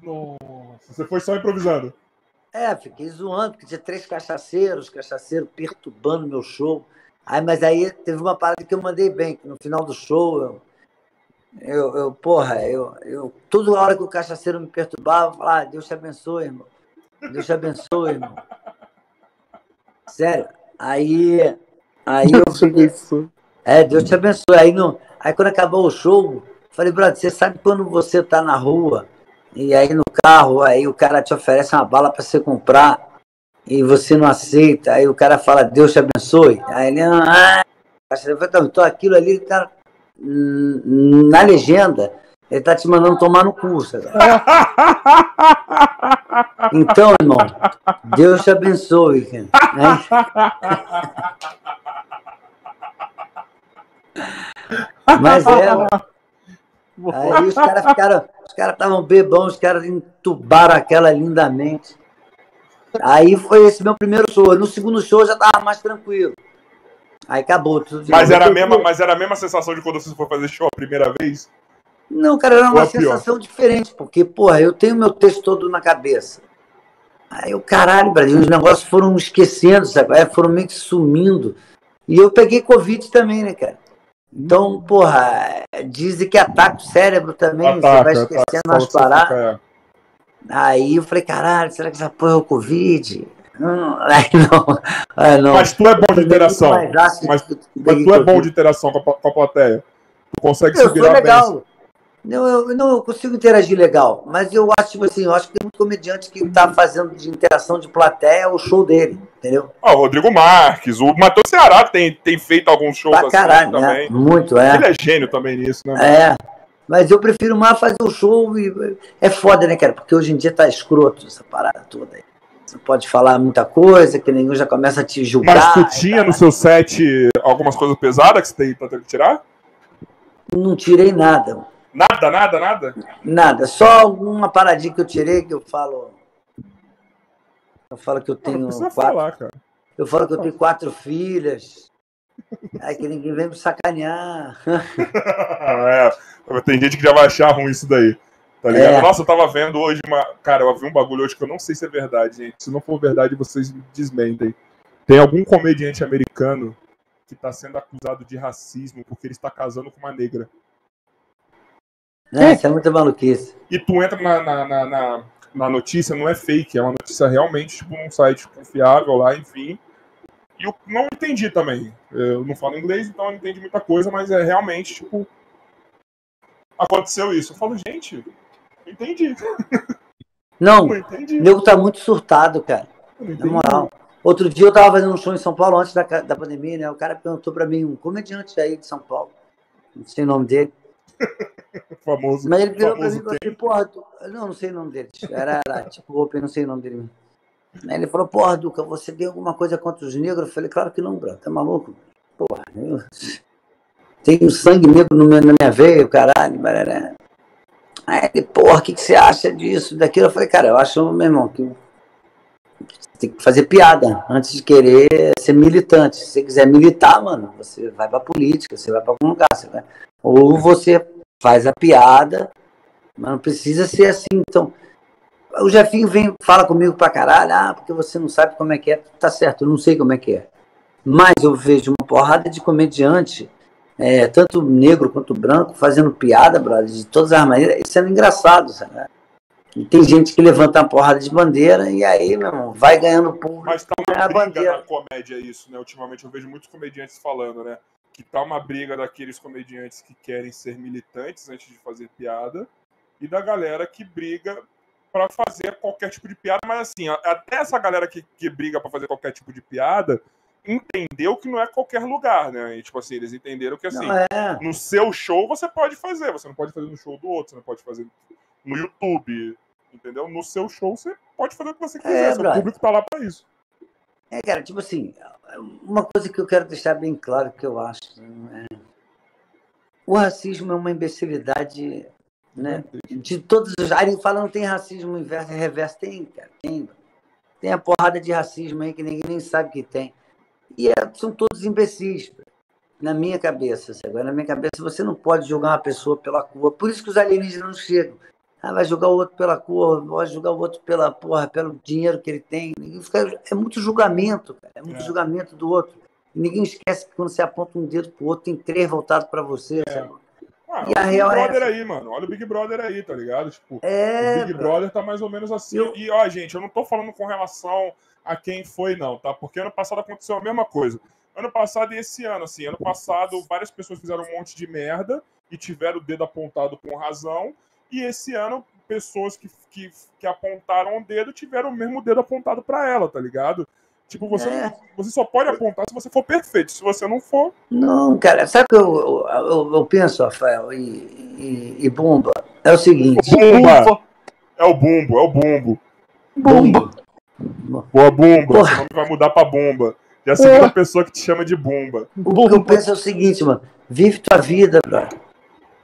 Nossa, você foi só improvisando. É, fiquei zoando, porque tinha três cachaceiros, cachaceiro perturbando meu show. Aí, mas aí teve uma parada que eu mandei bem, que no final do show eu. Eu, eu porra, eu, eu. Toda hora que o cachaceiro me perturbava, eu falava, ah, Deus te abençoe, irmão. Deus te abençoe, irmão. Sério. Aí. Aí eu. É, Deus te abençoe. Aí, no, aí quando acabou o show, falei, brother, você sabe quando você tá na rua e aí no carro, aí o cara te oferece uma bala para você comprar e você não aceita, aí o cara fala, Deus te abençoe. Aí ele, ah, "Então, aquilo ali ele tá na legenda, ele tá te mandando tomar no cu, sabe? Então, irmão, Deus te abençoe. cara. Né? Mas é. Aí os caras ficaram, os caras estavam bebão, os caras entubaram aquela lindamente. Aí foi esse meu primeiro show. No segundo show eu já tava mais tranquilo. Aí acabou tudo. de Mas novo. era, a mesma, mas era a mesma sensação de quando você foi fazer show a primeira vez? Não, cara, era uma é pior? sensação diferente, porque, porra, eu tenho meu texto todo na cabeça. Aí o caralho, Brasil, os negócios foram esquecendo, sabe? Aí foram meio que sumindo. E eu peguei Covid também, né, cara? Então, porra, dizem que ataca o cérebro também, você vai esquecendo as paradas. é. Aí eu falei, caralho, será que essa porra é o Covid? Não, aí não. Mas tu é bom de interação. Mas, mas tu é bom de interação com a, com a plateia. Tu consegue Eu se virar bem. Não eu, não, eu consigo interagir legal, mas eu acho, tipo assim, eu acho que tem muito comediante que tá fazendo de interação de plateia o show dele, entendeu? Ó, o Rodrigo Marques, o Matheus Ceará tem, tem feito alguns shows Pra assim caralho, também. né? Muito, é. Ele é gênio também nisso, né? É. Mas eu prefiro mais fazer o show e. É foda, né, cara? Porque hoje em dia tá escroto essa parada toda aí. Você pode falar muita coisa, que nenhum já começa a te julgar. Mas tu tinha no seu set algumas coisas pesadas que você tem, que tirar? Não tirei nada. Nada, nada, nada? Nada. Só alguma paradinha que eu tirei que eu falo. Eu falo que eu Não tenho precisa quatro. falar, cara. Eu falo que eu tenho quatro filhas. Aí que ninguém vem me sacanear. é, tem gente que já vai achar ruim isso daí. Tá ligado? É. Nossa, eu tava vendo hoje uma. Cara, eu vi um bagulho hoje que eu não sei se é verdade, gente. Se não for verdade, vocês me desmentem. Tem algum comediante americano que tá sendo acusado de racismo porque ele está casando com uma negra. É, isso é muita maluquice. E tu entra na, na, na, na- na notícia, não é fake, é uma notícia realmente, tipo, num site confiável lá, enfim. E eu não entendi também. Eu não falo inglês, então eu não entendi muita coisa, mas é realmente, tipo. Aconteceu isso. Eu falo, gente, entendi. Não, Não o nego tá muito surtado, cara. Na moral. Outro dia eu tava fazendo um show em São Paulo antes da, da pandemia, né? O cara perguntou pra mim, um comediante aí de São Paulo, não sei o nome dele, Famoso. mas ele virou pra mim e falou assim, porra, tu... não, não sei o nome dele, era, era tipo Open, não sei o nome dele. Aí ele falou, porra, Duca, você tem alguma coisa contra os negros? Eu falei, claro que não, bro, tá maluco? Porra, eu tenho sangue negro no meu- na minha veia, caralho, barará. Aí ele, porra, o que, que você acha disso, daquilo? Eu falei, cara, eu acho, meu irmão, que tem que fazer piada antes de querer ser militante. Se você quiser militar, mano, você vai pra política, você vai pra algum lugar. Você vai... Ou você faz a piada, mas não precisa ser assim. Então, o Jefinho vem, fala comigo pra caralho, ah, porque você não sabe como é que é. Tá certo, eu não sei como é que é. Mas eu vejo uma porrada de comediante, é, tanto negro quanto branco, fazendo piada, brother, de todas as maneiras, e sendo engraçado, sabe? E tem gente que levanta uma porrada de bandeira e aí, meu irmão, vai ganhando público. Mas tá uma briga bandeira. na comédia isso, né? Ultimamente eu vejo muitos comediantes falando, né? Que tá uma briga daqueles comediantes que querem ser militantes antes de fazer piada e da galera que briga pra fazer qualquer tipo de piada, mas assim, até essa galera que, que briga pra fazer qualquer tipo de piada entendeu que não é qualquer lugar, né? E, tipo assim, eles entenderam que assim, é. no seu show você pode fazer, você não pode fazer no show do outro, você não pode fazer no YouTube, entendeu? No seu show você pode fazer o que você quiser, seu brother. público tá lá pra isso. É, cara, tipo assim, uma coisa que eu quero deixar bem claro que eu acho. né, é, o racismo é uma imbecilidade, né? De todos os. Aí ele fala não tem racismo inverso e reverso. Tem, cara, tem. Tem a porrada de racismo aí que ninguém nem sabe que tem. E é- são todos imbecis. Na minha cabeça, agora na minha cabeça você não pode julgar uma pessoa pela cor. Por isso que os alienígenas não chegam. Ah, vai julgar o outro pela cor, vai julgar o outro pela porra, pelo dinheiro que ele tem. É muito julgamento, cara. É muito É. julgamento do outro. E ninguém esquece que quando você aponta um dedo pro outro, tem três voltados para você. É. sabe? Ah, E a o Big real é Brother essa. aí, mano. Olha o Big Brother aí, tá ligado? Tipo, É, o Big bro. Brother tá mais ou menos assim. Eu- E, ó, gente, eu não tô falando com relação a quem foi, não, tá? Porque ano passado aconteceu a mesma coisa. Ano passado e esse ano, assim. Ano passado, várias pessoas fizeram um monte de merda e tiveram o dedo apontado com razão. E esse ano, pessoas que, que, que apontaram o dedo tiveram o mesmo dedo apontado pra ela, tá ligado? Tipo, você, É. você só pode apontar se você for perfeito. Se você não for, Não, cara, sabe o que eu, eu, eu- penso, Rafael, e, e, e Bomba? É o seguinte. Bumba! É o bumbo, é o bumbo. Bomba. Boa, Bumba. Porra. Seu nome vai mudar pra Bomba. Já é a segunda pessoa que te chama de Bumba. O que eu penso é o seguinte, mano. Vive tua vida, brother.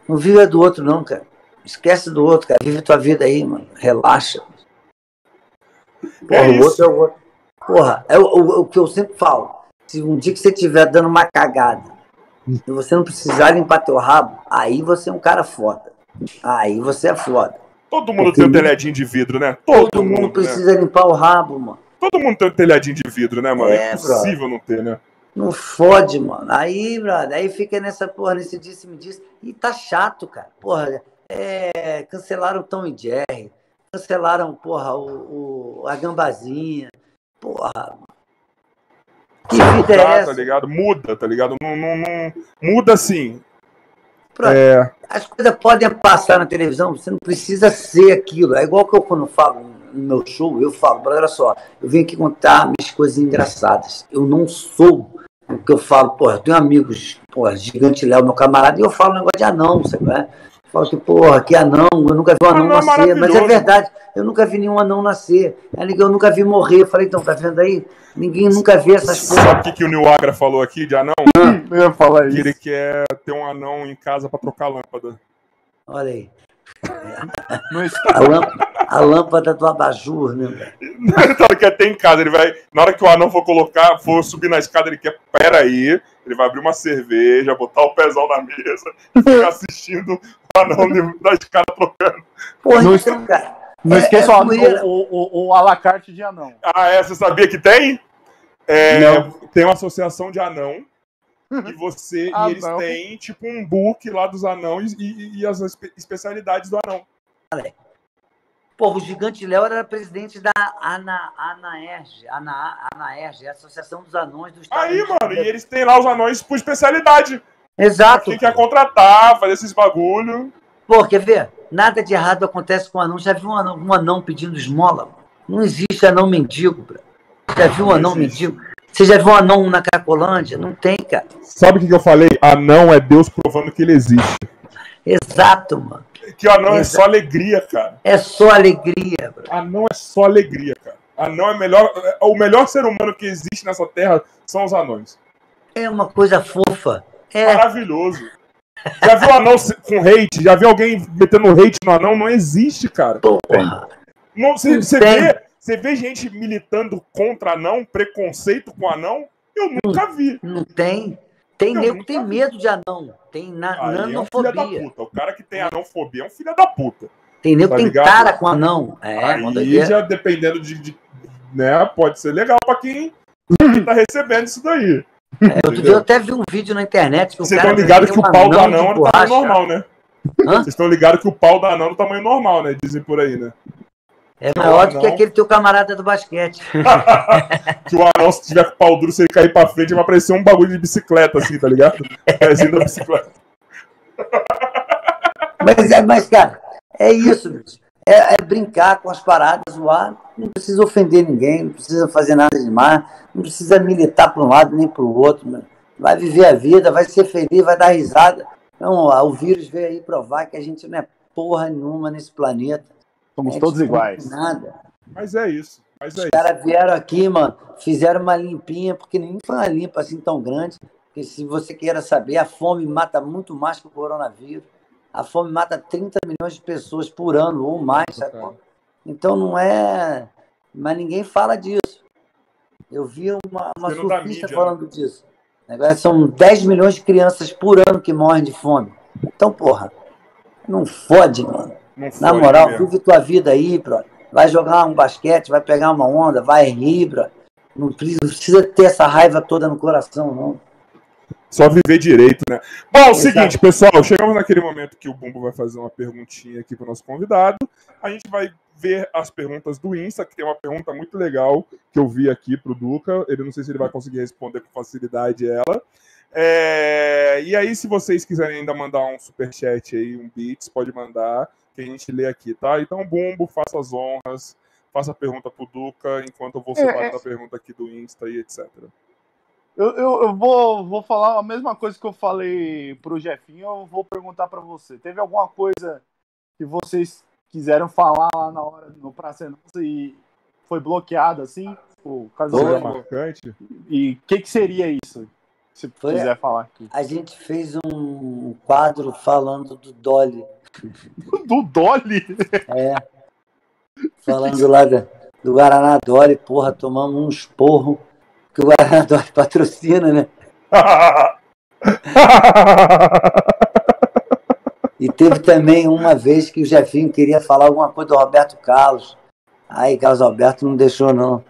Não vive a do outro, não, cara. Esquece do outro, cara. Vive tua vida aí, mano. Relaxa. Porra, É o outro é o outro. Porra, é o, o- o que eu sempre falo. Se um dia que você estiver dando uma cagada e você não precisar limpar teu rabo, aí você é um cara foda. Aí você é foda. Todo mundo Porque tem um telhadinho de vidro, né? Todo, Todo mundo mundo, né? precisa limpar o rabo, mano. Todo mundo tem um telhadinho de vidro, né, mano? É, É, impossível não ter, né? Não fode, mano. Aí, brother, aí fica nessa porra, nesse disse me disse. E tá chato, cara. Porra, é, cancelaram o Tom e Jerry. Cancelaram, porra, o, o- a gambazinha. Porra. Que vida é Tá, tá essa? ligado? Muda, tá ligado? Não, não, não- Muda assim. Brother, É, As coisas podem passar na televisão, você não precisa ser aquilo. É igual que eu quando falo no meu show, eu falo, olha só, eu vim aqui contar minhas coisas engraçadas. Eu não sou o que eu falo, porra, eu tenho amigos, porra, Gigante Léo, meu camarada, e eu falo um negócio de anão, sabe? né? Eu falo que, porra, que anão, eu nunca vi um anão Anão é nascer, mas é verdade, eu nunca vi nenhum anão nascer. Ninguém- Eu nunca vi morrer. Eu falei, então, tá vendo aí? Ninguém nunca vê essas porra. sabe o que, que o Nil Agra falou aqui de anão? Eu ia falar Que ele isso. quer ter um anão em casa pra trocar lâmpada. Olha aí. Não está- A lâmpada, a lâmpada do abajur, né? então ele quer ter em casa, ele vai. Na hora que o anão for colocar, for subir na escada, ele quer. Pera aí, ele vai abrir uma cerveja, botar o pezão na mesa e ficar assistindo anão de- da escada trocando. Porra, Não então, cara. Não É- esqueça é o, o, o, o alacarte de anão. Ah, é? Você sabia que tem? É, Não. tem uma associação de anão. E você Ah, e eles não. têm tipo um book lá dos anões e, e- e as espe- especialidades do anão. Porra, o Gigante Léo era presidente da Ana, Anaerge, Ana, Anaerge, a Associação dos Anões do Estado. Aí, mano, e eles têm lá os anões por especialidade. Exato. Quem quer contratar, fazer esses bagulho. Pô, quer ver? Nada de errado acontece com o anão. Já viu um anão, um anão pedindo esmola? Não existe anão mendigo, bro. Já viu um Não anão existe. mendigo? Você já viu um anão na Cracolândia? Não tem, cara. Sabe o que, que eu falei? Anão é Deus provando que ele existe. Exato, mano. Que anão é Exato. só alegria, cara. É só alegria, bro. Anão é só alegria, cara. Anão é melhor. é- O melhor ser humano que existe nessa terra são os anões. É uma coisa fofa. É, Maravilhoso. Já viu anão se- com hate? Já viu alguém metendo hate no anão? Não existe, cara. porra. Não, Você tem. vê, você vê gente militando contra anão, preconceito com anão? Eu nunca vi. Não tem. Tem Eu nego que nunca tem vi. medo de anão. Tem na, Aí é um filho da nanofobia. puta. O cara que tem anãofobia é um filho da puta. tem nego Tá que tem ligado? cara com anão. É, Aí já dependendo de, de- né, pode ser legal pra quem, quem tá recebendo isso daí. É, outro dia eu até vi um vídeo na internet que Vocês estão ligados que o pau do anão é do tamanho normal, né? Hã? Vocês estão ligados que o pau do anão é do tamanho normal, né? Dizem por aí, né? É maior do que aquele teu camarada do basquete. Que o anão, se tiver com o pau duro, se ele cair pra frente, vai parecer um bagulho de bicicleta, assim, tá ligado? Pezinho da bicicleta. Mas, é, mas cara, é isso, bicho. É, é brincar com as paradas, zoar. Não precisa ofender ninguém, não precisa fazer nada demais, não precisa militar para um lado nem para o outro. Mano. Vai viver a vida, vai ser feliz, vai dar risada. Então, o vírus veio aí provar que a gente não é porra nenhuma nesse planeta. Somos gente todos é iguais. Nada. Mas é isso. Mas é Os caras vieram aqui, mano, fizeram uma limpinha, porque nem foi uma limpa assim tão grande. Porque se você queira saber, a fome mata muito mais que o coronavírus. A fome mata 30 milhões de pessoas por ano ou mais, sabe? Então não é. Mas ninguém fala disso. Eu vi uma, uma surfista né? falando disso. Agora são 10 milhões de crianças por ano que morrem de fome. Então, porra, não fode, mano. Não Na moral, mesmo. vive tua vida aí, bro. Vai jogar um basquete, vai pegar uma onda, vai rir, bro. Não precisa ter essa raiva toda no coração, não. Só viver direito, né? Bom, é o Exato. seguinte, pessoal, chegamos naquele momento que o Bumbo vai fazer uma perguntinha aqui pro nosso convidado. A gente vai ver as perguntas do Insta, que tem uma pergunta muito legal que eu vi aqui pro Duca. Ele não sei se ele vai conseguir responder com facilidade ela. É, E aí, se vocês quiserem ainda mandar um superchat aí, um bits, pode mandar, que a gente lê aqui, tá? Então, Bumbo, faça as honras, faça a pergunta pro Duca, enquanto eu vou separar a pergunta aqui do Insta e etc. Eu, eu, eu vou, vou falar a mesma coisa que eu falei pro Jefinho, eu vou perguntar pra você. Teve alguma coisa que vocês quiseram falar lá na hora no Praça é Nossa e foi bloqueado assim? O caso Foi. Marcante. E o que, que seria isso? Se Foi. quiser falar aqui. A gente fez um quadro falando do Dolly. Do Dolly? É. Falando lá do Guaraná Dolly, porra, tomamos um esporro. Que o Guaraná Dolly patrocina, né? E teve também uma vez que o Jefinho queria falar alguma coisa do Roberto Carlos. Aí Carlos Alberto não deixou, não.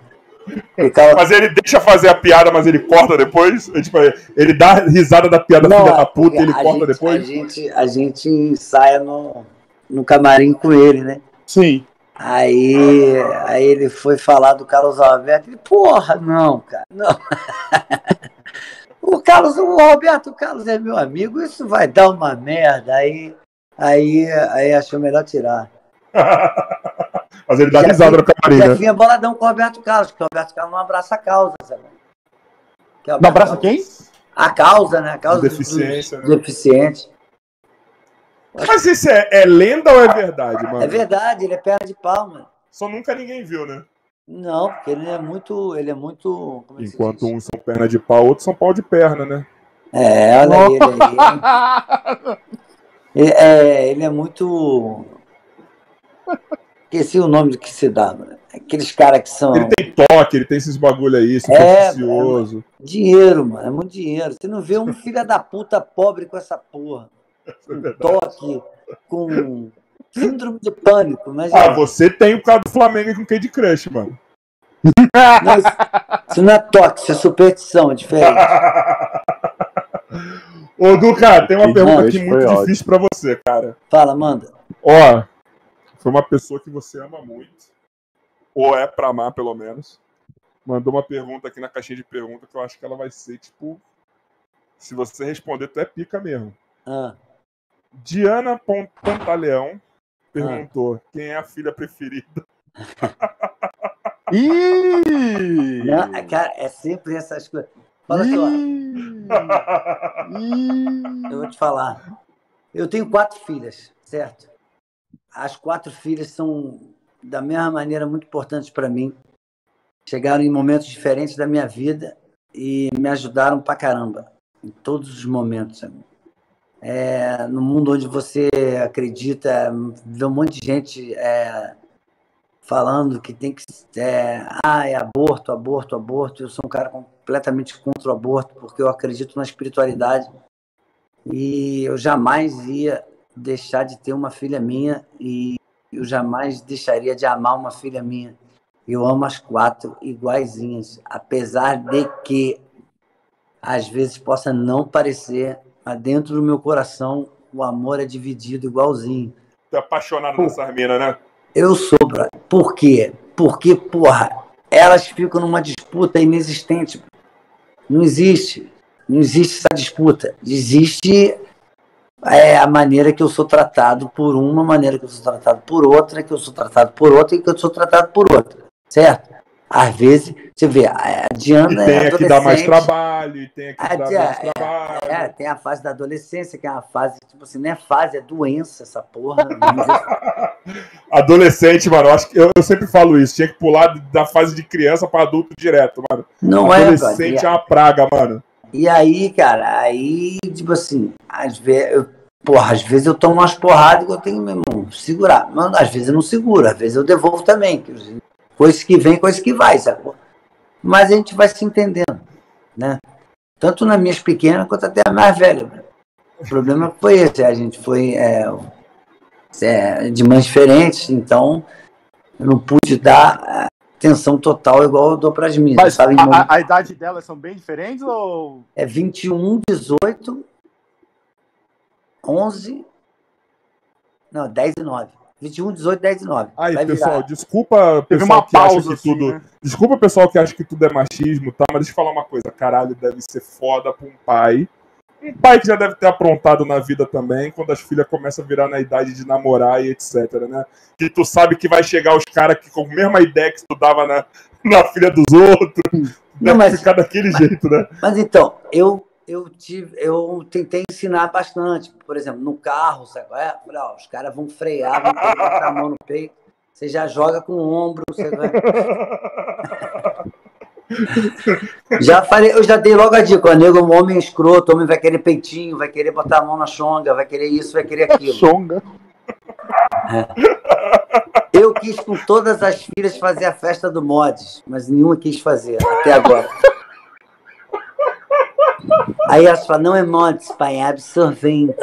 Ficava... Mas ele deixa fazer a piada, mas ele corta depois? Tipo, ele dá risada da piada Não, filha da puta e ele corta gente- depois? A gente, a gente ensaia no, no camarim com ele, né? Sim. Aí, aí ele foi falar do Carlos Alberto. Ele, porra, não, cara, não. o Carlos, o Roberto Carlos é meu amigo, isso vai dar uma merda. Aí, aí, aí achou melhor tirar. mas ele dá Já risada no camarim, Já né? vinha boladão com o Roberto Carlos, porque o Roberto Carlos não abraça a causa, sabe? Que Não abraça Carlos- quem? A causa, né? A causa De dos- deficiência, dos né? deficientes. Mas isso é, é lenda ou é verdade, mano? É verdade, ele é perna de pau, mano. Só nunca ninguém viu, né? Não, porque ele é muito. Ele é muito. Como é Enquanto uns são perna de pau, outros são pau de perna, né? É, olha aí, ele aí. Ele é, ele é muito. Esqueci o nome do que se dá, mano. Aqueles caras que são. Ele tem toque, ele tem esses bagulho aí, É, supersticioso. Dinheiro, mano. É muito dinheiro. Você não vê um filho da puta pobre com essa porra. É Um verdade. toque. com síndrome de pânico. Mas Ah, você tem o cara do Flamengo com Candy Crush, mano. não, isso- isso não é toque, isso é superstição, é diferente. Ô, Du, cara, tem uma Que pergunta aqui muito ótimo. difícil pra você, cara. Fala, manda. Ó, foi uma pessoa que você ama muito. Ou é pra amar, pelo menos. Mandou uma pergunta aqui na caixinha de pergunta que eu acho que ela vai ser, tipo. Se você responder, tu é pica mesmo. Ah, Diana Pantaleão perguntou quem é a filha preferida. Ih! não, cara, é sempre essas coisas. Fala assim, ó, Ih! eu vou te falar. Eu tenho quatro filhas, certo? As quatro filhas são, da mesma maneira, muito importantes para mim. Chegaram em momentos diferentes da minha vida e me ajudaram pra caramba, em todos os momentos. sabe? É, no mundo onde você acredita, vê um monte de gente é, falando que tem que. É, ah, é aborto, aborto, aborto. Eu sou um cara completamente contra o aborto, porque eu acredito na espiritualidade. E eu jamais ia deixar de ter uma filha minha e eu jamais deixaria de amar uma filha minha. Eu amo as quatro iguaizinhas, apesar de que às vezes possa não parecer, dentro do meu coração o amor é dividido igualzinho. Tu é apaixonado nessas minas, né? Eu sou, brother. Por quê? Porque, porra, elas ficam numa disputa inexistente. Não existe. Não existe essa disputa. Existe é, a maneira que eu sou tratado por uma, a maneira que eu sou tratado por outra, que eu sou tratado por outra e que eu sou tratado por outra. Certo? Às vezes, você vê, a E Diana tem é a que dá mais trabalho, tem a que dá tia, menos trabalho. É, tem a fase da adolescência, que é uma fase, tipo assim, não é fase, é doença essa porra. dizer Adolescente, mano, eu, acho que, eu, eu sempre falo isso. Tinha que pular da fase de criança pra adulto direto, mano. Não é, Adolescente brother. é uma praga, mano. E aí, cara, aí, tipo assim, às vezes, eu, porra, às vezes eu tomo umas porradas que eu tenho, meu irmão, segurar. Mas às vezes eu não seguro, às vezes eu devolvo também. que- Coisa que vem, coisa que vai, sacou? Mas a gente vai se entendendo, né? Tanto nas minhas pequenas quanto até a mais velha. né? O problema foi esse, a gente foi é, é, de mães diferentes, então eu não pude dar atenção total igual eu dou para as minhas. Mas momento- a- a idade delas são bem diferentes ou. é 21, 18, 11. Não, 10 e 9. 21, 18, 10 e 9. Aí, Vai pessoal, virar. desculpa Teve pessoal uma que acha pausa que assim, tudo. né? Desculpa pessoal que acha que tudo é machismo, tá? Mas deixa eu falar uma coisa, caralho, deve ser foda pra um pai. Um pai que já deve ter aprontado na vida também, quando as filhas começam a virar na idade de namorar e etc, né? Que tu sabe que vai chegar os caras que com a mesma ideia que tu dava na, na filha dos outros, deve mas- ficar daquele jeito, né? Mas então, eu, eu, tive, eu tentei ensinar bastante. Por exemplo, no carro, sabe qual é? Falei, ó, os caras vão frear, vão botar a mão no peito. Você já joga com o ombro, você vai. Já falei, eu já dei logo a dica, ó, nego, um homem escroto, homem vai querer peitinho, vai querer botar a mão na chonga, vai querer isso, vai querer aquilo. Chonga. Eu quis com todas as filhas fazer a festa do Mods, mas nenhuma quis fazer até agora. Aí elas falam, não é Mods, pai, é absorvente.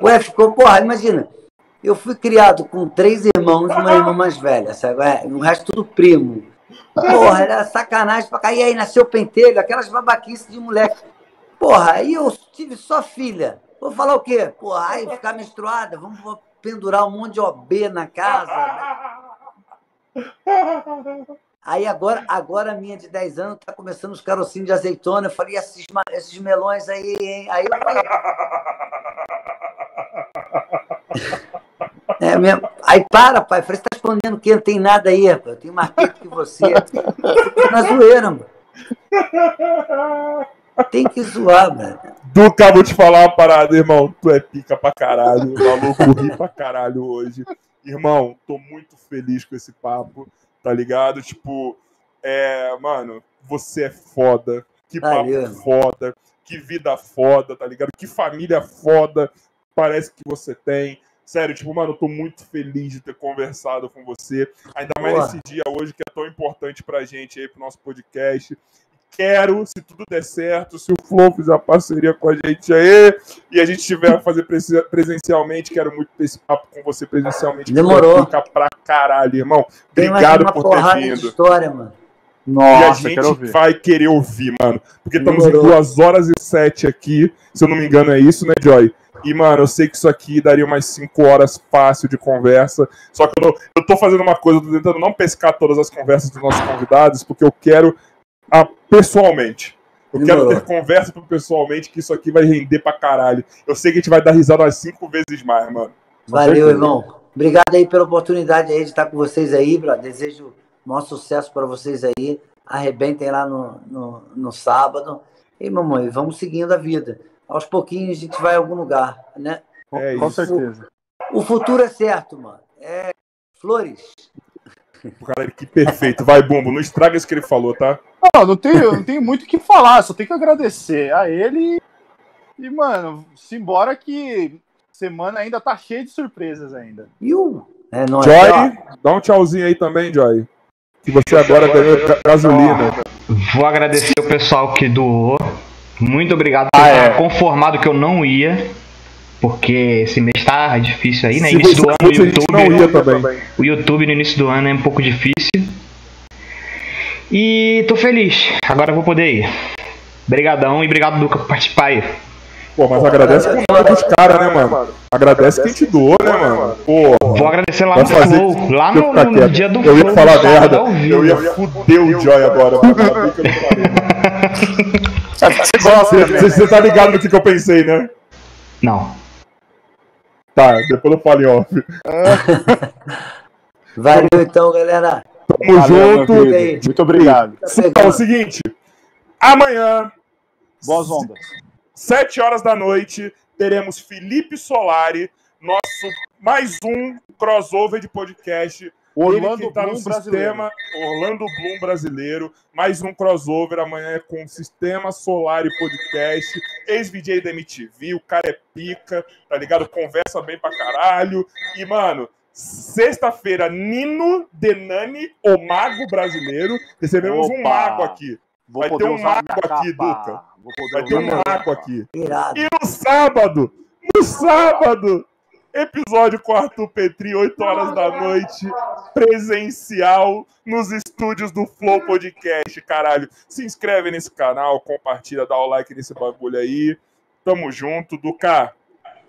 Ué, ficou, porra, imagina. Eu fui criado com três irmãos e uma irmã mais velha, sabe? É, o resto tudo primo. Porra, era sacanagem pra cair. aí nasceu pentelho, aquelas babaquices de moleque. Porra, aí eu tive só filha. Vou falar o quê? Porra, aí ficar menstruada, vamos pendurar um monte de OB na casa. Aí agora, agora a minha de 10 anos tá começando os carocinhos de azeitona. Eu falei, "E esses, esses melões aí, hein? Aí. É mesmo. Aí para, pai. Falei, você tá escondendo o quê? Não tem nada aí, rapaz. Eu tenho mais peito que você. Na zoeira, mano. Tem que zoar, mano. Duca, vou te falar uma parada, irmão. Tu é pica pra caralho. O maluco ri pra caralho hoje. Irmão, tô muito feliz com esse papo, tá ligado? Tipo, é, mano, você é foda. Que papo Valeu. foda. Que vida foda, tá ligado? Que família foda parece que você tem. Sério, tipo, mano, eu tô muito feliz de ter conversado com você. Ainda mais Boa. nesse dia hoje que é tão importante pra gente aí, pro nosso podcast. Quero, se tudo der certo, se o Flow fizer parceria com a gente aí, e a gente tiver a fazer presen- presencialmente, quero muito ter esse papo com você presencialmente. Demorou. Fica pra caralho, irmão. Tem Obrigado uma por ter porrada de vindo. história, mano. E a Nossa, gente quero ouvir. vai querer ouvir, mano. Porque estamos em. 2 horas e 7 aqui. Se eu não me engano, é isso, né, Joy? E, mano, eu sei que isso aqui daria umas 5 horas fácil de conversa. Só que eu, não- eu tô fazendo uma coisa, eu tô tentando não pescar todas as conversas dos nossos convidados, porque eu quero a, pessoalmente. Eu quero ter conversa pessoalmente, que isso aqui vai render pra caralho. Eu sei que a gente vai dar risada umas 5 vezes mais, mano. Valeu, irmão. Obrigado aí pela oportunidade aí de estar com vocês aí, bro. Desejo maior sucesso para vocês aí. Arrebentem lá no, no, no sábado. E, mamãe, vamos seguindo a vida. Aos pouquinhos a gente vai a algum lugar, né? É Com isso. certeza. O futuro é certo, mano. É flores. Caralho, que perfeito. Vai, Bumbo, não estraga isso que ele falou, tá? Não, não tenho, não tenho muito o que falar, só tenho que agradecer a ele. E, mano, simbora que semana ainda tá cheia de surpresas ainda. E o. É nóis. Joy, dá um tchauzinho aí também, Joy. Que você agora ganhou ga- gasolina. Vou agradecer o pessoal que doou. Muito obrigado por Ah, é. conformado que eu não ia. Porque esse mês tá difícil aí, né? Se Início do ano o gente não YouTube. ia também. O YouTube no início do ano é um pouco difícil. E tô feliz. Agora eu vou poder ir. Obrigadão e obrigado, Duca, por participar aí. Pô, mas agradece com o nome dos caras, né, mano? Agradece quem te doou, né, mano? Pô, Vou agradecer lá no Flow. Lá eu no, no dia do Eu ia Flow, falar no sábado, merda. Eu ia fuder o Joy agora. mano. Eu. Você você- você tá ligado no que, que eu pensei, né? Não. Tá, depois eu falo em off. Valeu então, galera. Tamo Valeu, junto. Muito obrigado. Então é o seguinte. Amanhã, Boas ondas. 7 horas da noite, teremos Felipe Solari, nosso mais um crossover de podcast. Orlando tá no Bloom brasileiro. sistema Orlando Bloom brasileiro. Mais um crossover amanhã é com o Sistema Solar e Podcast. Ex-VJ da MTV, o cara é pica, tá ligado? Conversa bem pra caralho. E, mano, sexta-feira, Nino Denani, o mago brasileiro. Recebemos um Opa! mago aqui. Vou Vai ter um mago aqui. Duca. Vai ter um mago aqui. Irado. E no sábado, no sábado, episódio com Arthur Petri, 8 horas da noite, presencial nos estúdios do Flow Podcast, caralho. Se inscreve nesse canal, compartilha, dá o like nesse bagulho aí. Tamo junto, Duca.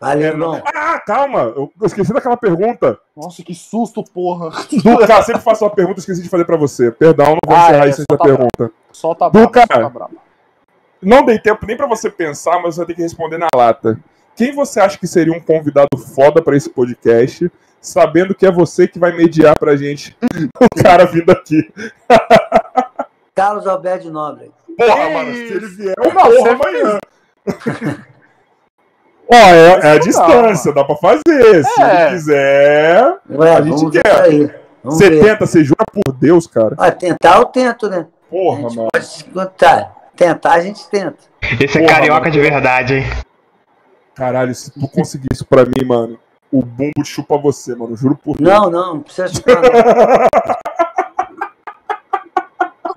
Valeu, irmão. Ah, calma, eu esqueci daquela pergunta. Nossa, que susto, porra. Duca, sempre faço uma pergunta, esqueci de fazer pra você. Perdão, não vou Ah, encerrar é, isso da tá pergunta. Solta Duca. braba, solta braba. Não dei tempo nem pra você pensar, mas você vai ter que responder na lata. Quem você acha que seria um convidado foda pra esse podcast, sabendo que é você que vai mediar pra gente o cara vindo aqui? Carlos Alberto Nobre. Porra, Que mano, se ele vier, Não, eu porra você amanhã. Ó, é, é a distância, dá pra fazer. Se É. ele quiser. Ué, A gente quer. aí. Vamos Você ver. tenta, você jura por Deus, cara. Ah, tentar eu tento, né? A Porra, gente mano. pode se contar. Tentar a gente tenta. Esse é Porra, carioca mano. de verdade, hein? Caralho, se tu conseguir isso pra mim, mano, o bumbo chupa você, mano. Juro por Deus. Não, não, não precisa chupar, não.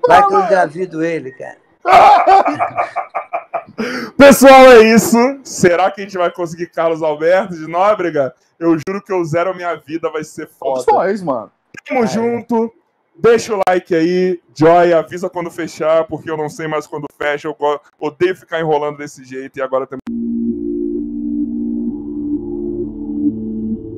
Vai que eu engravido ele, cara. Pessoal, é isso. Será que a gente vai conseguir Carlos Alberto de Nóbrega? Eu juro que eu zero a minha vida, vai ser foda. Opções, mano. Tamo junto. Deixa o like aí. Joy, avisa quando fechar, porque eu não sei mais quando fecha. Eu odeio ficar enrolando desse jeito e agora temos.